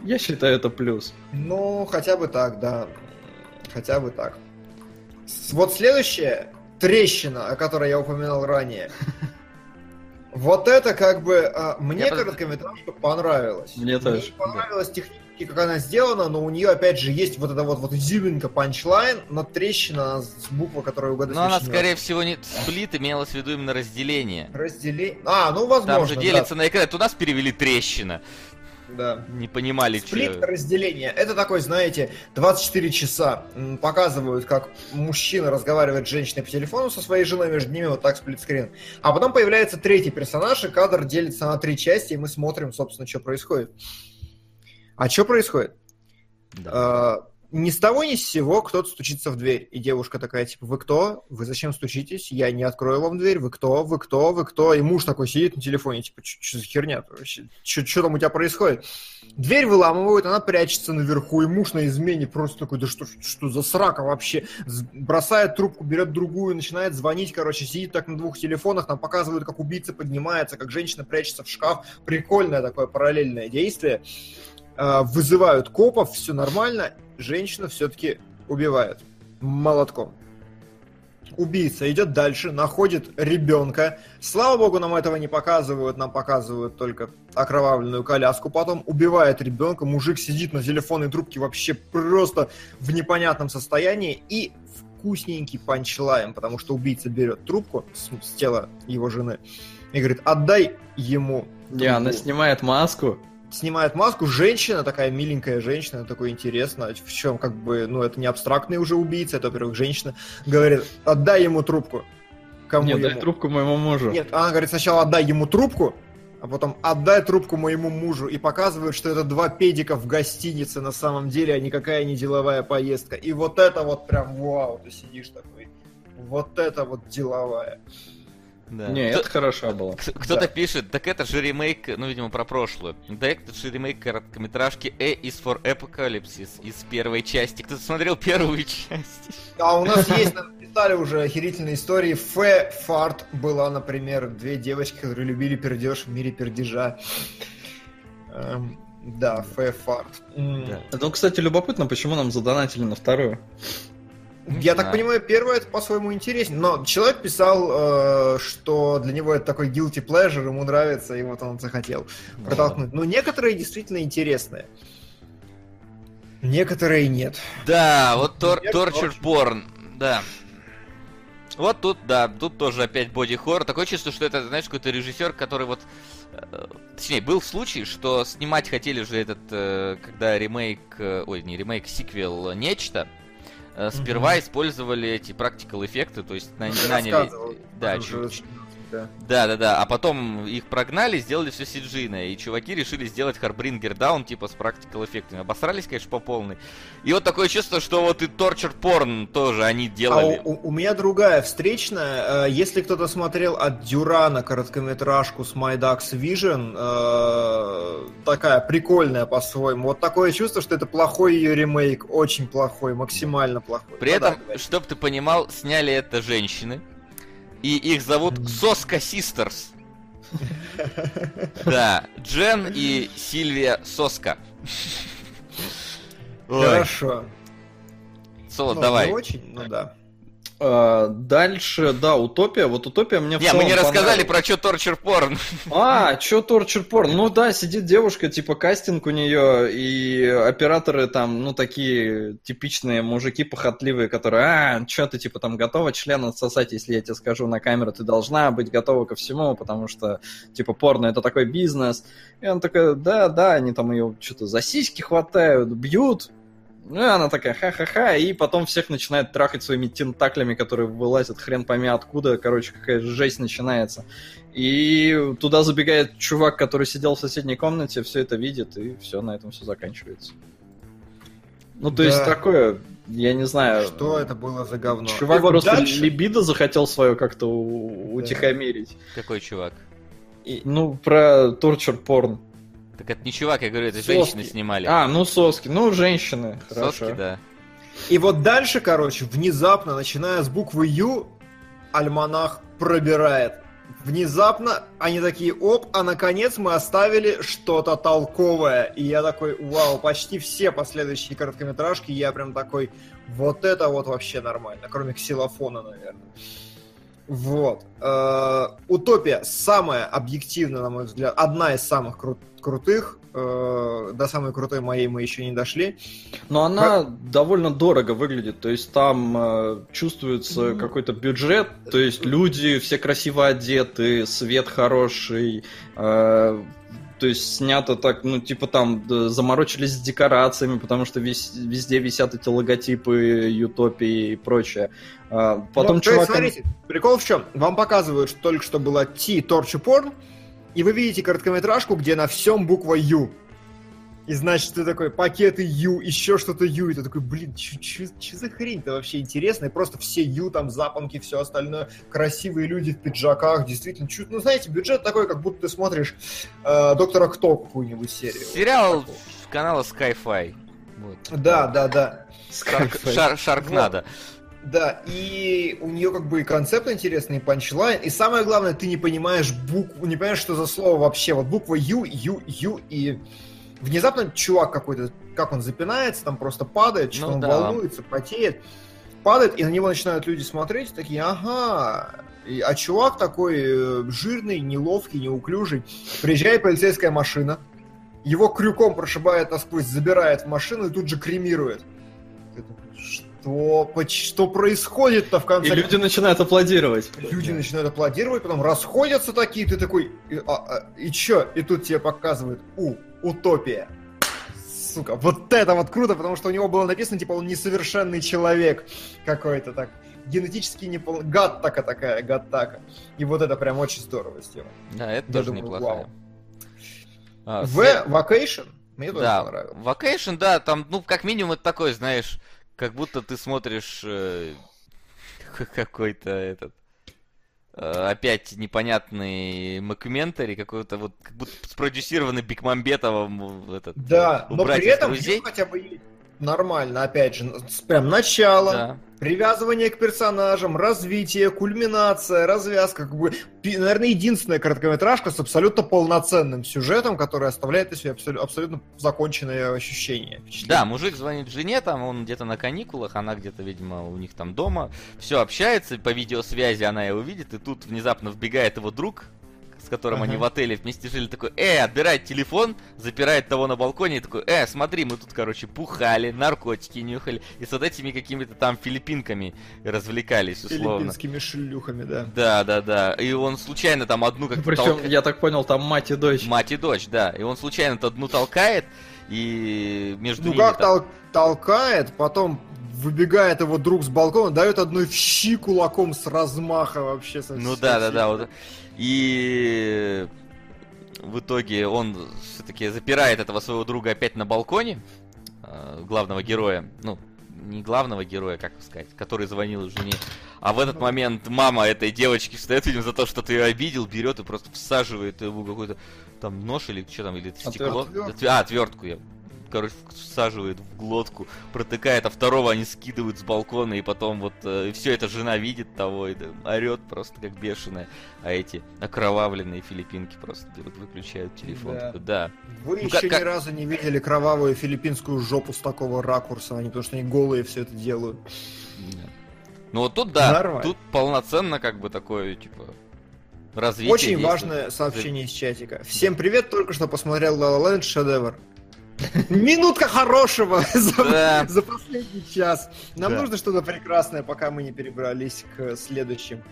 Я считаю, это плюс. Ну, хотя бы так, да. Хотя бы так. Вот следующая трещина, о которой я упоминал ранее. Вот это как бы а, мне я короткометражка понравилась. Мне, мне тоже. понравилось да. технически, как она сделана, но у нее опять же есть вот эта вот вот изюминка панчлайн, но трещина с буквой, которая угадать. Но она скорее всего не сплит, имелось в виду именно разделение. Разделение. А, ну возможно. Там же делится да. на экран. У нас перевели трещина да. Не понимали, Сплит что... разделение. Это такой, знаете, 24 часа показывают, как мужчина разговаривает с женщиной по телефону со своей женой, между ними вот так сплитскрин. А потом появляется третий персонаж, и кадр делится на три части, и мы смотрим, собственно, что происходит. А что происходит? Да. Ни с того ни с сего кто-то стучится в дверь. И девушка такая, типа, вы кто? Вы зачем стучитесь? Я не открою вам дверь. Вы кто? Вы кто? Вы кто? И муж такой сидит на телефоне, типа, что за херня вообще? Что там у тебя происходит? Дверь выламывают, она прячется наверху, и муж на измене просто такой, да что, что за срака вообще? Бросает трубку, берет другую, начинает звонить, короче, сидит так на двух телефонах, нам показывают, как убийца поднимается, как женщина прячется в шкаф. Прикольное такое параллельное действие. Э, вызывают копов, все нормально, женщина все-таки убивают молотком. Убийца идет дальше, находит ребенка. Слава богу, нам этого не показывают, нам показывают только окровавленную коляску. Потом убивает ребенка, мужик сидит на телефонной трубке вообще просто в непонятном состоянии. И вкусненький панчлайн, потому что убийца берет трубку с, с тела его жены и говорит, отдай ему. Не, она снимает маску, снимает маску, женщина, такая миленькая женщина, такой интересно, в чем как бы, ну, это не абстрактный уже убийца, это, во-первых, женщина, говорит, отдай ему трубку. Кому Нет, ему? дай трубку моему мужу. Нет, она говорит, сначала отдай ему трубку, а потом отдай трубку моему мужу и показывают, что это два педика в гостинице на самом деле, а никакая не деловая поездка. И вот это вот прям вау, ты сидишь такой, вот это вот деловая. Да. Не, Кто, это хорошо было. Кто-то да. пишет, так это же ремейк, ну, видимо, про прошлую. Да, это же ремейк короткометражки A is for Apocalypse из первой части. Кто-то смотрел первую часть? А у нас есть, писали уже охерительные истории. Фэ Фарт была, например, две девочки, которые любили пердеж в мире пердежа. Эм, да, Фэ Фарт. Да. Ну, кстати, любопытно, почему нам задонатили на вторую. Я так понимаю, первое это по-своему интереснее. Но человек писал, э, что для него это такой guilty pleasure, ему нравится, и вот он захотел протолкнуть. Но некоторые действительно интересные. Некоторые нет. Да, вот тор Torture Porn, да. Вот тут, да, тут тоже опять боди хоррор. Такое чувство, что это, знаешь, какой-то режиссер, который вот... Э, точнее, был случай, что снимать хотели же этот, э, когда ремейк... Ой, не ремейк, сиквел «Нечто», сперва mm-hmm. использовали эти практикал эффекты, то есть наняли... Да, чуть, да. Да, да, да. А потом их прогнали, сделали все сиджиное. И чуваки решили сделать Харбрингер Даун, типа с практикал эффектами. Обосрались, конечно, по полной. И вот такое чувство, что вот и Torture Porn тоже они делали. А у, у меня другая встречная. Э, если кто-то смотрел от Дюрана короткометражку с My Ducks Vision, э, такая прикольная по-своему. Вот такое чувство, что это плохой ее ремейк, очень плохой, максимально плохой. При ну, этом, да, чтоб ты понимал, сняли это женщины. И их зовут Соска Систерс. Да, Джен и Сильвия Соска. Хорошо. Соло, ну, давай. Не очень, ну да. А, дальше, да, Утопия. Вот Утопия мне в Не, мы не рассказали про что Торчер Порн. А, что Торчер Порн? Ну да, сидит девушка, типа кастинг у нее, и операторы там, ну, такие типичные мужики похотливые, которые, а, что ты, типа, там готова член отсосать, если я тебе скажу на камеру, ты должна быть готова ко всему, потому что, типа, порно это такой бизнес. И он такой, да, да, они там ее что-то за сиськи хватают, бьют, ну, и она такая, ха-ха-ха, и потом всех начинает трахать своими тентаклями, которые вылазят хрен пойми откуда, короче, какая жесть начинается. И туда забегает чувак, который сидел в соседней комнате, все это видит, и все, на этом все заканчивается. Ну, то да. есть такое, я не знаю... Что это было за говно? Чувак и просто дальше... либидо захотел свое как-то да. утихомирить. Какой чувак? И, ну, про торчер порн. Так это не чувак, я говорю, это соски. женщины снимали. А, ну соски, ну женщины. Хорошо. Соски, да. И вот дальше, короче, внезапно, начиная с буквы Ю, альманах пробирает. Внезапно они такие, оп, а наконец мы оставили что-то толковое. И я такой, вау, почти все последующие короткометражки, я прям такой, вот это вот вообще нормально, кроме ксилофона, наверное. Вот. Э, Утопия самая объективная, на мой взгляд, одна из самых кру- крутых. Э, до самой крутой моей мы еще не дошли. Но она как... довольно дорого выглядит. То есть там э, чувствуется mm-hmm. какой-то бюджет. То есть люди все красиво одеты, свет хороший. Э, то есть снято так, ну, типа там заморочились с декорациями, потому что весь, везде висят эти логотипы Ютопии и прочее. А, потом ну, чувак... смотрите, прикол в чем? Вам показывают, что только что была T Torture Porn, и вы видите короткометражку, где на всем буква Ю. И значит, ты такой, пакеты Ю, еще что-то Ю, и ты такой, блин, что за хрень-то вообще интересно? И просто все Ю, там, запонки, все остальное, красивые люди в пиджаках, действительно, чуть, ну, знаете, бюджет такой, как будто ты смотришь э, Доктора Кто какую-нибудь серию. Сериал такого. канала Sky-Fi. Вот. Да, да, да. Шар Шаркнадо. Вот. Да, и у нее как бы и концепт интересный, и панчлайн, и самое главное, ты не понимаешь букву, не понимаешь, что за слово вообще. Вот буква Ю, Ю, Ю, и Внезапно чувак какой-то, как он запинается, там просто падает, что Ну он да. волнуется, потеет, падает, и на него начинают люди смотреть, такие, ага. И- а чувак такой э, жирный, неловкий, неуклюжий. Приезжает полицейская машина, его крюком прошибает насквозь, забирает в машину и тут же кремирует. Что, что происходит-то в конце И люди начинают аплодировать. Люди начинают аплодировать, потом расходятся такие, ты такой, и, а- а- и чё? И тут тебе показывают, у, утопия. Сука, вот это вот круто, потому что у него было написано, типа, он несовершенный человек какой-то так. Генетически не пол... Гаттака такая, гаттака. И вот это прям очень здорово сделано. Да, это Я тоже думаю, неплохая. вау. А, В Vacation мне тоже Да, понравилось. Vacation, да, там, ну, как минимум, это такой, знаешь, как будто ты смотришь э, какой-то этот э, опять непонятный мокюментари, какой-то вот, как будто спродюсированный Бекмамбетовым в этот, Да, у но при «Братьев этом друзей». хотя бы нормально, опять же, прям начало, Да. Привязывание к персонажам, развитие, кульминация, развязка. Как бы, наверное, единственная короткометражка с абсолютно полноценным сюжетом, который оставляет из себя абсолю- абсолютно законченное ощущение. Да, мужик звонит жене, там он где-то на каникулах, она где-то, видимо, у них там дома. Все общается, по видеосвязи она его видит, и тут внезапно вбегает его друг, с которым они в отеле вместе жили, такой, э, отбирает телефон, запирает того на балконе, и такой, э, смотри, мы тут, короче, пухали, наркотики нюхали, и с вот этими какими-то там филиппинками развлекались, условно. Филиппинскими шлюхами, да. Да, да, да. И он случайно там одну как Причем, я так понял, там мать и дочь. Мать и дочь, да. И он случайно одну толкает, и между Ну ними как там- тол- толкает, потом выбегает его друг с балкона, дает одной в щи кулаком с размаха вообще. со Ну да, да, да. Вот. И в итоге он все-таки запирает этого своего друга опять на балконе, э, главного героя. Ну, не главного героя, как сказать, который звонил жене. А в этот момент мама этой девочки встает, видимо, за то, что ты ее обидел, берет и просто всаживает ему какой-то там нож или что там, или стекло. Отвертку. Отве- А, отвертку я. Короче, всаживает в глотку, протыкает, а второго они скидывают с балкона, и потом вот все это жена видит того, и орет просто как бешеная. А эти окровавленные филиппинки просто берут, выключают телефон. Да. Такой, да. Вы Ну, еще как- ни как- разу не видели кровавую филиппинскую жопу с такого ракурса, они, потому что они голые все это делают. Да. Ну вот тут да, Нормально. тут полноценно как бы такое, типа, развитие Очень действия. важное сообщение из чатика. Всем привет, только что посмотрел La La Land шедевр. Минутка хорошего за, последний час. Нам нужно что-то прекрасное, пока мы не перебрались к следующим.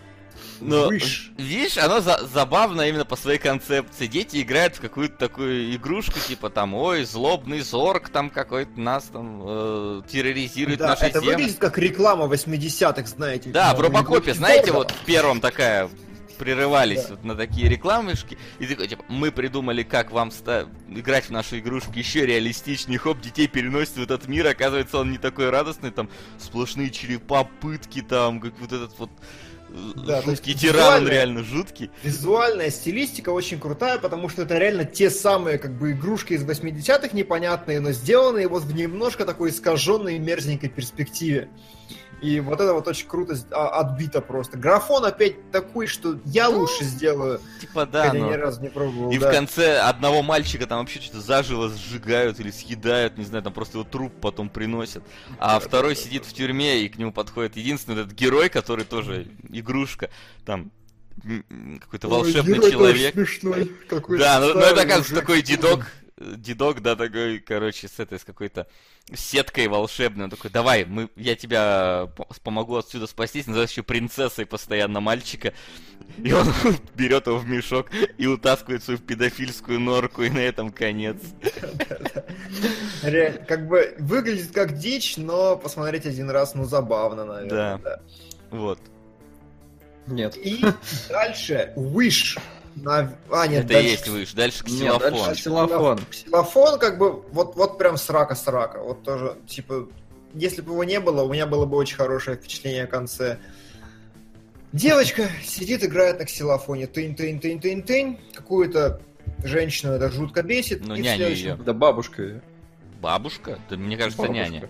Но, Выш. видишь, оно за- забавно именно по своей концепции. Дети играют в какую-то такую игрушку, типа там, ой, злобный зорг там какой-то нас там э, терроризирует Да, наши это земли. выглядит как реклама 80-х, знаете. Да, Ну, в Робокопе, знаете, вот в первом такая прерывались Да. вот на такие рекламышки, и такой, типа, мы придумали, как вам ста- играть в наши игрушки еще реалистичнее, хоп, детей переносит в этот мир, оказывается, он не такой радостный, там, сплошные черепа, пытки, там, как вот этот вот э, Да, жуткий тиран, реально жуткий. Визуальная стилистика очень крутая, потому что это реально те самые как бы игрушки из 80-х непонятные, но сделанные вот в немножко такой искаженной и мерзенькой перспективе. И вот это вот очень круто а, отбито просто. Графон опять такой, что я лучше сделаю, Типа, да, хотя но... ни разу не пробовал. И да. в конце одного мальчика там вообще что-то заживо сжигают или съедают, не знаю, там просто его труп потом приносят. А Да, второй да, сидит да. в тюрьме, и к нему подходит единственный этот герой, который тоже игрушка, там какой-то Ой, волшебный тоже человек. смешной. Какой Да, ну, ну старый это оказывается мужик. такой дедок, дедок, да, такой, короче, с этой, с какой-то сеткой волшебной. Он такой, давай, мы, я тебя по- помогу отсюда спастись, называется еще принцессой постоянно мальчика. И он берет его в мешок и утаскивает свою педофильскую норку, и на этом конец. Реально, как бы выглядит как дичь, но посмотреть один раз, ну, забавно, наверное. Да. Вот. Нет. И дальше Wish. На... А, нет, это дальше есть выше. Дальше Нет, ксилофон. дальше Ксилофон. Ксилофон, как бы, вот, вот прям срака срака. Вот тоже, типа, если бы его не было, у меня было бы очень хорошее впечатление о конце. Девочка сидит, играет на ксилофоне. Тынь, тынь, тынь, тынь, тынь. Какую-то женщину это жутко бесит. Ну, няня следующем- ее. Да бабушка её. Бабушка? Да мне кажется, Бабушка. няня.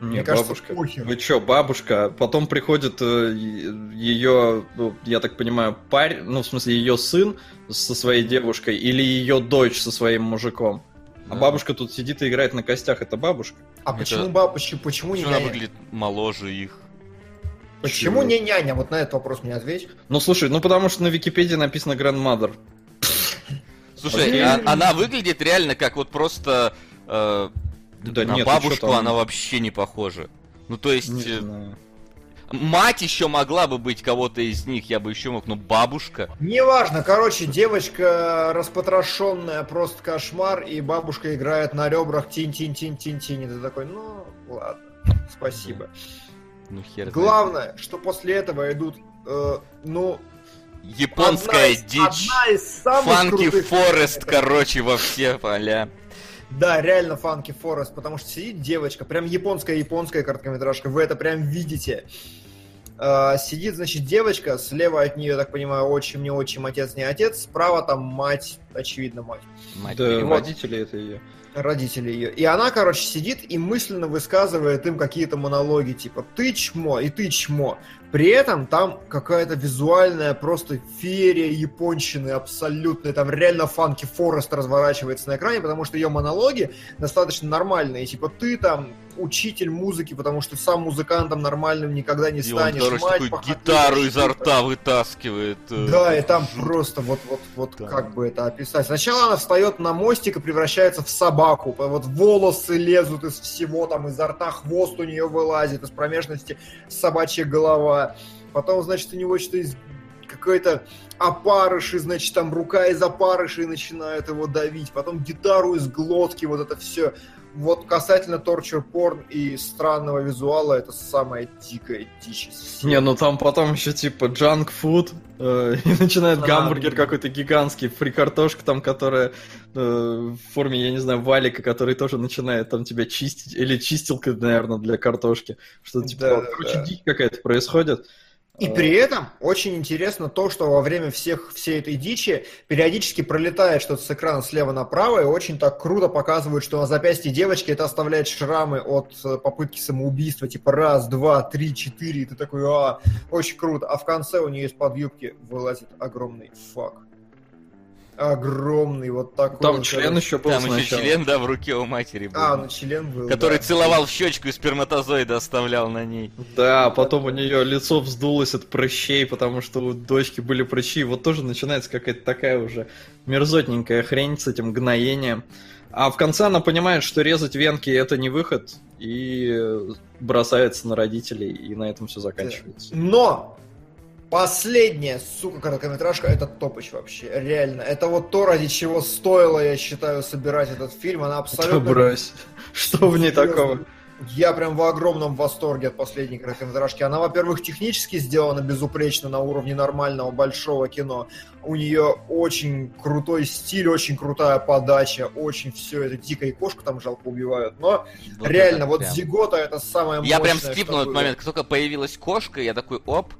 Не, Мне кажется, бабушка. похер. Вы чё, бабушка? Потом приходит ее, я так понимаю, парень, ну, в смысле, ее сын со своей девушкой или ее дочь со своим мужиком. А Да. бабушка тут сидит и играет на костях, это бабушка. А Это- почему бабушка, почему не Почему она няня? выглядит моложе их? Почему Чего? не няня? Вот на этот вопрос мне ответь. Ну слушай, ну потому что на Википедии написано Grandmother. Слушай, а- она выглядит реально как вот просто э, Да на нет, ты бабушку она вообще не похожа. Ну то есть Не э, знаю. мать еще могла бы быть кого-то из них, я бы еще мог, но бабушка. Неважно, короче, девочка распотрошенная, просто кошмар, и бабушка играет на ребрах тин-тин-тин-тин-тин. И ты такой, ну, ладно, спасибо. Ну хер. знает. Главное, что после этого идут, э, ну, Японская одна из- дичь. Одна из самых Фанки крутых- Форест, короче, во все поля. Да, реально Фанки Форест, потому что сидит девочка, прям японская-японская короткометражка, вы это прям видите. Э, сидит, значит, девочка, слева от нее, я так понимаю, отчим, не отчим, отец, не отец, справа там мать, очевидно, мать. Мать Да, переводит. родители это ее. родители ее. И она, короче, сидит и мысленно высказывает им какие-то монологи, типа «ты чмо» и «ты чмо». При этом там какая-то визуальная просто феерия японщины абсолютная. Там реально фанки Форест разворачивается на экране, потому что ее монологи достаточно нормальные. Типа «ты там учитель музыки, потому что сам музыкантом нормальным никогда не И он, станешь». короче, мать такую похотливая гитару изо штука». рта вытаскивает. э, Да, и там просто вот, вот, вот Да. как бы это описать. Сначала она встает на мостик и превращается в собаку. Вот волосы лезут из всего, там изо рта хвост у нее вылазит, из промежности собачья голова. Потом, значит, у него что-то из какой-то опарыши, значит, там рука из опарыши и начинает его давить. Потом гитару из глотки, вот это все. Вот касательно Torture Porn и странного визуала, это самая дикая дичь. Не, ну там потом еще типа junk food, э, и начинает А, гамбургер какой-то гигантский, фри картошка там, которая э, в форме, я не знаю, валика, который тоже начинает там тебя чистить, или чистилка, наверное, для картошки. Что-то типа, Да, короче, да. дичь какая-то происходит. И Э, при этом очень интересно то, что во время всех, всей этой дичи периодически пролетает что-то с экрана слева направо и очень так круто показывают, что на запястье девочки это оставляет шрамы от э, попытки самоубийства, типа раз, два, три, четыре, и ты такой, а, очень круто. А в конце у нее из-под юбки вылазит огромный фак. Огромный, вот такой. Там вот, член короче. еще был Там еще сначала. член, да, в руке у матери был. А, ну член был. который да. целовал в щечку и сперматозоиды оставлял на ней. Да, потом у нее лицо вздулось от прыщей, потому что у дочки были прыщи. Вот тоже начинается какая-то такая уже мерзотненькая хрень с этим гноением. А в конце она понимает, что резать венки это не выход, и бросается на родителей, и на этом все заканчивается. Но последняя, сука, короткометражка, это топыч вообще, реально. Это вот то, ради чего стоило, я считаю, собирать этот фильм. Она Да абсолютно... брось. Что в ней такого? Я прям в огромном восторге от последней короткометражки. Она, во-первых, технически сделана безупречно на уровне нормального большого кино. У нее очень крутой стиль, очень крутая подача, очень все это дико и кошку там жалко убивают. Но Вот реально, это вот прям. Зигота это самое Я прям скипнул этот момент, как только появилась кошка, я такой, оп,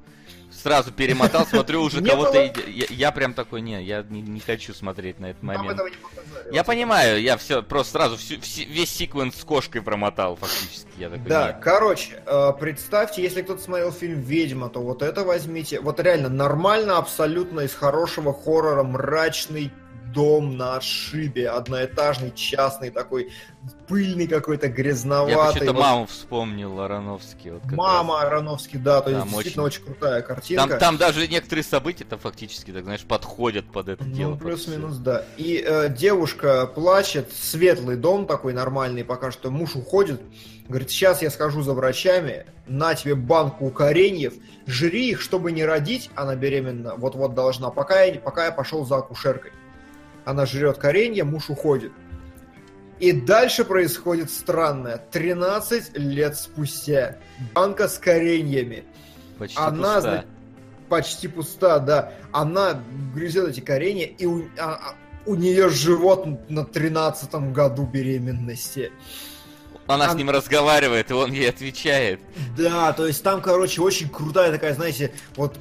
сразу перемотал, смотрю, уже кого-то... Я, я прям такой, не, я не, не хочу смотреть на этот Нам момент. этого не показали. Я понимаю, я все просто сразу весь секвенс с кошкой промотал фактически. Я такой, Да, короче, э, представьте, если кто-то смотрел фильм «Ведьма», то вот это возьмите. Вот реально нормально, абсолютно из хорошего хоррора, мрачный дом на отшибе, одноэтажный, частный такой, пыльный какой-то, Я грязноватый. почему-то Вот маму вспомнил Ароновский. Вот Мама Ароновский, да, то есть Там действительно очень, крутая раз. картинка. Там, там даже некоторые события-то фактически, так знаешь, подходят под это дело. Ну, под плюс-минус, да. И э, девушка плачет, светлый дом такой нормальный, пока что муж уходит. Говорит, сейчас я схожу за врачами, на тебе банку кореньев, жри их, чтобы не родить, она беременна, вот-вот должна, пока я, пока я пошел за акушеркой. Она жрет коренья, муж уходит. И дальше происходит странное. 13 лет спустя. Банка с кореньями Почти она, пуста. зна- почти пуста, да. Она грызет эти коренья, и у, а- а- у нее живот на 13 году беременности. Она с ним разговаривает, и он ей отвечает. Да, то есть там, короче, очень крутая такая, знаете, вот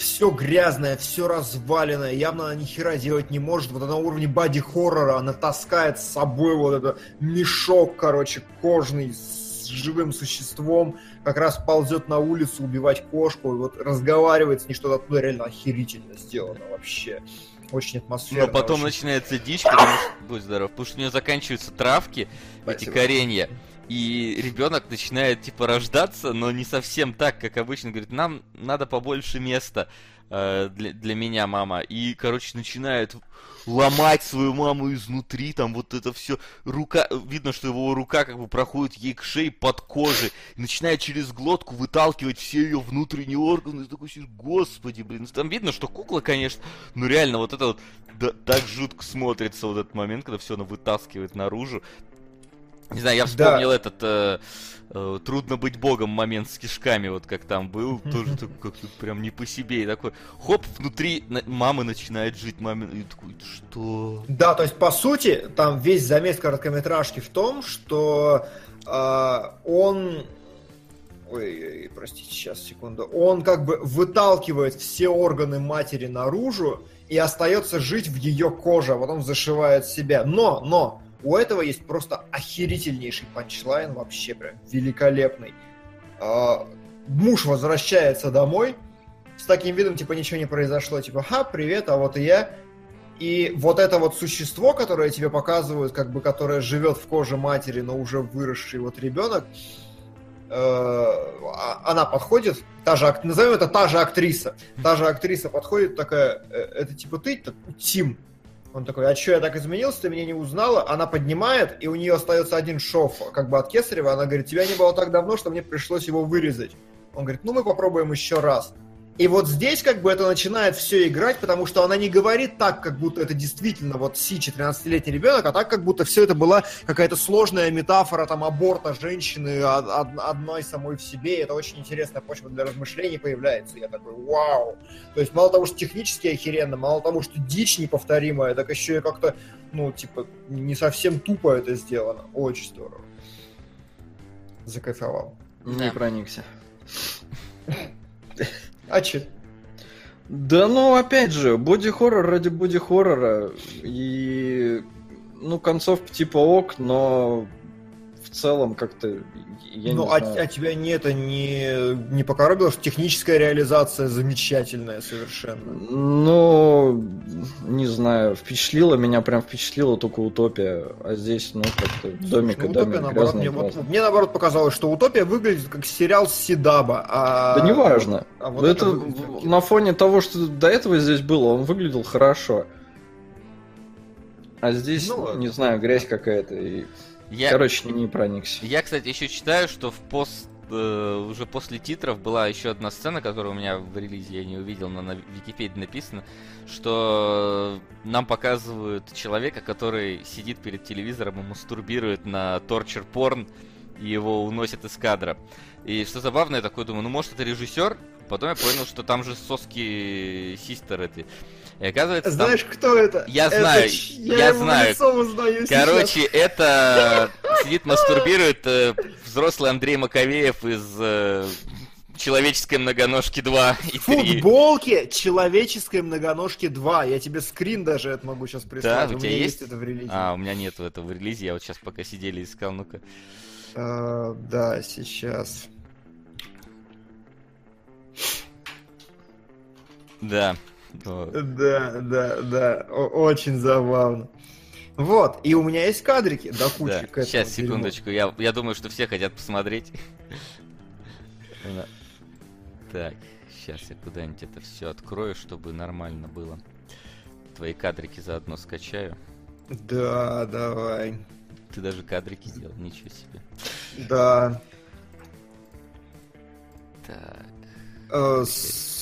все грязное, все разваленное, явно она ни хера делать не может. Вот на уровне боди-хоррора она таскает с собой вот этот мешок, короче, кожный с живым существом, как раз ползет на улицу убивать кошку, и вот разговаривает с ней, что-то оттуда реально охерительно сделано вообще. Очень атмосферно. Но потом очень. начинается дичь, потому что, будь здоров, потому что у нее заканчиваются травки, эти Спасибо. коренья. И ребенок начинает типа рождаться, но не совсем так, как обычно. Говорит, нам надо побольше места э, для, для меня, мама. И, короче, начинает ломать свою маму изнутри, там вот это все рука, видно, что его рука как бы проходит ей к шее под кожей, начинает через глотку выталкивать все ее внутренние органы, и такой господи, блин, там видно, что кукла, конечно, но реально вот это вот да- так жутко смотрится вот этот момент, когда все она вытаскивает наружу. Не знаю, я вспомнил этот э, э, трудно быть богом момент с кишками, вот как там был, тоже как-то прям не по себе, и такой, хоп, внутри на- мамы начинает жить мамин, и такой, что? Да, то есть, по сути, там весь замес короткометражки в том, что э, он... Ой, ой, простите, сейчас, секунду. Он как бы выталкивает все органы матери наружу и остается жить в ее коже, а потом зашивает себя. Но, но, у этого есть просто охерительнейший панчлайн, вообще прям великолепный. А, муж возвращается домой с таким видом, типа, ничего не произошло, типа, ха, привет, а вот и я. И вот это вот существо, которое тебе показывают, как бы, которое живет в коже матери, но уже выросший вот ребенок, э, а- она подходит, та же, назовем это та же актриса, та же актриса подходит такая, «Э, это типа ты, Тим. Он такой, а что я так изменился, ты меня не узнала? Она поднимает, и у нее остается один шов, как бы от Кесарева. Она говорит, тебя не было так давно, что мне пришлось его вырезать. Он говорит, ну мы попробуем еще раз. И вот здесь как бы это начинает все играть, потому что она не говорит так, как будто это действительно вот Си, 14-летний ребенок, а так, как будто все это была какая-то сложная метафора там аборта женщины од- од- одной самой в себе. И это очень интересная почва для размышлений появляется. Я такой, вау! То есть мало того, что технически охеренно, мало того, что дичь неповторимая, так еще и как-то, ну, типа, не совсем тупо это сделано. Очень здорово. Закайфовал. Не Да. проникся. А че? Да ну, опять же, боди-хоррор ради боди-хоррора. И, ну, концовка типа ок, но в целом как-то, я ну, не а, знаю. а тебя не это не, не покоробило, что техническая реализация замечательная совершенно. Ну, не знаю, впечатлило меня, прям впечатлила только утопия. А здесь, ну, как-то домик Ну, и «Утопия», домик, наоборот, грязный мне, вот- мне наоборот показалось, что Утопия выглядит как сериал Сидаба. А... Да неважно. а вот это как кино. на фоне того, что до этого здесь было, он выглядел хорошо. А здесь, Ну, не знаю, грязь какая-то. И, Я, короче, не проникся. я, кстати, еще читаю, что в пост э, уже после титров была еще одна сцена, которую у меня в релизе я не увидел, но на Википедии написано, что нам показывают человека, который сидит перед телевизором и мастурбирует на торчер порн, и его уносят из кадра. И что забавно, я такой думаю, ну может это режиссер? Потом я понял, что там же соски систер эти. И оказывается, там- Знаешь, кто это? Я Это знаю, ч- я я, знаю. узнаю сейчас. Короче, это сидит, мастурбирует э, взрослый Андрей Маковеев из э, Человеческой многоножки 2 и 3. Футболки человеческой многоножки 2. Я тебе скрин даже это могу сейчас прислать. Да, у тебя меня есть? это в релизе. А, у меня нету этого в релизе, я вот сейчас пока сидели искал, ну-ка. А, да, сейчас. Да. Да, да, да. Очень забавно. Вот, и у меня есть кадрики до кучи Да, к этому сейчас, секундочку, я, я думаю, что все хотят посмотреть. Да. Так, сейчас я куда-нибудь это все открою, чтобы нормально было. Твои кадрики заодно скачаю. Да, давай. Ты даже кадрики сделал, ничего себе. Да. Так. Э,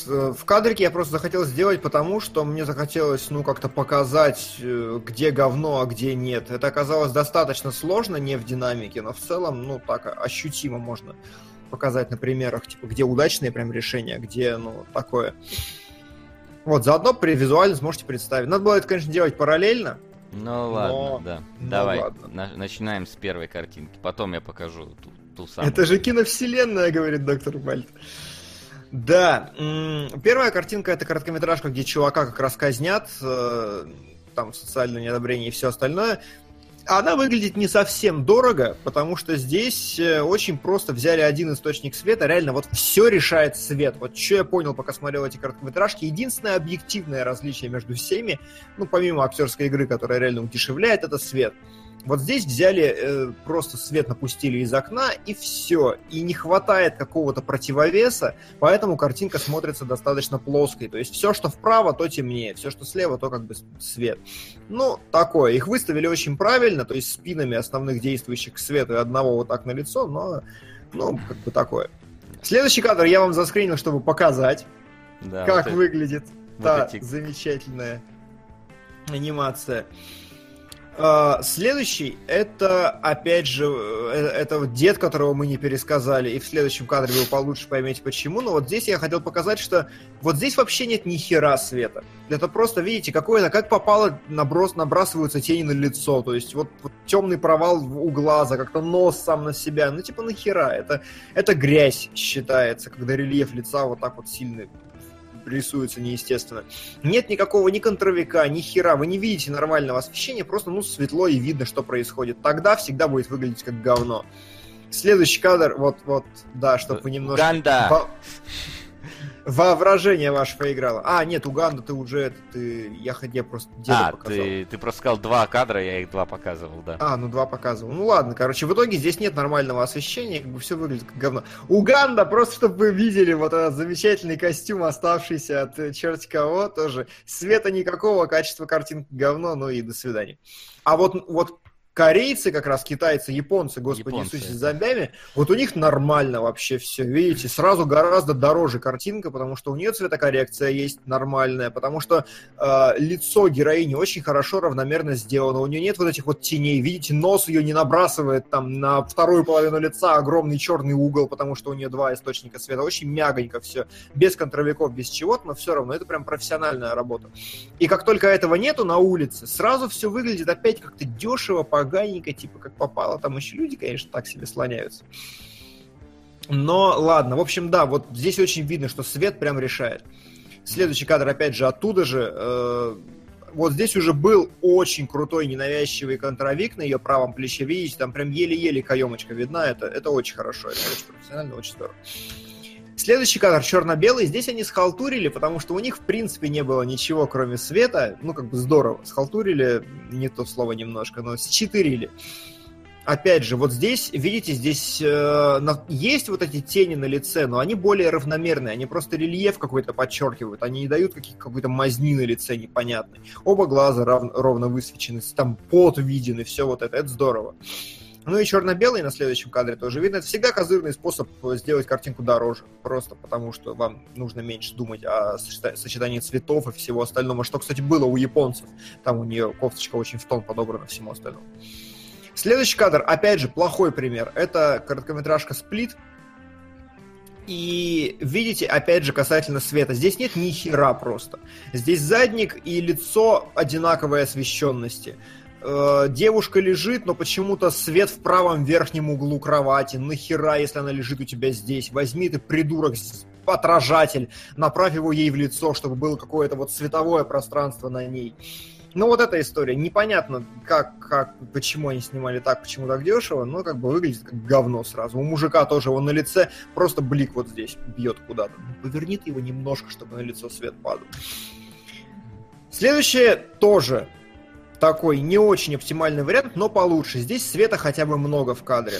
в кадрике я просто захотел сделать, потому что мне захотелось, ну, как-то показать, э, где говно, а где нет. Это оказалось достаточно сложно, не в динамике, но в целом, ну, так ощутимо можно показать на примерах, типа, где удачные прям решения, где, ну, такое. Вот, заодно при визуально сможете представить. Надо было это, конечно, делать параллельно. Ну ладно, Но- да. ну Давай, ладно. на- начинаем с первой картинки. Потом я покажу ту, ту самую. Это же киновселенная, говорит доктор Бальт. Да, первая картинка это короткометражка, где чувака как раз казнят, э, там социальное неодобрение и все остальное. Она выглядит не совсем дорого, потому что здесь э, очень просто взяли один источник света, реально вот все решает свет. Вот что я понял, пока смотрел эти короткометражки, единственное объективное различие между всеми, ну, помимо актерской игры, которая реально удешевляет, это свет. Вот здесь взяли, э, просто свет напустили из окна, и все. И не хватает какого-то противовеса, поэтому картинка смотрится достаточно плоской. То есть все, что вправо, то темнее, все, что слева, то как бы свет. Ну, такое. Их выставили очень правильно, то есть спинами основных действующих к свету и одного вот так на лицо, но, ну, как бы такое. Следующий кадр я вам заскринил, чтобы показать, Да, как вот выглядит вот та эти- замечательная анимация. А, Следующий это опять же э, это дед, которого мы не пересказали, и в следующем кадре вы получше поймете почему. Но вот здесь я хотел показать, что вот здесь вообще нет ни хера света. Это просто, видите, какое-то, как попало, наброс, набрасываются тени на лицо. То есть вот, вот темный провал у глаза, как-то нос сам на себя. Ну типа нахера? Это, это грязь считается, когда рельеф лица вот так вот сильно рисуется неестественно. Нет никакого ни контровика, ни хера. Вы не видите нормального освещения, просто ну светло и видно, что происходит. Тогда всегда будет выглядеть как говно. Следующий кадр, вот, вот, да, чтобы вы немножко... Уганда. Во- Воображение ваше поиграло. А, нет, Уганда ты уже, это ты, я ходя просто деда А, показал. ты, ты просто сказал два кадра, я их два показывал, да. А, ну два показывал. Ну ладно, короче, в итоге здесь нет нормального освещения, как бы все выглядит как говно. Уганда, просто чтобы вы видели вот этот замечательный костюм, оставшийся от э, черти кого, тоже. Света никакого, качество картинки говно, ну и до свидания. А вот, вот корейцы, как раз китайцы, японцы, господи Японцы, Иисусе, с зомбями, вот у них нормально вообще все, видите, сразу гораздо дороже картинка, потому что у нее цветокоррекция есть нормальная, потому что э, лицо героини очень хорошо равномерно сделано, у нее нет вот этих вот теней, видите, нос ее не набрасывает там на вторую половину лица огромный черный угол, потому что у нее два источника света, очень мягонько все, без контровиков, без чего-то, но все равно это прям профессиональная работа. И как только этого нету на улице, сразу все выглядит опять как-то дешево, поганенько, типа как попало, там еще люди, конечно, так себе слоняются. Но ладно, в общем, да, вот здесь очень видно, что свет прям решает. Следующий кадр, опять же, оттуда же. э, вот здесь уже был очень крутой ненавязчивый контровик на ее правом плече. Видите, там прям еле-еле каемочка видна. Это, это очень хорошо, это очень профессионально, очень здорово. Следующий кадр черно-белый. Здесь они схалтурили, потому что у них, в принципе, не было ничего, кроме света. Ну, как бы здорово. Схалтурили, не то слово немножко, но счетырили. Опять же, вот здесь, видите, здесь э, на- есть вот эти тени на лице, но они более равномерные, они просто рельеф какой-то подчеркивают, они не дают каких, какой-то мазни на лице непонятной. Оба глаза рав- ровно высвечены, там пот виден и все вот это, это здорово. Ну и черно-белый на следующем кадре тоже видно. Это всегда козырный способ сделать картинку дороже. Просто потому, что вам нужно меньше думать о сочета- сочетании цветов и всего остального. Что, кстати, было у японцев. Там у нее кофточка очень в тон подобрана всему остальному. Следующий кадр, опять же, плохой пример. Это короткометражка «Сплит». И видите, опять же, касательно света, здесь нет ни хера просто. Здесь задник и лицо одинаковой освещенности. Э, девушка лежит, но почему-то свет в правом верхнем углу кровати. Нахера, если она лежит у тебя здесь? Возьми ты, придурок, отражатель, направь его ей в лицо, чтобы было какое-то вот световое пространство на ней. Ну вот эта история. Непонятно, как, как, почему они снимали так, почему так дешево, но как бы выглядит как говно сразу. У мужика тоже он на лице просто блик вот здесь бьет куда-то. Ну, Поверни его немножко, чтобы на лицо свет падал. Следующее тоже такой не очень оптимальный вариант, но получше. Здесь света хотя бы много в кадре.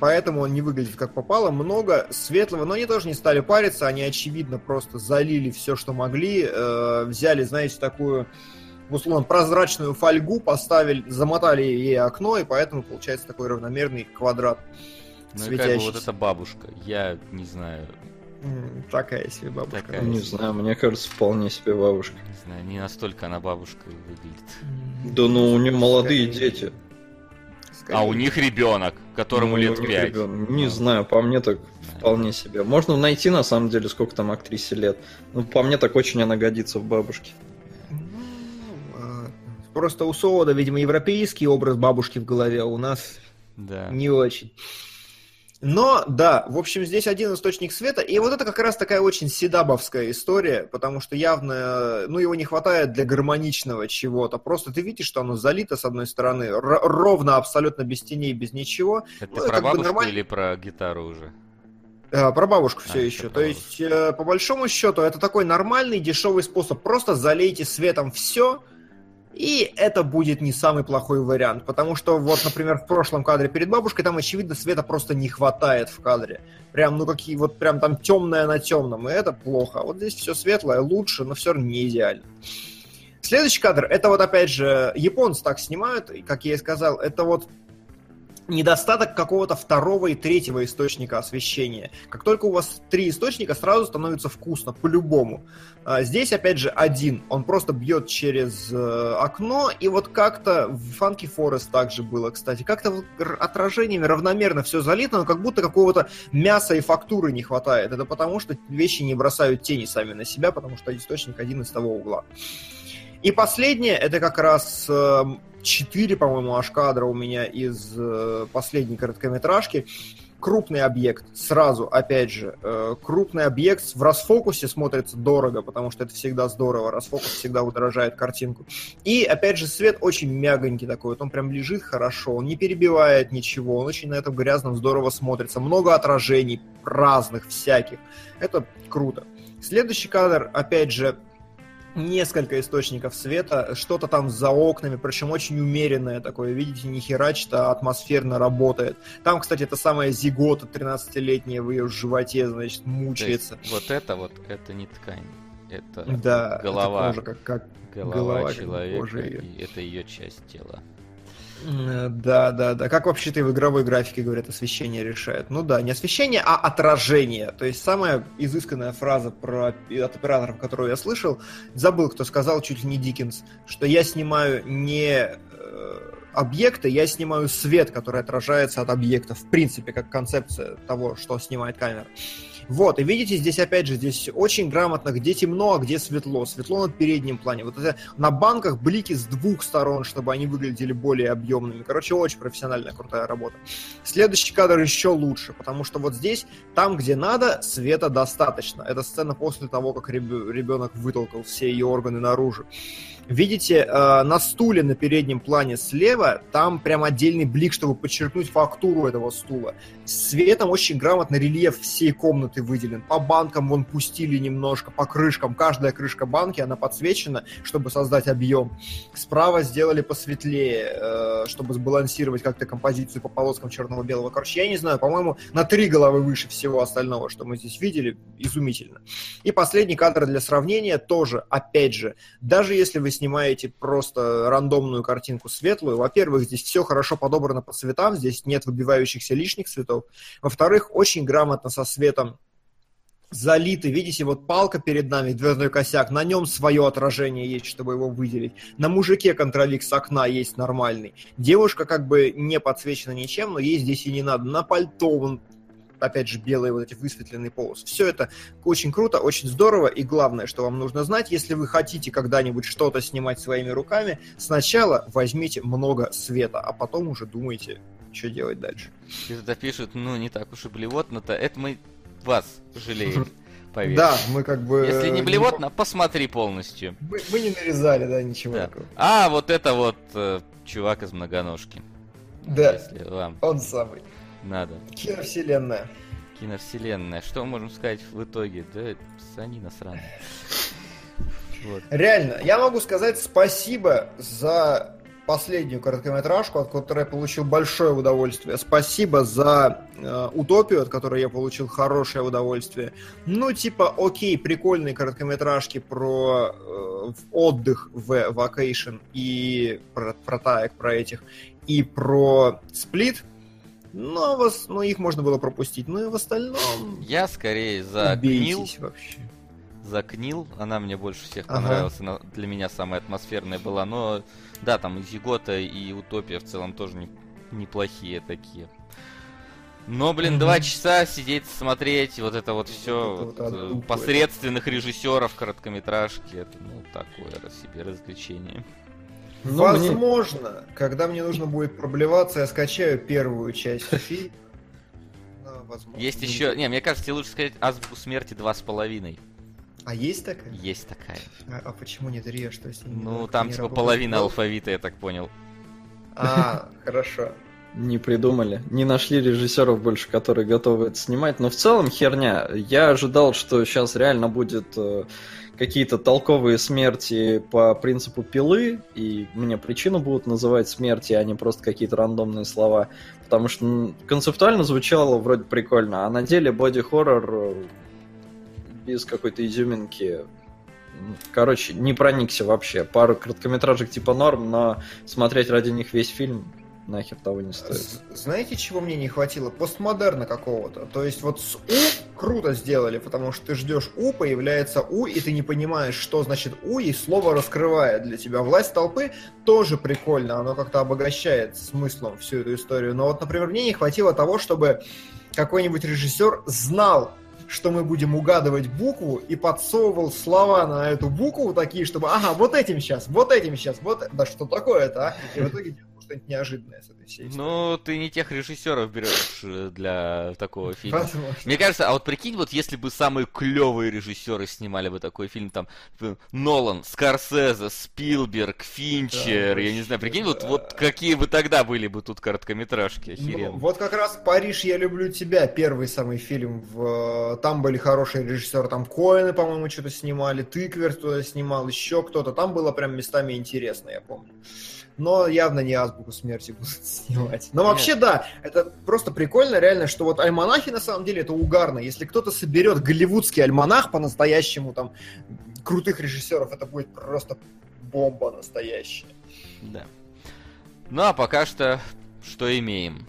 Поэтому он не выглядит как попало. Много светлого, но они тоже не стали париться. Они, очевидно, просто залили все, что могли. э, взяли, знаете, такую, условно, прозрачную фольгу, поставили, замотали ей окно, и поэтому получается такой равномерный квадрат. Ну и как бы вот светящийся. эта бабушка, я не знаю, Такая себе бабушка. Такая. Не знаю, мне кажется, вполне себе бабушка. Знаю, не настолько она бабушкой выглядит. Да ну, у нее молодые скорее. дети. скорее. А у них ребенок, которому Ну, лет 5. ребенок. Не знаю, по мне так вполне себе. Можно найти, на самом деле, сколько там актрисе лет. Ну, по мне так очень она годится в бабушке. Ну, ладно. Просто у Солода, видимо, европейский образ бабушки в голове, а у нас Да. не очень. Но, да, в общем, здесь один источник света, и вот это как раз такая очень седабовская история, потому что явно, ну, его не хватает для гармоничного чего-то. Просто ты видишь, что оно залито, с одной стороны, ровно, абсолютно без теней, без ничего. Это Ну, про бабушку нормально. или про гитару уже? Э, Про бабушку А, все еще. То есть, э, по большому счету, это такой нормальный, дешевый способ. Просто залейте светом все, и это будет не самый плохой вариант. Потому что, вот, например, в прошлом кадре перед бабушкой, там, очевидно, света просто не хватает в кадре. Прям, ну, какие вот, прям там темное на темном, и это плохо. А вот здесь все светлое, лучше, но все равно не идеально. Следующий кадр, это вот опять же, японцы так снимают, и, как я и сказал, это вот недостаток какого-то второго и третьего источника освещения. Как только у вас три источника, сразу становится вкусно, по-любому. А Здесь, опять же, один. Он просто бьет через э, окно, и вот как-то в Funky Forest также было, кстати. Как-то отражениями равномерно все залито, но как будто какого-то мяса и фактуры не хватает. Это потому, что вещи не бросают тени сами на себя, потому что источник один из того угла. И последнее, это как раз э, 4, по-моему, аж кадра у меня из э, последней короткометражки. Крупный объект, сразу, опять же, э, крупный объект в расфокусе смотрится дорого, потому что это всегда здорово, расфокус всегда удорожает картинку. И, опять же, свет очень мягонький такой, вот он прям лежит хорошо, он не перебивает ничего, он очень на этом грязном здорово смотрится. Много отражений разных, всяких. Это круто. Следующий кадр, опять же, несколько источников света, что-то там за окнами, причем очень умеренное такое, видите, не херачит, а атмосферно работает. Там, кстати, это самая зигота 13-летняя в ее животе, значит, мучается. есть вот это вот, это не ткань. Это Да, голова. это кожа, как, как голова, голова, человека, и это ее часть тела. Э, Да, да, да. Как вообще-то и в игровой графике говорят, освещение решает. Ну да, не освещение, а отражение. То есть самая изысканная фраза про, от операторов, которую я слышал, забыл, кто сказал, чуть ли не Диккенс, что я снимаю не э, объекты, я снимаю свет, который отражается от объекта. В принципе, как концепция того, что снимает камера. Вот, и видите, здесь опять же, здесь очень грамотно, где темно, а где светло. Светло на переднем плане. Вот это на банках блики с двух сторон, чтобы они выглядели более объемными. Короче, очень профессиональная, крутая работа. Следующий кадр еще лучше, потому что вот здесь, там, где надо, света достаточно. Это сцена после того, как реб- ребенок вытолкал все ее органы наружу. Видите, э, на стуле на переднем плане слева, там прям отдельный блик, чтобы подчеркнуть фактуру этого стула. Светом очень грамотно рельеф всей комнаты выделен. По банкам вон пустили немножко, по крышкам. Каждая крышка банки, она подсвечена, чтобы создать объем. Справа сделали посветлее, э, чтобы сбалансировать как-то композицию по полоскам черного-белого. Короче, я не знаю, по-моему, на три головы выше всего остального, что мы здесь видели. Изумительно. И последний кадр для сравнения тоже, опять же, даже если вы снимаете просто рандомную картинку светлую, во-первых, здесь все хорошо подобрано по цветам, здесь нет выбивающихся лишних цветов. Во-вторых, очень грамотно со светом залиты. Видите, вот палка перед нами, дверной косяк, на нем свое отражение есть, чтобы его выделить. На мужике контролик с окна есть нормальный. Девушка как бы не подсвечена ничем, но ей здесь и не надо. На пальто он опять же, белые вот эти высветленные полосы. Все это очень круто, очень здорово, и главное, что вам нужно знать, если вы хотите когда-нибудь что-то снимать своими руками, сначала возьмите много света, а потом уже думайте, что делать дальше. И туда пишут, ну, не так уж и блевотно-то. Это мы вас жалеем, поверь. Да, мы как бы... Если не э, блевотно, посмотри полностью. Мы, мы не нарезали, да, ничего Да. такого. А, вот это вот э, чувак из многоножки. Да. Если вам Он самый. Надо. Киновселенная. Киновселенная. Что можем сказать в итоге? Да, санина сраная. Вот. Реально, я могу сказать спасибо за последнюю короткометражку, от которой я получил большое удовольствие. Спасибо за э, утопию, от которой я получил хорошее удовольствие. Ну, типа, окей, прикольные короткометражки про э, отдых в Vacation и про, про таек, про этих, и про сплит. Но, вас, но их можно было пропустить. Ну и в остальном... Я скорее за Книл. вообще. За Книл. Она мне больше всех Ага. понравилась. Она для меня самая атмосферная была. Но да, там и Зигота, и Утопия в целом тоже не- неплохие такие. Но, блин, два часа сидеть, смотреть, вот это вот все это вот отдупливает. посредственных режиссеров короткометражки, это, ну, такое себе развлечение. Ну, мне- Возможно, когда мне нужно будет проблеваться, я скачаю первую часть фильма. Есть еще... Не, мне кажется, тебе лучше сказать азбуку смерти два с половиной. А есть такая? Есть такая. А, а почему не три? А что с? Ну, там типа половина Ну, алфавита, я так понял. А, хорошо. Не придумали. Не нашли режиссеров больше, которые готовы это снимать. Но в целом херня. Я ожидал, что сейчас реально будет э, какие-то толковые смерти по принципу пилы, и мне причину будут называть смерти, а не просто какие-то рандомные слова. Потому что концептуально звучало вроде прикольно, а на деле боди-хоррор э, без какой-то изюминки Короче, не проникся вообще. Пару короткометражек типа норм, но смотреть ради них весь фильм нахер того не стоит. Знаете, чего мне не хватило? Постмодерна какого-то. То есть вот с У круто сделали, потому что ты ждешь У, появляется У, и ты не понимаешь, что значит У, и слово раскрывает для тебя. Власть толпы тоже прикольно, оно как-то обогащает смыслом всю эту историю. Но вот, например, мне не хватило того, чтобы какой-нибудь режиссер знал, что мы будем угадывать букву и подсовывал слова на эту букву такие, чтобы, ага, вот этим сейчас, вот этим сейчас, вот, да что такое-то, а? И в итоге что-нибудь неожиданное с этой историей. Ну, ты не тех режиссеров берешь э, для такого фильма. Возможно. Мне кажется, а вот прикинь, вот если бы самые клевые режиссеры снимали бы такой фильм, там, э, Нолан, Скорсезе, Спилберг, Финчер, Да, я не знаю, прикинь, вот, да. вот какие бы тогда были бы тут короткометражки, Ну, охеренно. вот как раз «Париж, я люблю тебя», первый самый фильм. В... Там были хорошие режиссеры, там Коэны, по-моему, что-то снимали, Тыквер туда снимал, еще кто-то. Там было прям местами интересно, я помню. Но явно не азбуку смерти будут снимать. Но вообще, да, это просто прикольно, реально, что вот альманахи на самом деле это угарно. Если кто-то соберет голливудский альманах по-настоящему, там, крутых режиссеров, это будет просто бомба настоящая. Да. Ну, а пока что, что имеем?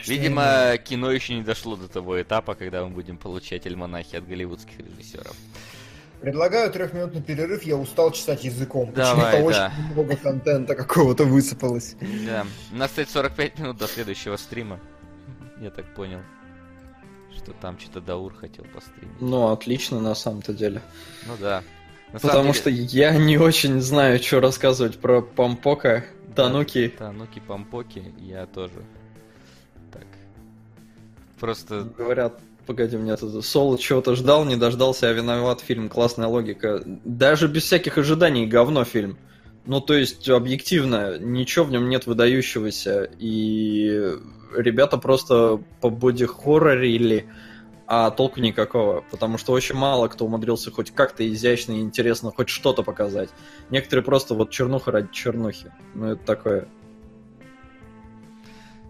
Что Видимо, кино еще не дошло до того этапа, когда мы будем получать альманахи от голливудских режиссеров. Предлагаю трехминутный перерыв, я устал чесать языком. Давай, Почему-то да. очень много контента какого-то высыпалось. Да. У нас, кстати, 45 минут до следующего стрима. Я так понял. Что там что-то Даур хотел постримить. Ну, отлично на самом-то деле. Ну да. На Потому деле- что я не очень знаю, что рассказывать про Пампока, Тануки. Тануки Пампоки, я тоже. Так. Просто... Говорят, погоди, мне тут Соло чего-то ждал, не дождался, а виноват фильм. Классная логика. Даже без всяких ожиданий говно фильм. Ну, то есть, объективно, ничего в нем нет выдающегося. И ребята просто по боди-хоррорили, а толку никакого. Потому что очень мало кто умудрился хоть как-то изящно и интересно хоть что-то показать. Некоторые просто вот чернуха ради чернухи. Ну, это такое.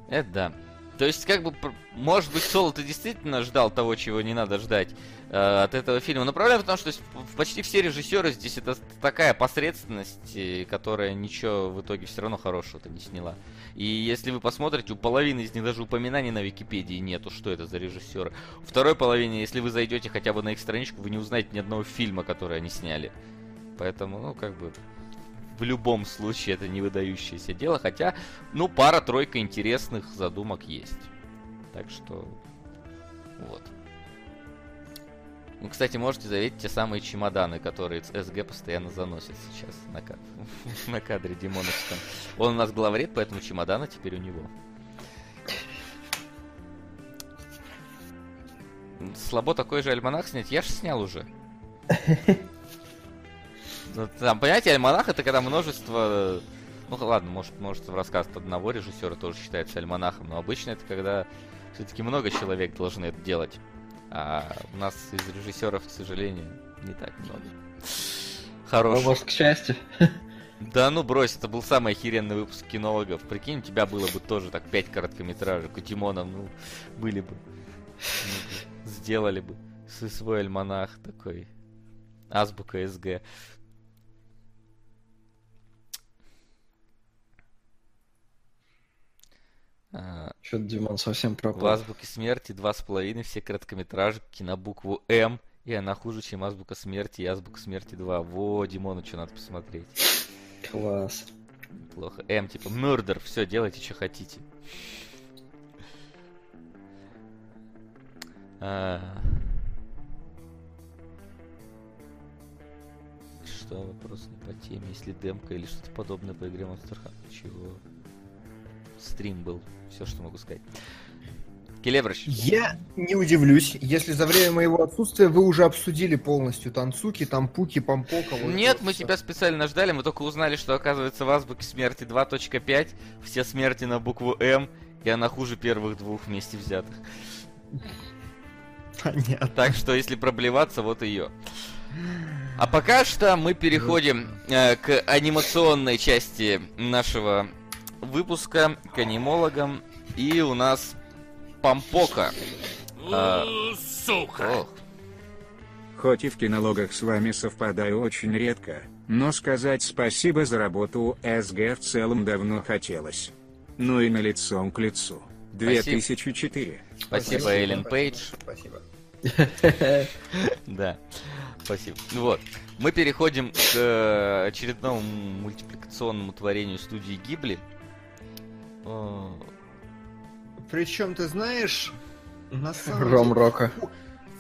Это да. То есть, как бы, может быть, Соло ты действительно ждал того, чего не надо ждать э, от этого фильма. Но проблема в том, что почти все режиссеры здесь это такая посредственность, э, которая ничего в итоге все равно хорошего-то не сняла. И если вы посмотрите, у половины из них даже упоминаний на Википедии нету, что это за режиссеры. У второй половины, если вы зайдете хотя бы на их страничку, вы не узнаете ни одного фильма, который они сняли. Поэтому, ну, как бы, в любом случае это не выдающееся дело, хотя, ну, пара-тройка интересных задумок есть. Так что, вот. Ну, кстати, можете заметить те самые чемоданы, которые СГ постоянно заносит сейчас на, ка- на кадре Димоновском. Он у нас главред, поэтому чемоданы теперь у него. Слабо такой же альманах снять? Я же снял уже. Ну, Там, понимаете, альманах это когда множество... Ну ладно, может, может рассказ от одного режиссера тоже считается альманахом, но обычно это когда все-таки много человек должны это делать. А у нас из режиссеров, к сожалению, не так много. А Хороших. может, к счастью. Да ну брось, это был самый охеренный выпуск кинологов. Прикинь, у тебя было бы тоже так пять короткометражек, у Тимона, ну, были бы. Ну, Сделали бы свой альманах такой. Азбука СГ. Что-то Димон совсем В пропал. азбуке смерти два с половиной все короткометражки на букву М. И она хуже, чем азбука смерти и азбука смерти 2. Во, Димону что надо посмотреть. Класс. Плохо. М, типа, murder, все, делайте, что хотите. А. Что, вопрос не по теме, если демка или что-то подобное по игре Monster Hunter? Чего? Стрим был, все, что могу сказать. Келебрыч. Я не удивлюсь, если за время моего отсутствия вы уже обсудили полностью танцуки, тампуки, пампока. вот Нет, мы всё. тебя специально ждали, мы только узнали, что оказывается в азбуке смерти 2.5, все смерти на букву М, и она хуже первых двух вместе взятых. Понятно. Так что, если проблеваться, вот ее. А пока что мы переходим э, к анимационной части нашего выпуска, к анимологам. И у нас Пампока. А, ох, Хоть и в кинологах с вами совпадаю очень редко, но сказать спасибо за работу СГ в целом давно хотелось. Ну и на лицом к лицу. 2004. спасибо, Эллен Пейдж. Спасибо. Да, спасибо. Ну Вот. Мы переходим к э, очередному мультипликационному творению студии Гибли. Э, Причем, ты знаешь, на самом Ром деле,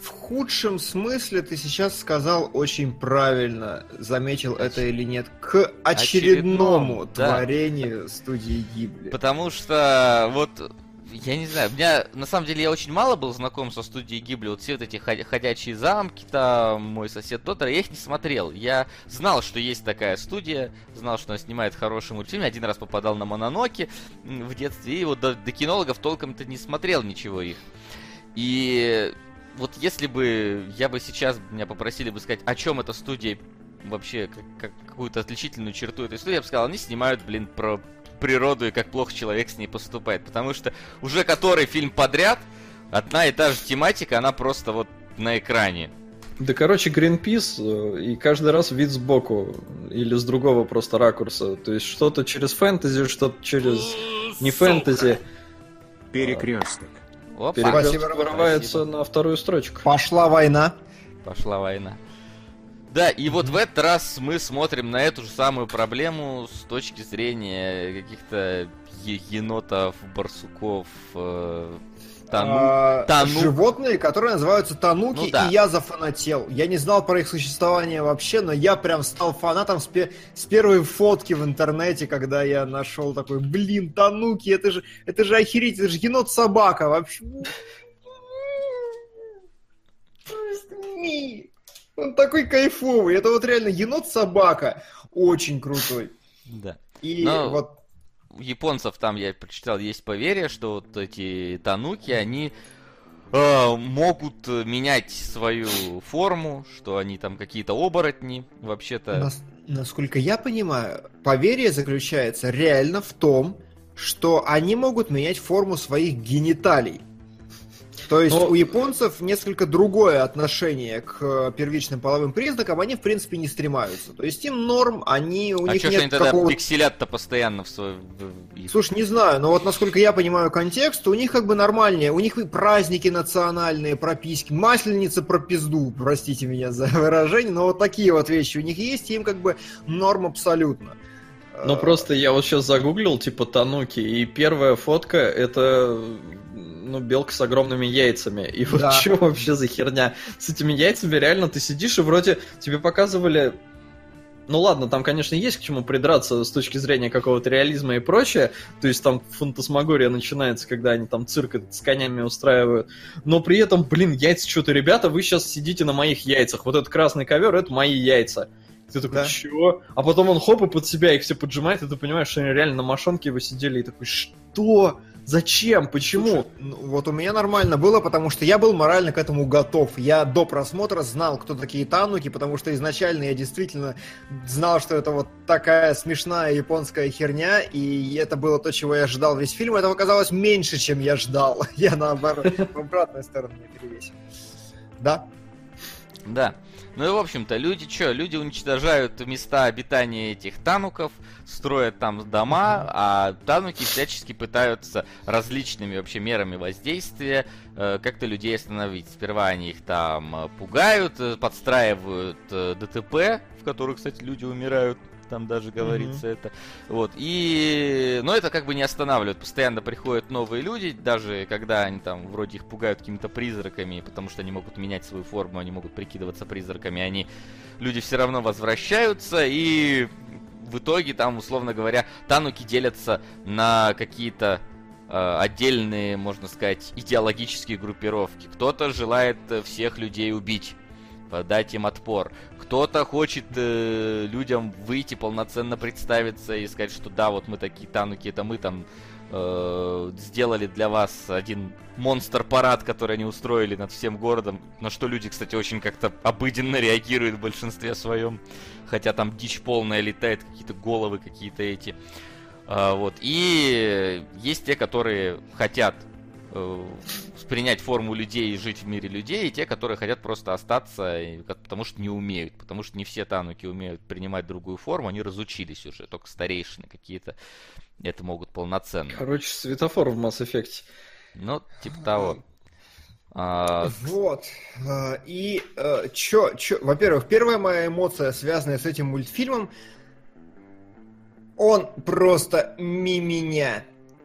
в худшем смысле ты сейчас сказал очень правильно, заметил это или нет, к очередному Очередному, да. творению студии Гибли. Потому что вот я не знаю, у меня на самом деле я очень мало был знаком со студией Гибли, вот все вот эти ход- ходячие замки, там мой сосед Тотар, я их не смотрел. Я знал, что есть такая студия, знал, что она снимает хороший мультфильм, один раз попадал на Мононоки в детстве, и вот до, до кинологов толком-то не смотрел ничего их. И вот если бы я бы сейчас меня попросили бы сказать, о чем эта студия вообще, как, как- какую-то отличительную черту этой студии, я бы сказал, они снимают, блин, про природу и как плохо человек с ней поступает. Потому что уже который фильм подряд, одна и та же тематика, она просто вот на экране. Да, короче, Greenpeace, э, и каждый раз вид сбоку, или с другого просто ракурса. То есть что-то через фэнтези, что-то через не фэнтези. Перекресток. Опа, Перекресток вырывается на вторую строчку. Пошла война. пошла война. Да, и вот в этот раз мы смотрим на эту же самую проблему с точки зрения каких-то е- енотов, барсуков, э, тану- А, тану- Животные, которые называются тануки, Ну да. и я зафанател. Я не знал про их существование вообще, но я прям стал фанатом с, пе- с первой фотки в интернете, когда я нашел такой, блин, тануки, это же, это же охереть, это же енот-собака вообще. Он такой кайфовый, это вот реально енот-собака, очень крутой. Да. И Но- вот у японцев там я прочитал есть поверье, что вот эти тануки, они э, могут менять свою форму, что они там какие-то оборотни, вообще-то. Нас- насколько я понимаю, поверье заключается реально в том, что они могут менять форму своих гениталий. То есть Но- у японцев несколько другое отношение к э, первичным половым признакам, они в принципе не стремаются. То есть им норм, они у а них что нет они тогда какого пикселят-то постоянно в свой... Слушай, не знаю, но вот насколько я понимаю контекст, у них как бы нормальнее, у них и праздники национальные, прописки, масленица про пизду, простите меня за выражение, но вот такие вот вещи у них есть, и им как бы норм абсолютно. Ну Э, просто я вот сейчас загуглил, типа, тануки, и первая фотка это ну, белка с огромными яйцами. И вот Да. что вообще за херня? С этими яйцами реально ты сидишь и вроде тебе показывали ну ладно, там, конечно, есть к чему придраться с точки зрения какого-то реализма и прочее. То есть там фантасмагория начинается, когда они там цирк с конями устраивают. Но при этом, блин, яйца что-то, ребята, вы сейчас сидите на моих яйцах. Вот этот красный ковер, это мои яйца. Ты такой, Да. чего? А потом он хоп и под себя их все поджимает, и ты понимаешь, что они реально на мошонке его сидели, и такой, что? Зачем? Почему? Слушай, ну, вот у меня нормально было, потому что я был морально к этому готов. Я до просмотра знал, кто такие тануки, потому что изначально я действительно знал, что это вот такая смешная японская херня, и это было то, чего я ожидал весь фильм. Этого оказалось меньше, чем я ждал. Я наоборот, в обратную сторону перевесил. Да? Да. Ну и, в общем-то, люди что? Люди уничтожают места обитания этих тануков, строят там дома, а тануки всячески пытаются различными вообще мерами воздействия э, как-то людей остановить. Сперва они их там э, пугают, э, подстраивают э, ДТП, в которых, кстати, люди умирают. Там даже говорится это. Вот. И... Но это как бы не останавливает. Постоянно приходят новые люди, даже когда они там вроде их пугают какими-то призраками, потому что они могут менять свою форму, они могут прикидываться призраками, они... Люди все равно возвращаются, и в итоге там, условно говоря, тануки делятся на какие-то э, отдельные, можно сказать, идеологические группировки. Кто-то желает э, всех людей убить, дать им отпор. Кто-то хочет э, людям выйти, полноценно представиться и сказать, что да, вот мы такие танки, это мы там э, сделали для вас один монстр-парад, который они устроили над всем городом, на что люди, кстати, очень как-то обыденно реагируют в большинстве своем, хотя там дичь полная летает, какие-то головы какие-то эти. А, вот. И есть те, которые хотят э, принять форму людей и жить в мире людей, и те, которые хотят просто остаться, потому что не умеют. Потому что не все тануки умеют принимать другую форму, они разучились уже, только старейшины какие-то это могут полноценно. Короче, светофор в Mass Effect. Ну, типа того. А... Вот. А, и э, чё, чё, во-первых, первая моя эмоция, связанная с этим мультфильмом, он просто миминя.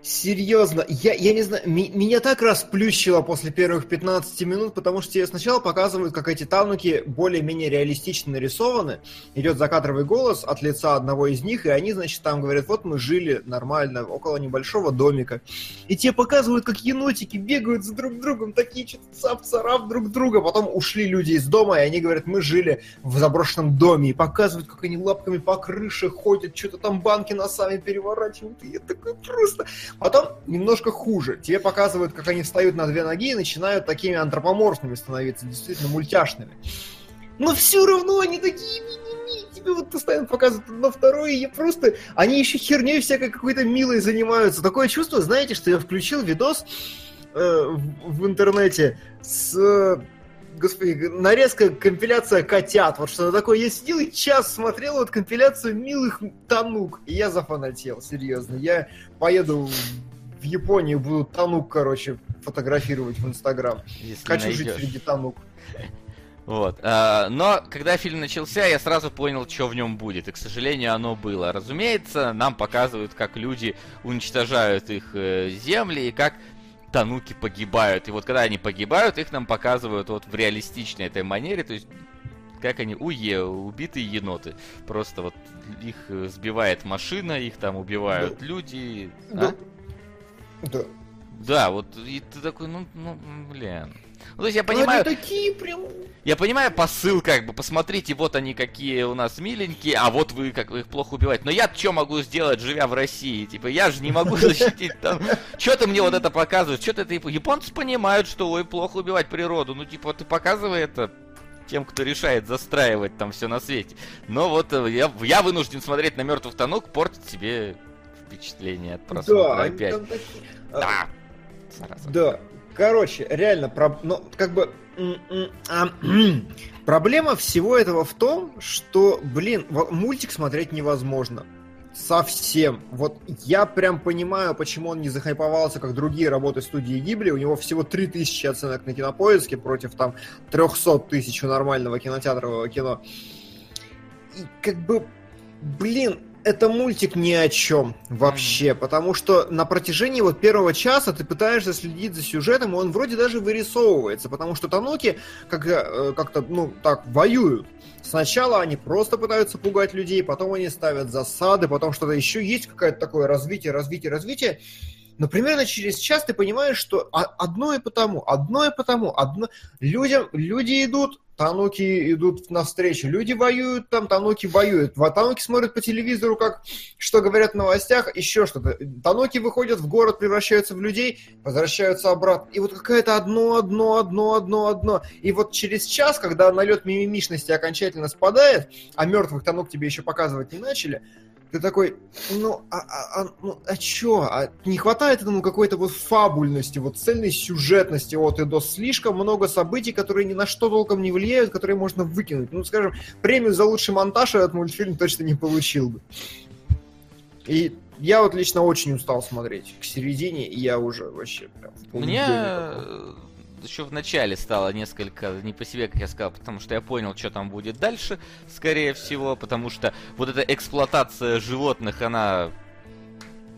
Серьезно, я, я не знаю, меня так расплющило после первых 15 минут, потому что тебе сначала показывают, как эти тануки более-менее реалистично нарисованы. Идет закадровый голос от лица одного из них, и они, значит, там говорят, вот мы жили нормально около небольшого домика. И тебе показывают, как енотики бегают за друг другом, такие что-то цап-царап друг друга. Потом ушли люди из дома, и они говорят, мы жили в заброшенном доме. И показывают, как они лапками по крыше ходят, что-то там банки носами переворачивают. И я такой просто... Потом немножко хуже. Тебе показывают, как они встают на две ноги и начинают такими антропоморфными становиться, действительно мультяшными. Но все равно они такие. Тебе вот постоянно показывают на второе, и просто... Они еще херней всякой какой-то милой занимаются. Такое чувство, знаете, что я включил видос э, в, в интернете с господи, нарезка, компиляция котят. Вот что такое. Я сидел и час смотрел вот компиляцию милых танук. И я зафанател, серьезно. Я поеду в Японию, буду танук, короче, фотографировать в Инстаграм. Хочу найдешь. жить среди танук. Вот. А, но когда фильм начался, я сразу понял, что в нем будет. И, к сожалению, оно было. Разумеется, нам показывают, как люди уничтожают их э, земли и как тануки погибают. И вот когда они погибают, их нам показывают вот в реалистичной этой манере, то есть как они, уе, убитые еноты. Просто вот их э, сбивает машина, их там убивают да. люди. Да. А? Да. Да, вот и ты такой, ну, ну, блин. Ну, то есть я понимаю... Они такие прям... Я понимаю посыл, как бы, посмотрите, вот они какие у нас миленькие, а вот вы как вы их плохо убиваете. Но я что могу сделать, живя в России? Типа, я же не могу защитить там... Что ты мне вот это показываешь? Что ты это... Японцы понимают, что, ой, плохо убивать природу. Ну, типа, ты показывай это тем, кто решает застраивать там все на свете. Но вот э, я, я вынужден смотреть на мертвых тонок, портить себе впечатление от просмотра да, опять. Такие... Да. Зараза. Да. Короче, реально, про... ну, как бы... А, проблема всего этого в том, что, блин, мультик смотреть невозможно. Совсем. Вот я прям понимаю, почему он не захайповался, как другие работы студии Гибли. У него всего 3000 оценок на кинопоиске против там 300 тысяч у нормального кинотеатрового кино. И как бы, блин, это мультик ни о чем вообще, mm-hmm. потому что на протяжении вот первого часа ты пытаешься следить за сюжетом, и он вроде даже вырисовывается, потому что Тануки как, э, как-то, ну, так, воюют. Сначала они просто пытаются пугать людей, потом они ставят засады, потом что-то еще есть, какое-то такое развитие, развитие, развитие. Но примерно через час ты понимаешь, что одно и потому, одно и потому, одно... Людям, люди идут, тануки идут навстречу, люди воюют там, тануки воюют, тануки смотрят по телевизору, как что говорят в новостях, еще что-то. Тануки выходят в город, превращаются в людей, возвращаются обратно. И вот какое-то одно, одно, одно, одно, одно. И вот через час, когда налет мимимишности окончательно спадает, а мертвых танук тебе еще показывать не начали, ты такой, ну, а, а, а, ну, а чё? А не хватает этому какой-то вот фабульности, вот цельной сюжетности от и до. Слишком много событий, которые ни на что толком не влияют, которые можно выкинуть. Ну, скажем, премию за лучший монтаж этот мультфильм точно не получил бы. И я вот лично очень устал смотреть. К середине я уже вообще прям... Мне еще в начале стало несколько не по себе, как я сказал, потому что я понял, что там будет дальше, скорее всего, потому что вот эта эксплуатация животных, она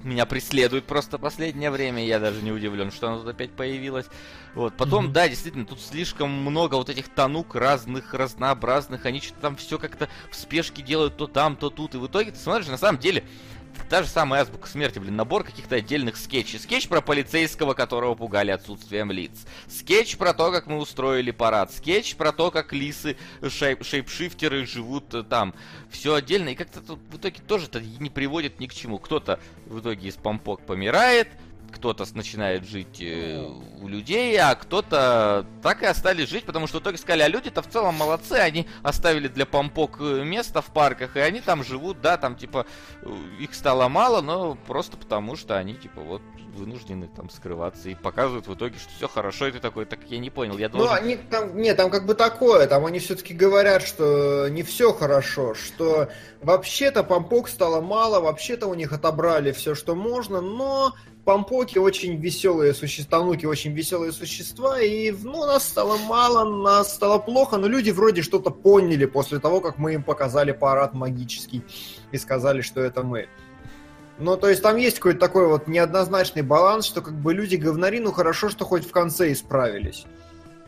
меня преследует просто последнее время, я даже не удивлен, что она тут опять появилась. Вот. Потом, mm-hmm. да, действительно, тут слишком много вот этих танук разных, разнообразных, они что-то там все как-то в спешке делают то там, то тут, и в итоге ты смотришь, на самом деле, та же самая азбука смерти, блин, набор каких-то отдельных скетчей. Скетч про полицейского, которого пугали отсутствием лиц. Скетч про то, как мы устроили парад. Скетч про то, как лисы, shape shapeshifter ы живут э, там. Все отдельно. И как-то тут в итоге тоже это не приводит ни к чему. Кто-то в итоге из помпок помирает, кто-то начинает жить э, у людей, а кто-то так и остались жить, потому что в итоге сказали, а люди-то в целом молодцы, они оставили для помпок э, место в парках, и они там живут, да, там типа э, их стало мало, но просто потому что они типа вот вынуждены там скрываться и показывают в итоге, что все хорошо, и ты такой, так я не понял, я должен... Ну, они там, нет, там как бы такое, там они все-таки говорят, что не все хорошо, что вообще-то помпок стало мало, вообще-то у них отобрали все, что можно, но Помпоки очень веселые существа, тануки очень веселые существа, и ну, нас стало мало, нас стало плохо, но люди вроде что-то поняли после того, как мы им показали парад магический и сказали, что это мы. Ну, то есть там есть какой-то такой вот неоднозначный баланс, что как бы люди говнари, ну хорошо, что хоть в конце исправились.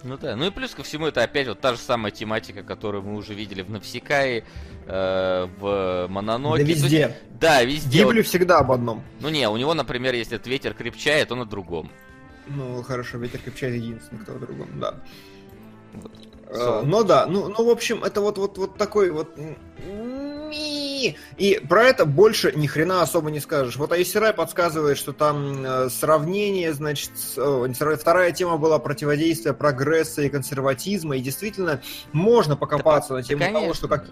Ну да, ну и плюс ко всему это опять вот та же самая тематика, которую мы уже видели в Навсекае, э, в Мононоке. Да везде. Есть, да, везде. Гибли вот... всегда об одном. Ну не, у него, например, если этот ветер крепчает, он на другом. Ну хорошо, ветер крепчает единственный, кто в другом, да. Вот. Э, ну да, ну, ну в общем, это вот, вот, вот такой вот и про это больше ни хрена особо не скажешь. Вот Айсерай подсказывает, что там э, сравнение, значит, вторая тема была противодействие прогресса и консерватизма, и действительно можно покопаться да, на тему конечно. того, что как,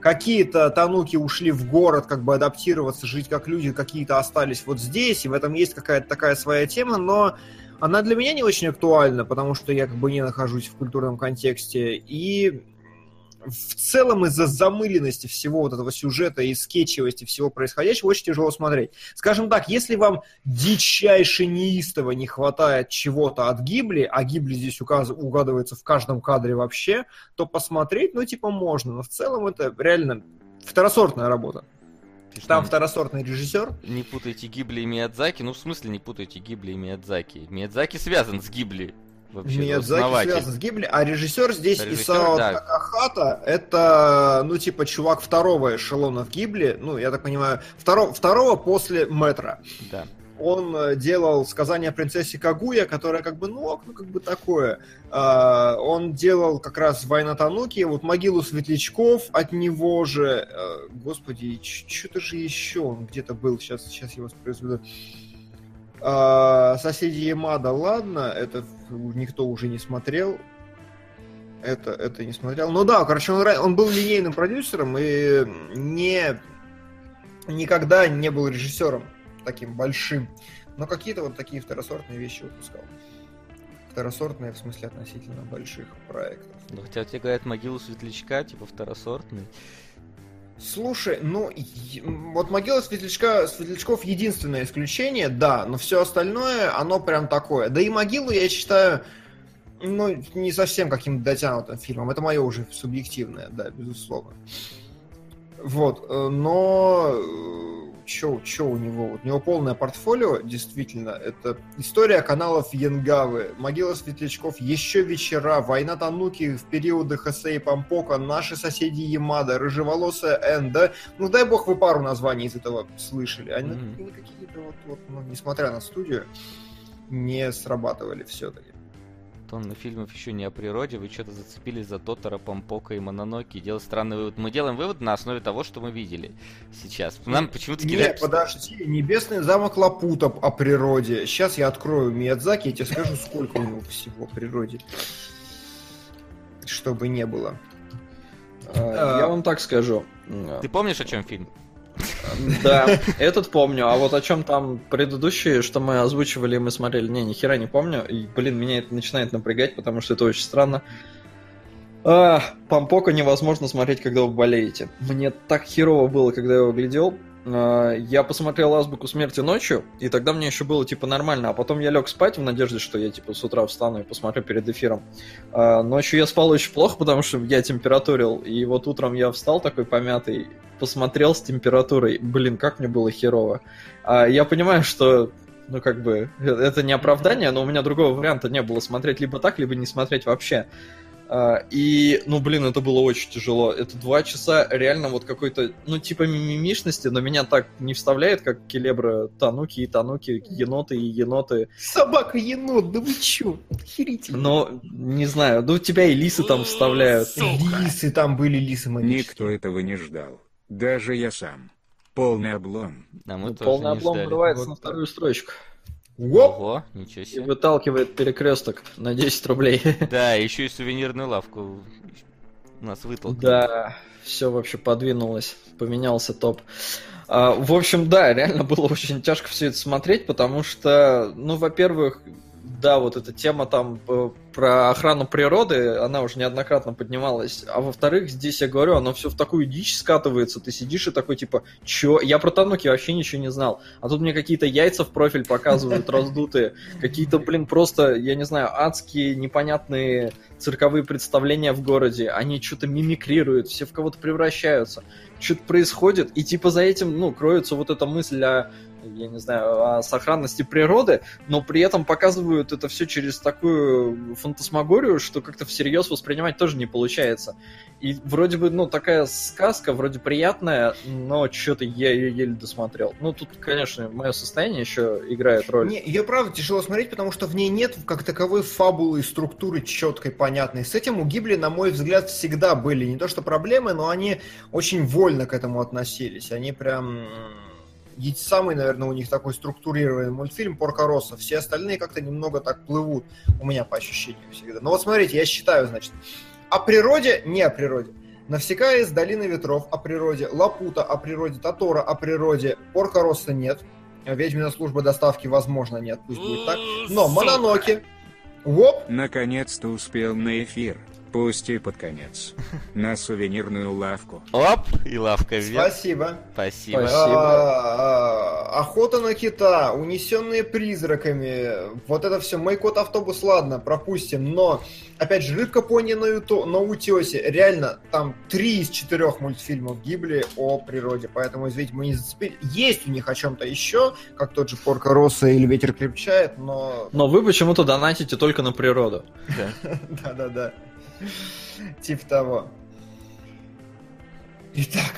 какие-то тануки ушли в город, как бы адаптироваться, жить как люди, какие-то остались вот здесь, и в этом есть какая-то такая своя тема, но она для меня не очень актуальна, потому что я как бы не нахожусь в культурном контексте, и в целом из-за замыленности всего вот этого сюжета и скетчевости всего происходящего очень тяжело смотреть. Скажем так, если вам дичайше неистово не хватает чего-то от Гибли, а Гибли здесь указ... угадывается в каждом кадре вообще, то посмотреть, ну, типа, можно. Но в целом это реально второсортная работа. Пишет, Там второсортный режиссер. Не путайте Гибли и Миядзаки. Ну, в смысле не путайте Гибли и Миядзаки. Миядзаки связан с Гибли вообще Миядзаки связан с Гибли, а режиссер здесь режиссер, Исао да. Такахата, это, ну, типа, чувак второго эшелона в Гибли, ну, я так понимаю, второго, второго после Метра. Да. Он э, делал сказание о принцессе Кагуя, которое как бы, ну, ну как бы такое. А, он делал как раз Война Тануки, вот Могилу Светлячков от него же. Э, господи, что-то же еще он где-то был, сейчас, сейчас я воспроизведу. А, соседи Ямада, ладно, это никто уже не смотрел. Это, это не смотрел. Ну да, короче, он, он был линейным продюсером и не, никогда не был режиссером таким большим. Но какие-то вот такие второсортные вещи выпускал. Второсортные, в смысле, относительно больших проектов. Ну, хотя тебе говорят могилу светлячка, типа второсортный. Слушай, ну, вот могила Светлячка, Светлячков единственное исключение, да, но все остальное, оно прям такое. Да и могилу я считаю, ну, не совсем каким-то дотянутым фильмом. Это мое уже субъективное, да, безусловно. Вот, э, но э, что у него? Вот у него полное портфолио, действительно. Это история каналов Янгавы, Могила Светлячков, Еще вечера, Война Тануки в периоды Хосей Пампока, Наши соседи Ямада, Рыжеволосая Эн, да? Ну дай бог вы пару названий из этого слышали. Они mm-hmm. какие-то вот, вот ну, несмотря на студию, не срабатывали все-таки тонны фильмов еще не о природе, вы что-то зацепились за Тотора, Помпока и Мононоки. Делать странный вывод. Мы делаем вывод на основе того, что мы видели сейчас. Нам почему-то кидают... Нет, подожди, Небесный замок Лапута о природе. Сейчас я открою Миядзаки и тебе скажу, сколько у него всего о природе. Чтобы не было. А, я вам так скажу. Ты помнишь, о чем фильм? Да, этот помню, а вот о чем там предыдущие, что мы озвучивали, мы смотрели, не, ни хера не помню, и, блин, меня это начинает напрягать, потому что это очень странно. А, Помпока невозможно смотреть, когда вы болеете. Мне так херово было, когда я его глядел. А, я посмотрел «Азбуку смерти» ночью, и тогда мне еще было, типа, нормально. А потом я лег спать в надежде, что я, типа, с утра встану и посмотрю перед эфиром. А, ночью я спал очень плохо, потому что я температурил. И вот утром я встал такой помятый, посмотрел с температурой. Блин, как мне было херово. А, я понимаю, что ну, как бы, это не оправдание, но у меня другого варианта не было смотреть либо так, либо не смотреть вообще. А, И, ну, блин, это было очень тяжело. Это два часа реально вот какой-то, ну, типа мимимишности, но меня так не вставляет, как Келебра Тануки и Тануки, еноты и еноты. Собака-енот, да вы чё? Охерительно. Но, не знаю, ну, тебя и лисы там вставляют. Лисы, там были лисы магические. Никто этого не ждал. Даже я сам. Полный облом. А мы Ну, тоже Полный не облом ждали. вырывается Вот на вторую строчку. Оп! Ого, ничего И себе. выталкивает перекресток на 10 рублей. Да, еще и сувенирную лавку у нас вытолкнули. Да, все вообще подвинулось, поменялся топ. А, в общем, да, реально было очень тяжко все это смотреть, потому что, ну, во-первых, да, вот эта тема там э, про охрану природы, она уже неоднократно поднималась. А во-вторых, здесь я говорю, оно все в такую дичь скатывается. Ты сидишь и такой, типа, чё? Я про Тануки вообще ничего не знал. А тут мне какие-то яйца в профиль показывают, раздутые. Какие-то, блин, просто, я не знаю, адские, непонятные цирковые представления в городе. Они что-то мимикрируют, все в кого-то превращаются. Что-то происходит, и типа за этим, ну, кроется вот эта мысль о я не знаю, о сохранности природы, но при этом показывают это все через такую фантасмагорию, что как-то всерьез воспринимать тоже не получается. И вроде бы, ну, такая сказка, вроде приятная, но что-то я ее еле досмотрел. Ну, тут, конечно, мое состояние еще играет роль. Не, ее правда тяжело смотреть, потому что в ней нет как таковой фабулы и структуры четкой, понятной. С этим у Гибли, на мой взгляд, всегда были не то что проблемы, но они очень вольно к этому относились. Они прям... Ведь самый, наверное, у них такой структурированный мультфильм Порко Росса. Все остальные как-то немного так плывут. У меня по ощущениям всегда. Но вот смотрите, я считаю, значит, о природе, не о природе. Навсекая из долины ветров о природе, Лапута о природе, Татора о природе, Порко Росса нет. Ведьмина служба доставки, возможно, нет, пусть будет так. Но Мононоки, Воп, Наконец-то успел на эфир. Пусть и под конец. На сувенирную лавку. Оп, и лавка вверх. спасибо. Спасибо. Спасибо. А, а, Охота на кита, унесенные призраками, вот это все, мой кот автобус, ладно, пропустим, но, опять же, рыбка пони на, юто- на утесе, реально, там три из четырех мультфильмов гибли о природе, поэтому, извините, мы не зацепили. Есть у них о чем-то еще, как тот же Порко Росса или Ветер крепчает, но... Но вы почему-то донатите только на природу. Да. Да-да-да. Типа того. Итак,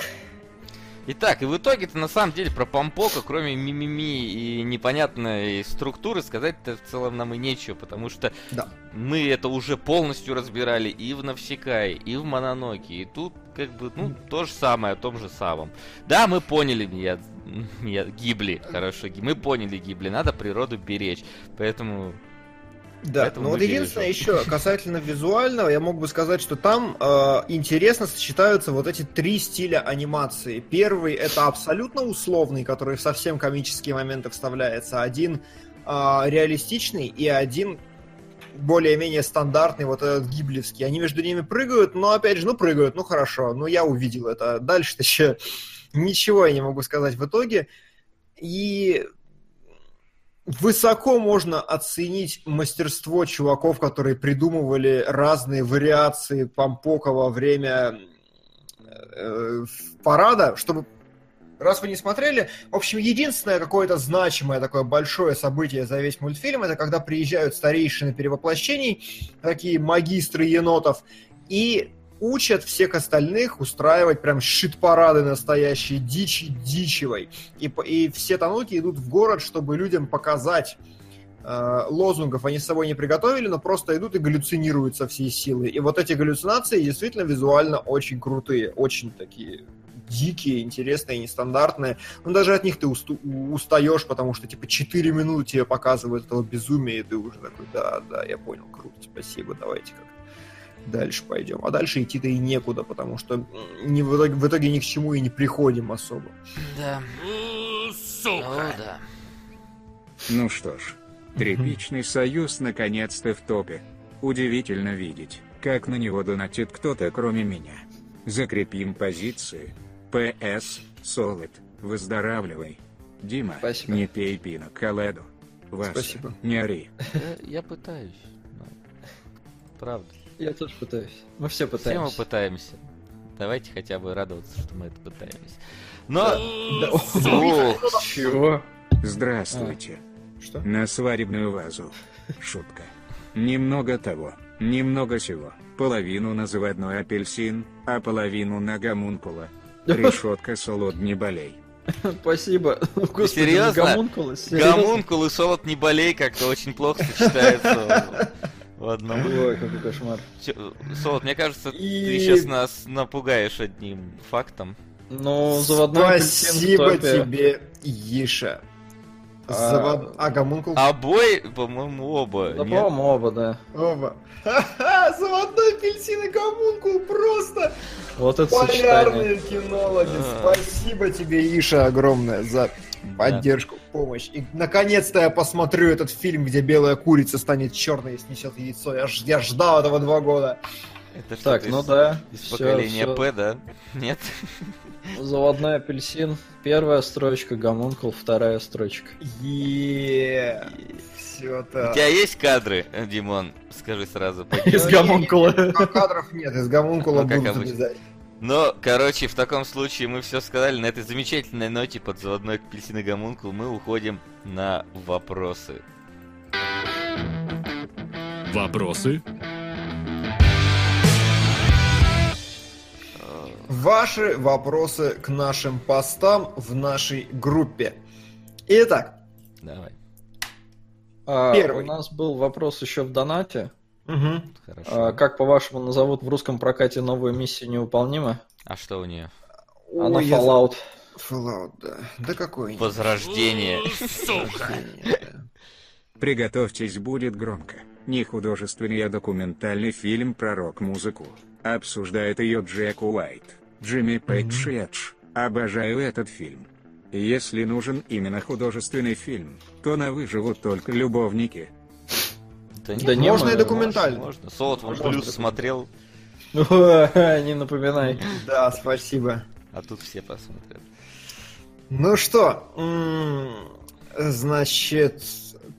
Итак, и в итоге-то на самом деле про Помпока, кроме мимими и непонятной структуры, сказать-то в целом нам и нечего, потому что Да. мы это уже полностью разбирали и в Навсекае, и в Мононоке, и тут как бы, ну, то же самое, о том же самом. Да, мы поняли, я, я гибли, хорошо, мы поняли гибли, надо природу беречь, поэтому Да, Поэтому ну вот единственное еще касательно визуального, я мог бы сказать, что там э, интересно сочетаются вот эти три стиля анимации. Первый это абсолютно условный, который в совсем комические моменты вставляется. Один э, реалистичный и один более-менее стандартный, вот этот гиблевский. Они между ними прыгают, но опять же, ну прыгают, ну хорошо, ну я увидел это. Дальше-то еще ничего я не могу сказать в итоге. И высоко можно оценить мастерство чуваков, которые придумывали разные вариации Помпока во время э, парада, чтобы Раз вы не смотрели, в общем, единственное какое-то значимое такое большое событие за весь мультфильм, это когда приезжают старейшины перевоплощений, такие магистры енотов, и учат всех остальных устраивать прям шит-парады настоящие, дичи дичевой. И, и все тануки идут в город, чтобы людям показать э, лозунгов. Они с собой не приготовили, но просто идут и галлюцинируют со всей силы. И вот эти галлюцинации действительно визуально очень крутые, очень такие дикие, интересные, нестандартные. Но даже от них ты устаешь, потому что типа 4 минуты тебе показывают этого безумия, и ты уже такой, да, да, я понял, круто, спасибо, давайте как дальше пойдем. А дальше идти-то и некуда, потому что не, в, итоге, в итоге ни к чему и не приходим особо. да. О, да. Ну что ж, тряпичный союз наконец-то в топе. Удивительно видеть, как на него донатит кто-то кроме меня. Закрепим позиции. П.С. Солод, выздоравливай. Дима, Спасибо. не пей пино коледу. Васа, Спасибо. не ори. Я, я пытаюсь. но- Правда. Я тоже пытаюсь. Мы все Все мы пытаемся. пытаемся. Давайте хотя бы радоваться, что мы это пытаемся. Но... Ох, Чего? Здравствуйте. Что? На свадебную вазу. Шутка. Немного того. Немного всего. Половину на заводной апельсин, а половину на гомункула. Решетка солод не болей. Спасибо. Господи, серьезно? гомункулы, серьезно? Гомункул и солод не болей как-то очень плохо сочетаются в одном. Ой, какой кошмар. Чё, Солод, мне кажется, ты И- сейчас нас напугаешь одним фактом. Ну, заводной Спасибо тебе, Иша. А- Завод... А, гомункул? Обои, по-моему, оба. Да, по-моему, оба, да. Оба. Ха-ха, заводной апельсин и гомункул просто Вот это сочетание. полярные кинологи. А. Спасибо тебе, Иша, огромное за поддержку, помощь. И наконец-то я посмотрю этот фильм, где белая курица станет черной и снесет яйцо. Я, ж- я ждал этого два года. Это Так, ну из- да. Из всё, поколения всё. П, да? Нет? Заводной апельсин. Первая строчка, гомункул, вторая строчка. Е Все У так. тебя есть кадры, э, Димон? Скажи сразу. Из гомункула. Кадров нет, из гомункула Ну, будут Но, короче, в таком случае мы все сказали. На этой замечательной ноте под заводной апельсин и гомункул мы уходим на вопросы. Вопросы? Ваши вопросы к нашим постам в нашей группе. Итак, Давай. А, Первый. У нас был вопрос еще в донате. Мгм. Хорошо. А, как, по-вашему, назовут в русском прокате новую миссию невыполнима? А что у нее? Она Ой, я- Fallout. Fallout, да. Да какой? Возрождение. Приготовьтесь, будет громко. Не художественный, а документальный фильм про рок-музыку. Обсуждает ее Джек Уайт, Джимми Пейдж и Эдж. Обожаю этот фильм. Если нужен именно художественный фильм, то на выживут только любовники. Да нет, не, Можно и документально. Можно. Солод вон Можно плюс смотрел, Не напоминай. Да, спасибо. а тут все посмотрят. Ну что, значит,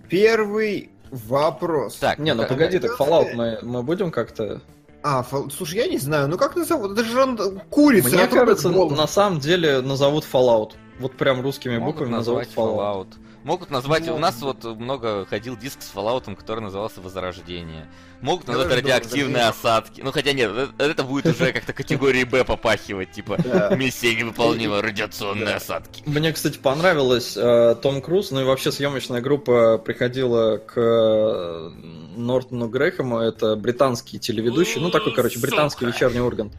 первый вопрос. Так, Не, ну погоди, так Fallout мы, мы будем как-то... А, фол- слушай, я не знаю, ну как назовут? Это же ран- курица. Мне а кажется, на самом деле назовут Fallout. Вот прям русскими Могут буквами назовут Fallout. Fallout. Могут назвать, у Ну. нас вот много ходил диск с Fallout, который назывался Возрождение. Могут назвать думал, радиоактивные осадки. Ну хотя нет, э- это будет уже как-то категории Б попахивать, типа миссия невыполнима, радиационные осадки. Мне, кстати, понравилось э, Том Круз, ну и вообще съемочная группа приходила к э, Нортону Грэхэму, это британский телеведущий, ну такой, короче, британский вечерний Ургант.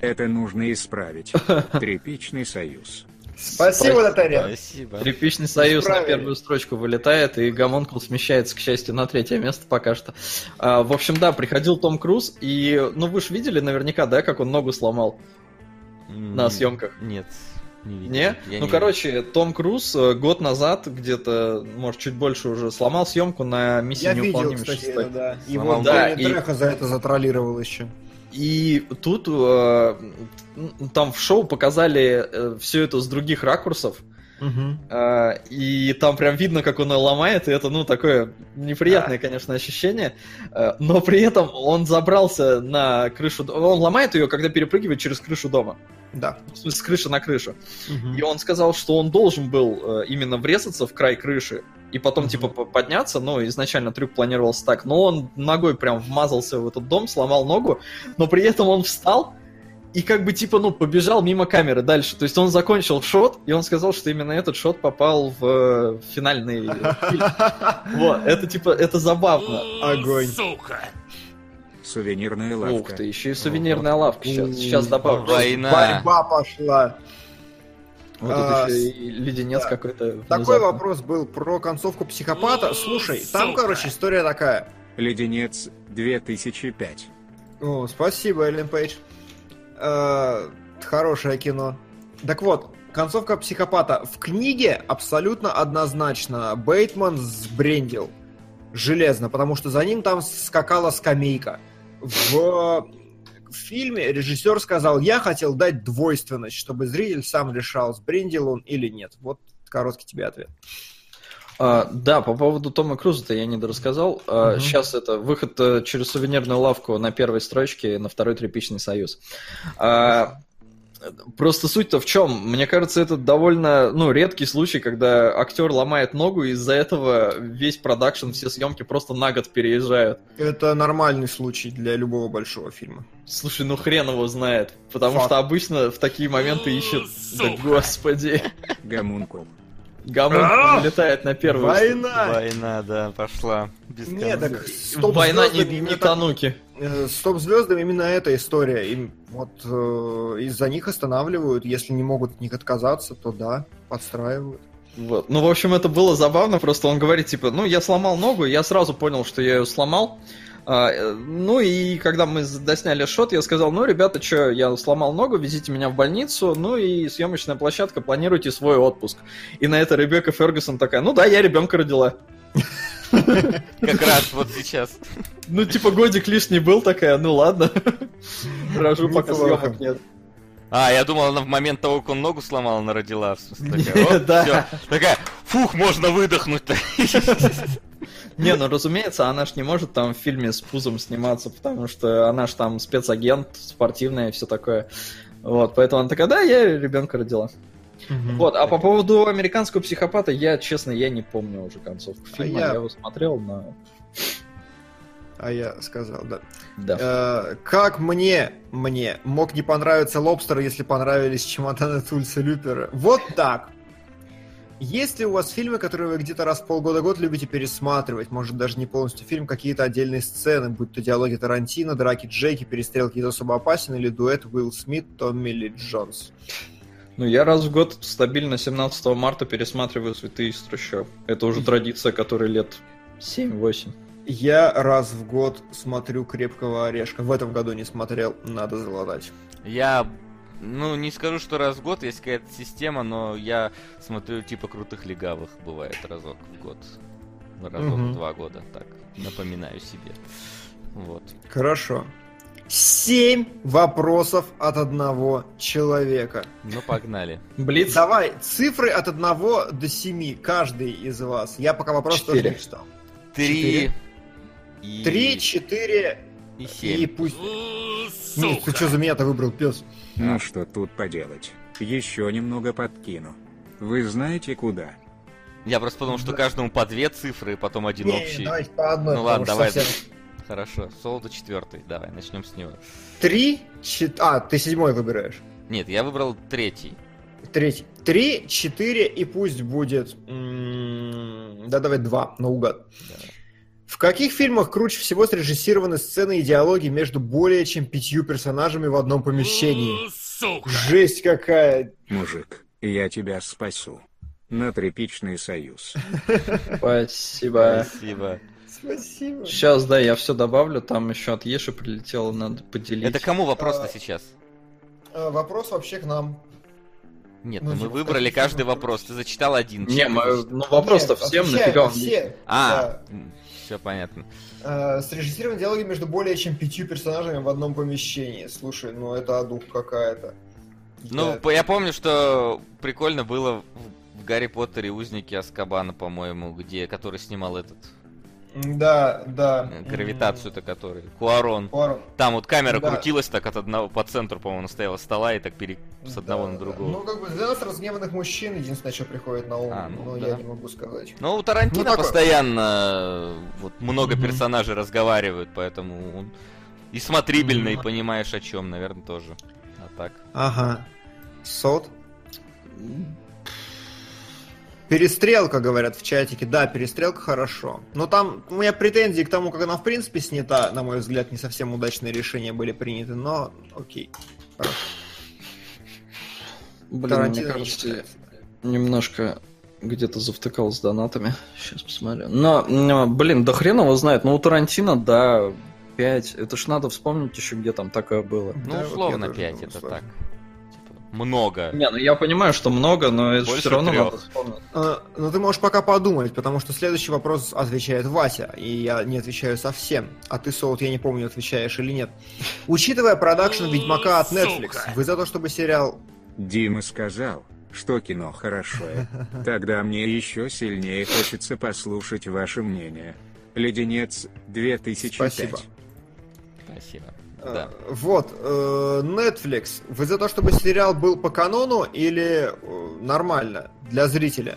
Это нужно исправить. Тряпичный союз. Спасибо, Наталья. Спасибо. Тряпичный союз на первую строчку вылетает, и Гомонкул смещается, к счастью, на третье место пока что. А, в общем, да, приходил Том Круз, и, ну вы же видели наверняка, да, как он ногу сломал на М, съемках? Нет, не видел. Не? Я ну, не короче, Том Круз э, год назад, где-то, может, чуть больше уже, сломал съемку на миссии Я видел, невыполнимой кстати, это, да. И Сломал вот да, и- Треха за это затроллировал еще. И тут э, там в шоу показали все это с других ракурсов. э, и там прям видно, как он ее ломает, и это, ну, такое неприятное, конечно, ощущение. Э, но при этом он забрался на крышу... Он ломает ее, когда перепрыгивает через крышу дома. Да. В смысле, с крыши на крышу. И он сказал, что он должен был э, именно врезаться в край крыши и потом, типа, по- подняться. Ну, изначально трюк планировался так. Но он ногой прям вмазался в этот дом, сломал ногу, но при этом он встал и как бы, типа, ну, побежал мимо камеры дальше. То есть он закончил шот, и он сказал, что именно этот шот попал в э, финальный фильм. Вот, это, типа, это забавно. Огонь. Сувенирная Ух лавка. ты, еще и сувенирная лавка сейчас. Сейчас добавлю. Война. Борьба пошла. Вот тут А, еще и леденец да. какой-то. Такой внезапно. вопрос был про концовку психопата. Слушай, там, короче, история такая. Леденец 2005. О, спасибо, Эллен Пейдж. Э, Хорошее кино. Так вот, концовка психопата. В книге абсолютно однозначно Бейтман сбрендил. Железно, потому что за ним там скакала скамейка. В в фильме режиссер сказал, я хотел дать двойственность, чтобы зритель сам решал, сбрендил он или нет. Вот короткий тебе ответ. А, да, по поводу Тома Круза-то я не дорассказал. А. Сейчас это выход э, через сувенирную лавку на первой строчке, на второй тряпичный союз. А, Просто суть-то в чем? Мне кажется, это довольно, ну, редкий случай, когда актер ломает ногу, и из-за этого весь продакшн, все съемки просто на год переезжают. Это нормальный случай для любого большого фильма. Слушай, ну хрен его знает, потому Факт. что обычно в такие моменты ищут... Да господи. Гомункул. Гамон А! летает на первую. Война! Война, да, пошла. Без Нет, так стоп Война не, звездами не тануки. э, Стоп звездам именно эта история. Им вот э, из-за них останавливают. Если не могут от них отказаться, то да, подстраивают. Вот. Ну, в общем, это было забавно, просто он говорит, типа, ну, я сломал ногу, я сразу понял, что я ее сломал. А, э, ну, и когда мы досняли шот, я сказал, ну, ребята, что, я сломал ногу, везите меня в больницу, ну, и съемочная площадка, планируйте свой отпуск. И на это Ребекка Фергюсон такая, ну да, я ребенка родила. Как раз вот сейчас. Ну, типа, годик лишний был, такая, ну ладно. Рожу, пока съемок нет. А, я думал, она в момент того, как он ногу сломал, она родила. В смысле, такая, Нет, «Оп, да. всё». Такая, фух, можно выдохнуть-то. Не, ну разумеется, она ж не может там в фильме с пузом сниматься, потому что она ж там спецагент, спортивная и все такое. Вот, поэтому она такая, да, я ребенка родила. Вот, а по поводу американского психопата, я, честно, я не помню уже концовку фильма, я- я его смотрел, но... А я сказал, да. Да. Э, как мне, мне, мог не понравиться Лобстер, если понравились чемоданы Тульса Люпера? Вот так. Есть ли у вас фильмы, которые вы где-то раз в полгода-год любите пересматривать? Может, даже не полностью фильм, какие-то отдельные сцены, будь то диалоги Тарантино, драки Джеки, перестрелки из особо опасен или дуэт Уилл Смит, Томми Ли Джонс? Ну, я раз в год стабильно 17 марта пересматриваю «Цветы из трущоб». Это уже традиция, которой лет 7-8. Я раз в год смотрю «Крепкого орешка». В этом году не смотрел, надо залатать. Я, ну, не скажу, что раз в год есть какая-то система, но я смотрю типа крутых легавых, бывает разок в год. Разок Мгм. в два года, так, напоминаю себе. Вот. Хорошо. Семь вопросов от одного человека. Ну, погнали. Блиц? Давай, цифры от 1 до 7, каждый из вас. Я пока вопрос тоже Четыре. не читал. Три и... Три, четыре и и семь. пусть... Нет, ты что за меня-то выбрал, пес? Ну что тут поделать? Еще немного подкину. Вы знаете куда? Я просто подумал, что каждому по две цифры, и потом один Не, общий. давайте по одной, Ну ладно, давай. совсем- Хорошо. Солода четвертый. Давай, начнем с него. Три, чет- А, ты седьмой выбираешь. Нет, я выбрал третий. Третий. Три, четыре и пусть будет... м, Да, давай два, наугад. Давай. В каких фильмах круче всего срежиссированы сцены и диалоги между более чем пятью персонажами в одном помещении? Жесть какая! Мужик, я тебя спасу. На тряпичный союз. Спасибо. Спасибо. Спасибо. Сейчас, да, я все добавлю, там еще от Еши прилетело, надо поделить. Это кому вопрос-то А, сейчас? Э, Вопрос вообще к нам. Нет, ну, ну мы типа, выбрали каждый фильмы вопрос. Ты зачитал один. Не, мы- ну вопрос-то всем, нафига он... все. А, все понятно. Э, Срежиссированы диалоги между более чем пятью персонажами в одном помещении. Слушай, ну это адух какая-то. Ну, Да. я помню, что прикольно было в, в Гарри Поттере Узники Аскабана, по-моему, где, который снимал этот Да, да. э, гравитацию-то, который. Куарон. Пуаро. Там вот камера Да. крутилась так от одного по центру, по-моему, стояла стола и так пере... с одного Да, на да. другого. Ну, как бы для нас разгневанных мужчин единственное, что приходит на ум, А, ну но да. я не могу сказать. Ну, у Тарантино Ну, такой- постоянно э, вот много Мгм. персонажей разговаривают, поэтому он и смотрибельно, и Мгм. понимаешь о чем, наверное, тоже. А так. Ага. Сот. Перестрелка, говорят в чатике. Да, перестрелка хорошо. Но там у меня претензии к тому, как она в принципе снята. На мой взгляд, не совсем удачные решения были приняты, но окей. Хорошо. Блин, Тарантино мне не кажется, считается. немножко где-то завтыкал с донатами. Сейчас посмотрю. Но, блин, да хрен его знает. Ну, у Тарантино, да, 5. Это ж надо вспомнить еще, где там такое было. Ну, Да, вот условно тоже 5 думаю, это так. Много. Не, ну я понимаю, что много, но это Больше все равно трёх. надо вспомнить. Э, Но ты можешь пока подумать, потому что следующий вопрос отвечает Вася, и я не отвечаю совсем. А ты, Соут, я не помню, отвечаешь или нет. Учитывая продакшн Ведьмака от Netflix, вы за то, чтобы сериал... Дима сказал, что кино хорошее. Тогда мне еще сильнее хочется послушать ваше мнение. Леденец 2005. Спасибо. Спасибо. Да. Э, Вот, э, Netflix, вы за то, чтобы сериал был по канону или э, нормально для зрителя?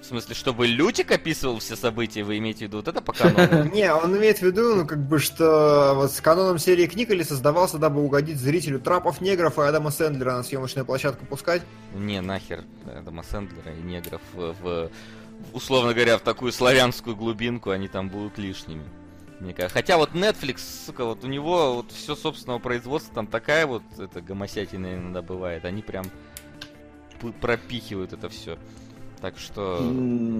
В смысле, чтобы Лютик описывал все события, вы имеете в виду вот это по канону? Не, он имеет в виду, ну, как бы, что вот с каноном серии книг или создавался, дабы угодить зрителю трапов негров и Адама Сэндлера на съемочную площадку пускать? Не, нахер Адама Сэндлера и негров в- условно говоря, в такую славянскую глубинку, они там будут лишними. Мне кажется. Хотя вот Netflix, сука, вот у него вот все собственного производства, там такая вот эта гомосятина иногда бывает, они прям пропихивают это все. Так что,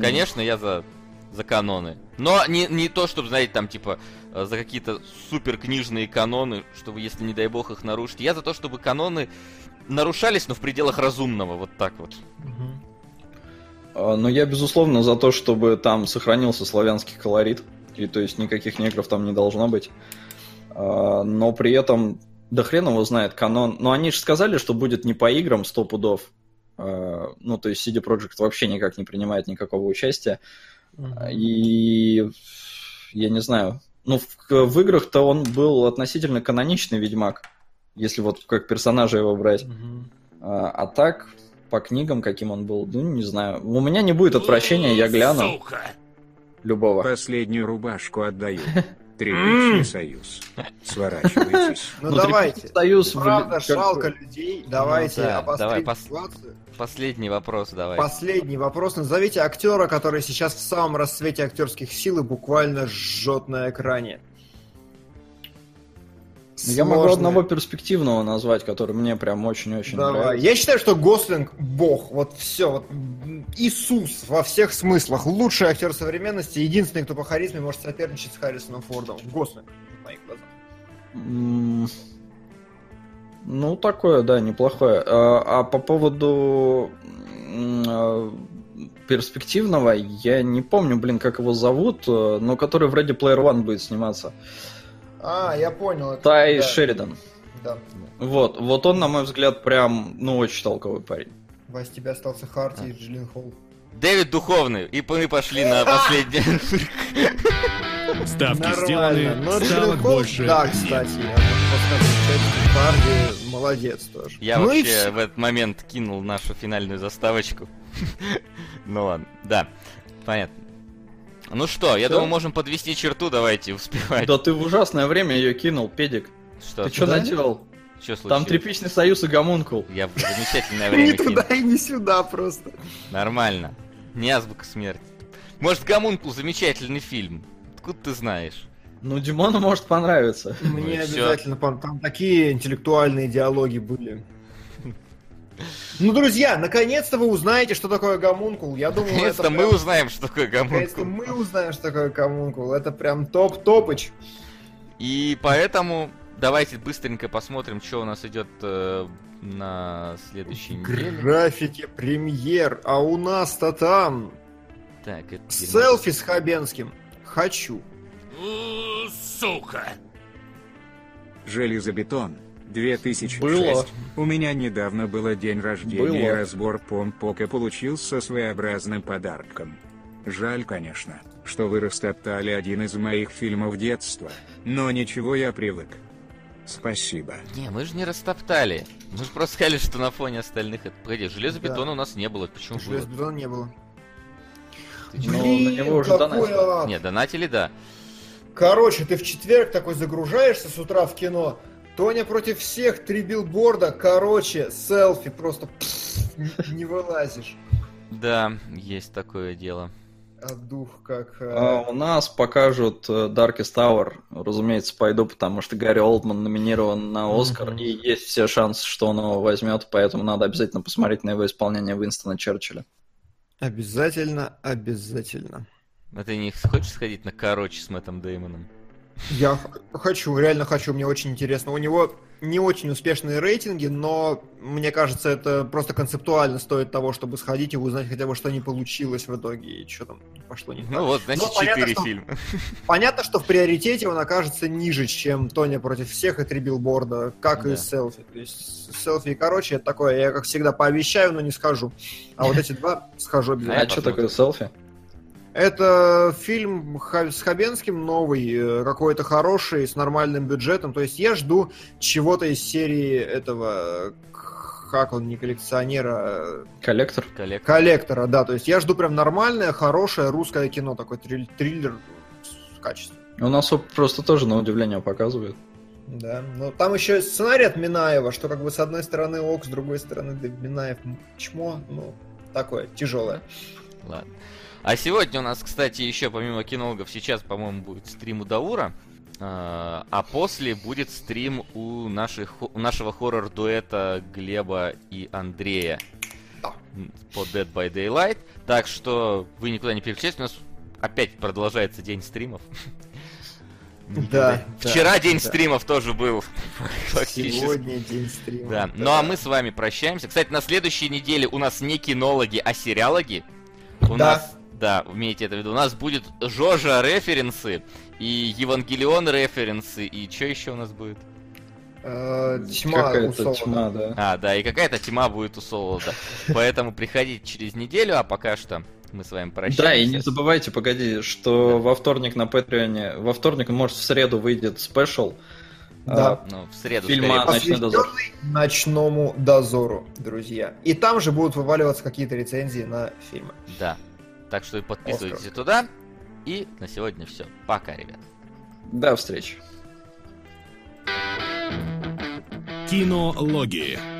конечно, я за, за каноны. Но не, не то, чтобы, знаете, там, типа, э, за какие-то супер книжные каноны, чтобы, если, не дай бог, их нарушить. Я за то, чтобы каноны нарушались, но в пределах разумного, вот так вот. А, Но я, безусловно, за то, чтобы там сохранился славянский колорит. И то есть никаких негров там не должно быть. А, Но при этом, да хрен его знает, канон. Но они же сказали, что будет не по играм 100 пудов. А, Ну, то есть CD Projekt вообще никак не принимает никакого участия. И я не знаю. Ну, в, в играх-то он был относительно каноничный Ведьмак, если вот как персонажа его брать. А, а так, по книгам, каким он был, ну, не знаю. У меня не будет отвращения, я гляну. Любого. Последнюю рубашку отдаю. Тряпичный союз. Сворачивайтесь. Ну, Ну, давайте. Союз, Правда, жалко людей. Давайте Ну да, обострим давай, пос- ситуацию. Последний вопрос давай. Последний вопрос. Назовите актера, который сейчас в самом расцвете актерских сил и буквально жжет на экране. Ну, Я могу одного перспективного назвать, который мне прям очень-очень Давай. нравится. Я считаю, что Гослинг бог. Вот все. Вот, Иисус во всех смыслах. Лучший актер современности. Единственный, кто по харизме может соперничать с Харрисоном Фордом. Гослинг. в моих глазах. Ну, такое, да, неплохое. А, а по поводу а, перспективного, я не помню, блин, как его зовут, э, но который в Ready Player One будет сниматься. А, я понял. это- Тай да, Шеридан. Да. Вот, вот он, на мой взгляд, прям, ну, очень толковый парень. Вась, тебя остался Харти А. и Джилин Холл. Дэвид Духовный. И мы пошли на последний. Ставки Нормально. сделаны, Но ставок больше да, кстати, я Барби, молодец тоже. Я ну вообще в этот момент кинул нашу финальную заставочку. Ну ладно, да, понятно. Ну что, я Всё? думаю, можем подвести черту, давайте успевать. Да ты в ужасное время ее кинул, педик. Что, Ты что да? наделал? что случилось? Там тряпичный союз и гомункул. Я в замечательное Не время туда кинул. и не сюда просто. Нормально. Не азбука смерти. Может, Гомункул замечательный фильм. Откуда ты знаешь? Ну, Димону может понравиться. Мне всё. обязательно, там такие интеллектуальные диалоги были. Ну, друзья, наконец-то вы узнаете, что такое гомункул. Я думаю, Наконец-то это мы прям- узнаем, что такое Наконец-то Гомункул. мы узнаем, что такое гомункул. Это прям топ-топыч. И поэтому давайте быстренько посмотрим, что у нас идет э, на следующей неделе. Графики премьер, а у нас-то там Так, это селфи с Хабенским. Хочу. Железобетон. 2006. Было. У меня недавно было день рождения Было. и разбор Помпока получился своеобразным подарком. Жаль, конечно, что вы растоптали один из моих фильмов детства, но ничего я привык. Спасибо. Не, мы же не растоптали. Мы же просто сказали, что на фоне остальных... это- Погоди, железобетона Да. у нас не было. Почему было? Железобетона не было. Ты чё? Ну, на него уже какой донатили. ад. Не, донатили, да. Короче, ты в четверг такой загружаешься с утра в кино. Тоня против всех, три билборда. Короче, селфи просто пф, не- не вылазишь. Да, есть такое дело. А дух как... э, А, у нас покажут э, Darkest Tower. Разумеется, пойду, потому что Гарри Олдман номинирован на Оскар, Мгм. и есть все шансы, что он его возьмет, поэтому надо обязательно посмотреть на его исполнение Уинстона Черчилля. Обязательно, обязательно. А ты не хочешь сходить на короче с Мэттом Деймоном? Я хочу, реально хочу, мне очень интересно. У него не очень успешные рейтинги, но мне кажется, это просто концептуально стоит того, чтобы сходить и узнать хотя бы, что не получилось в итоге и что там пошло не так. Ну вот, значит, Ну, четыре что- фильма. Понятно, что в приоритете он окажется ниже, чем Тоня против всех и три билборда, как и Да. селфи. То есть селфи и короче, это такое, я как всегда пообещаю, но не схожу. А вот эти два схожу А обязательно. А что такое селфи? Это фильм с Хабенским новый, э, какой-то хороший, с нормальным бюджетом. То есть я жду чего-то из серии этого, э, как он, не коллекционера, а Коллектор. Коллег. коллектора, да. То есть я жду прям нормальное, хорошее русское кино, такой триль- триллер с качеством. У нас просто тоже на удивление показывает. Да, но там еще сценарий от Минаева, что как бы с одной стороны ок, с другой стороны да, Минаев чмо, ну, такое, тяжелое. Ладно. А сегодня у нас, кстати, еще помимо кинологов, сейчас, по-моему, будет стрим у Даура. А а после будет стрим у, наших, у нашего хоррор-дуэта Глеба и Андрея Да. по Dead by Daylight. Так что вы никуда не переключайтесь, у нас опять продолжается день стримов. Да, Вчера да, день да. стримов тоже был. Сегодня день стрима. Да. Ну а мы с вами прощаемся. Кстати, на следующей неделе у нас не кинологи, а сериалоги. У Да. нас, да, имейте это в виду, у нас будет Жожа референсы и Евангелион референсы, и что еще у нас будет? Э, тьма Какая-то тьма, да. А, да, и какая-то тьма будет у Солода. Поэтому приходите через неделю, а пока что мы с вами прощаемся. Да, и не забывайте, погоди, что во вторник на Патреоне, во вторник, может, в среду выйдет спешл. Да. а, Ну, в среду, Фильма. «Ночной дозор». Ночному дозору, друзья. И там же будут вываливаться какие-то рецензии на фильмы. Да. Так что подписывайтесь Оскар. туда. И на сегодня все. Пока, ребят. До встречи. Кинологии.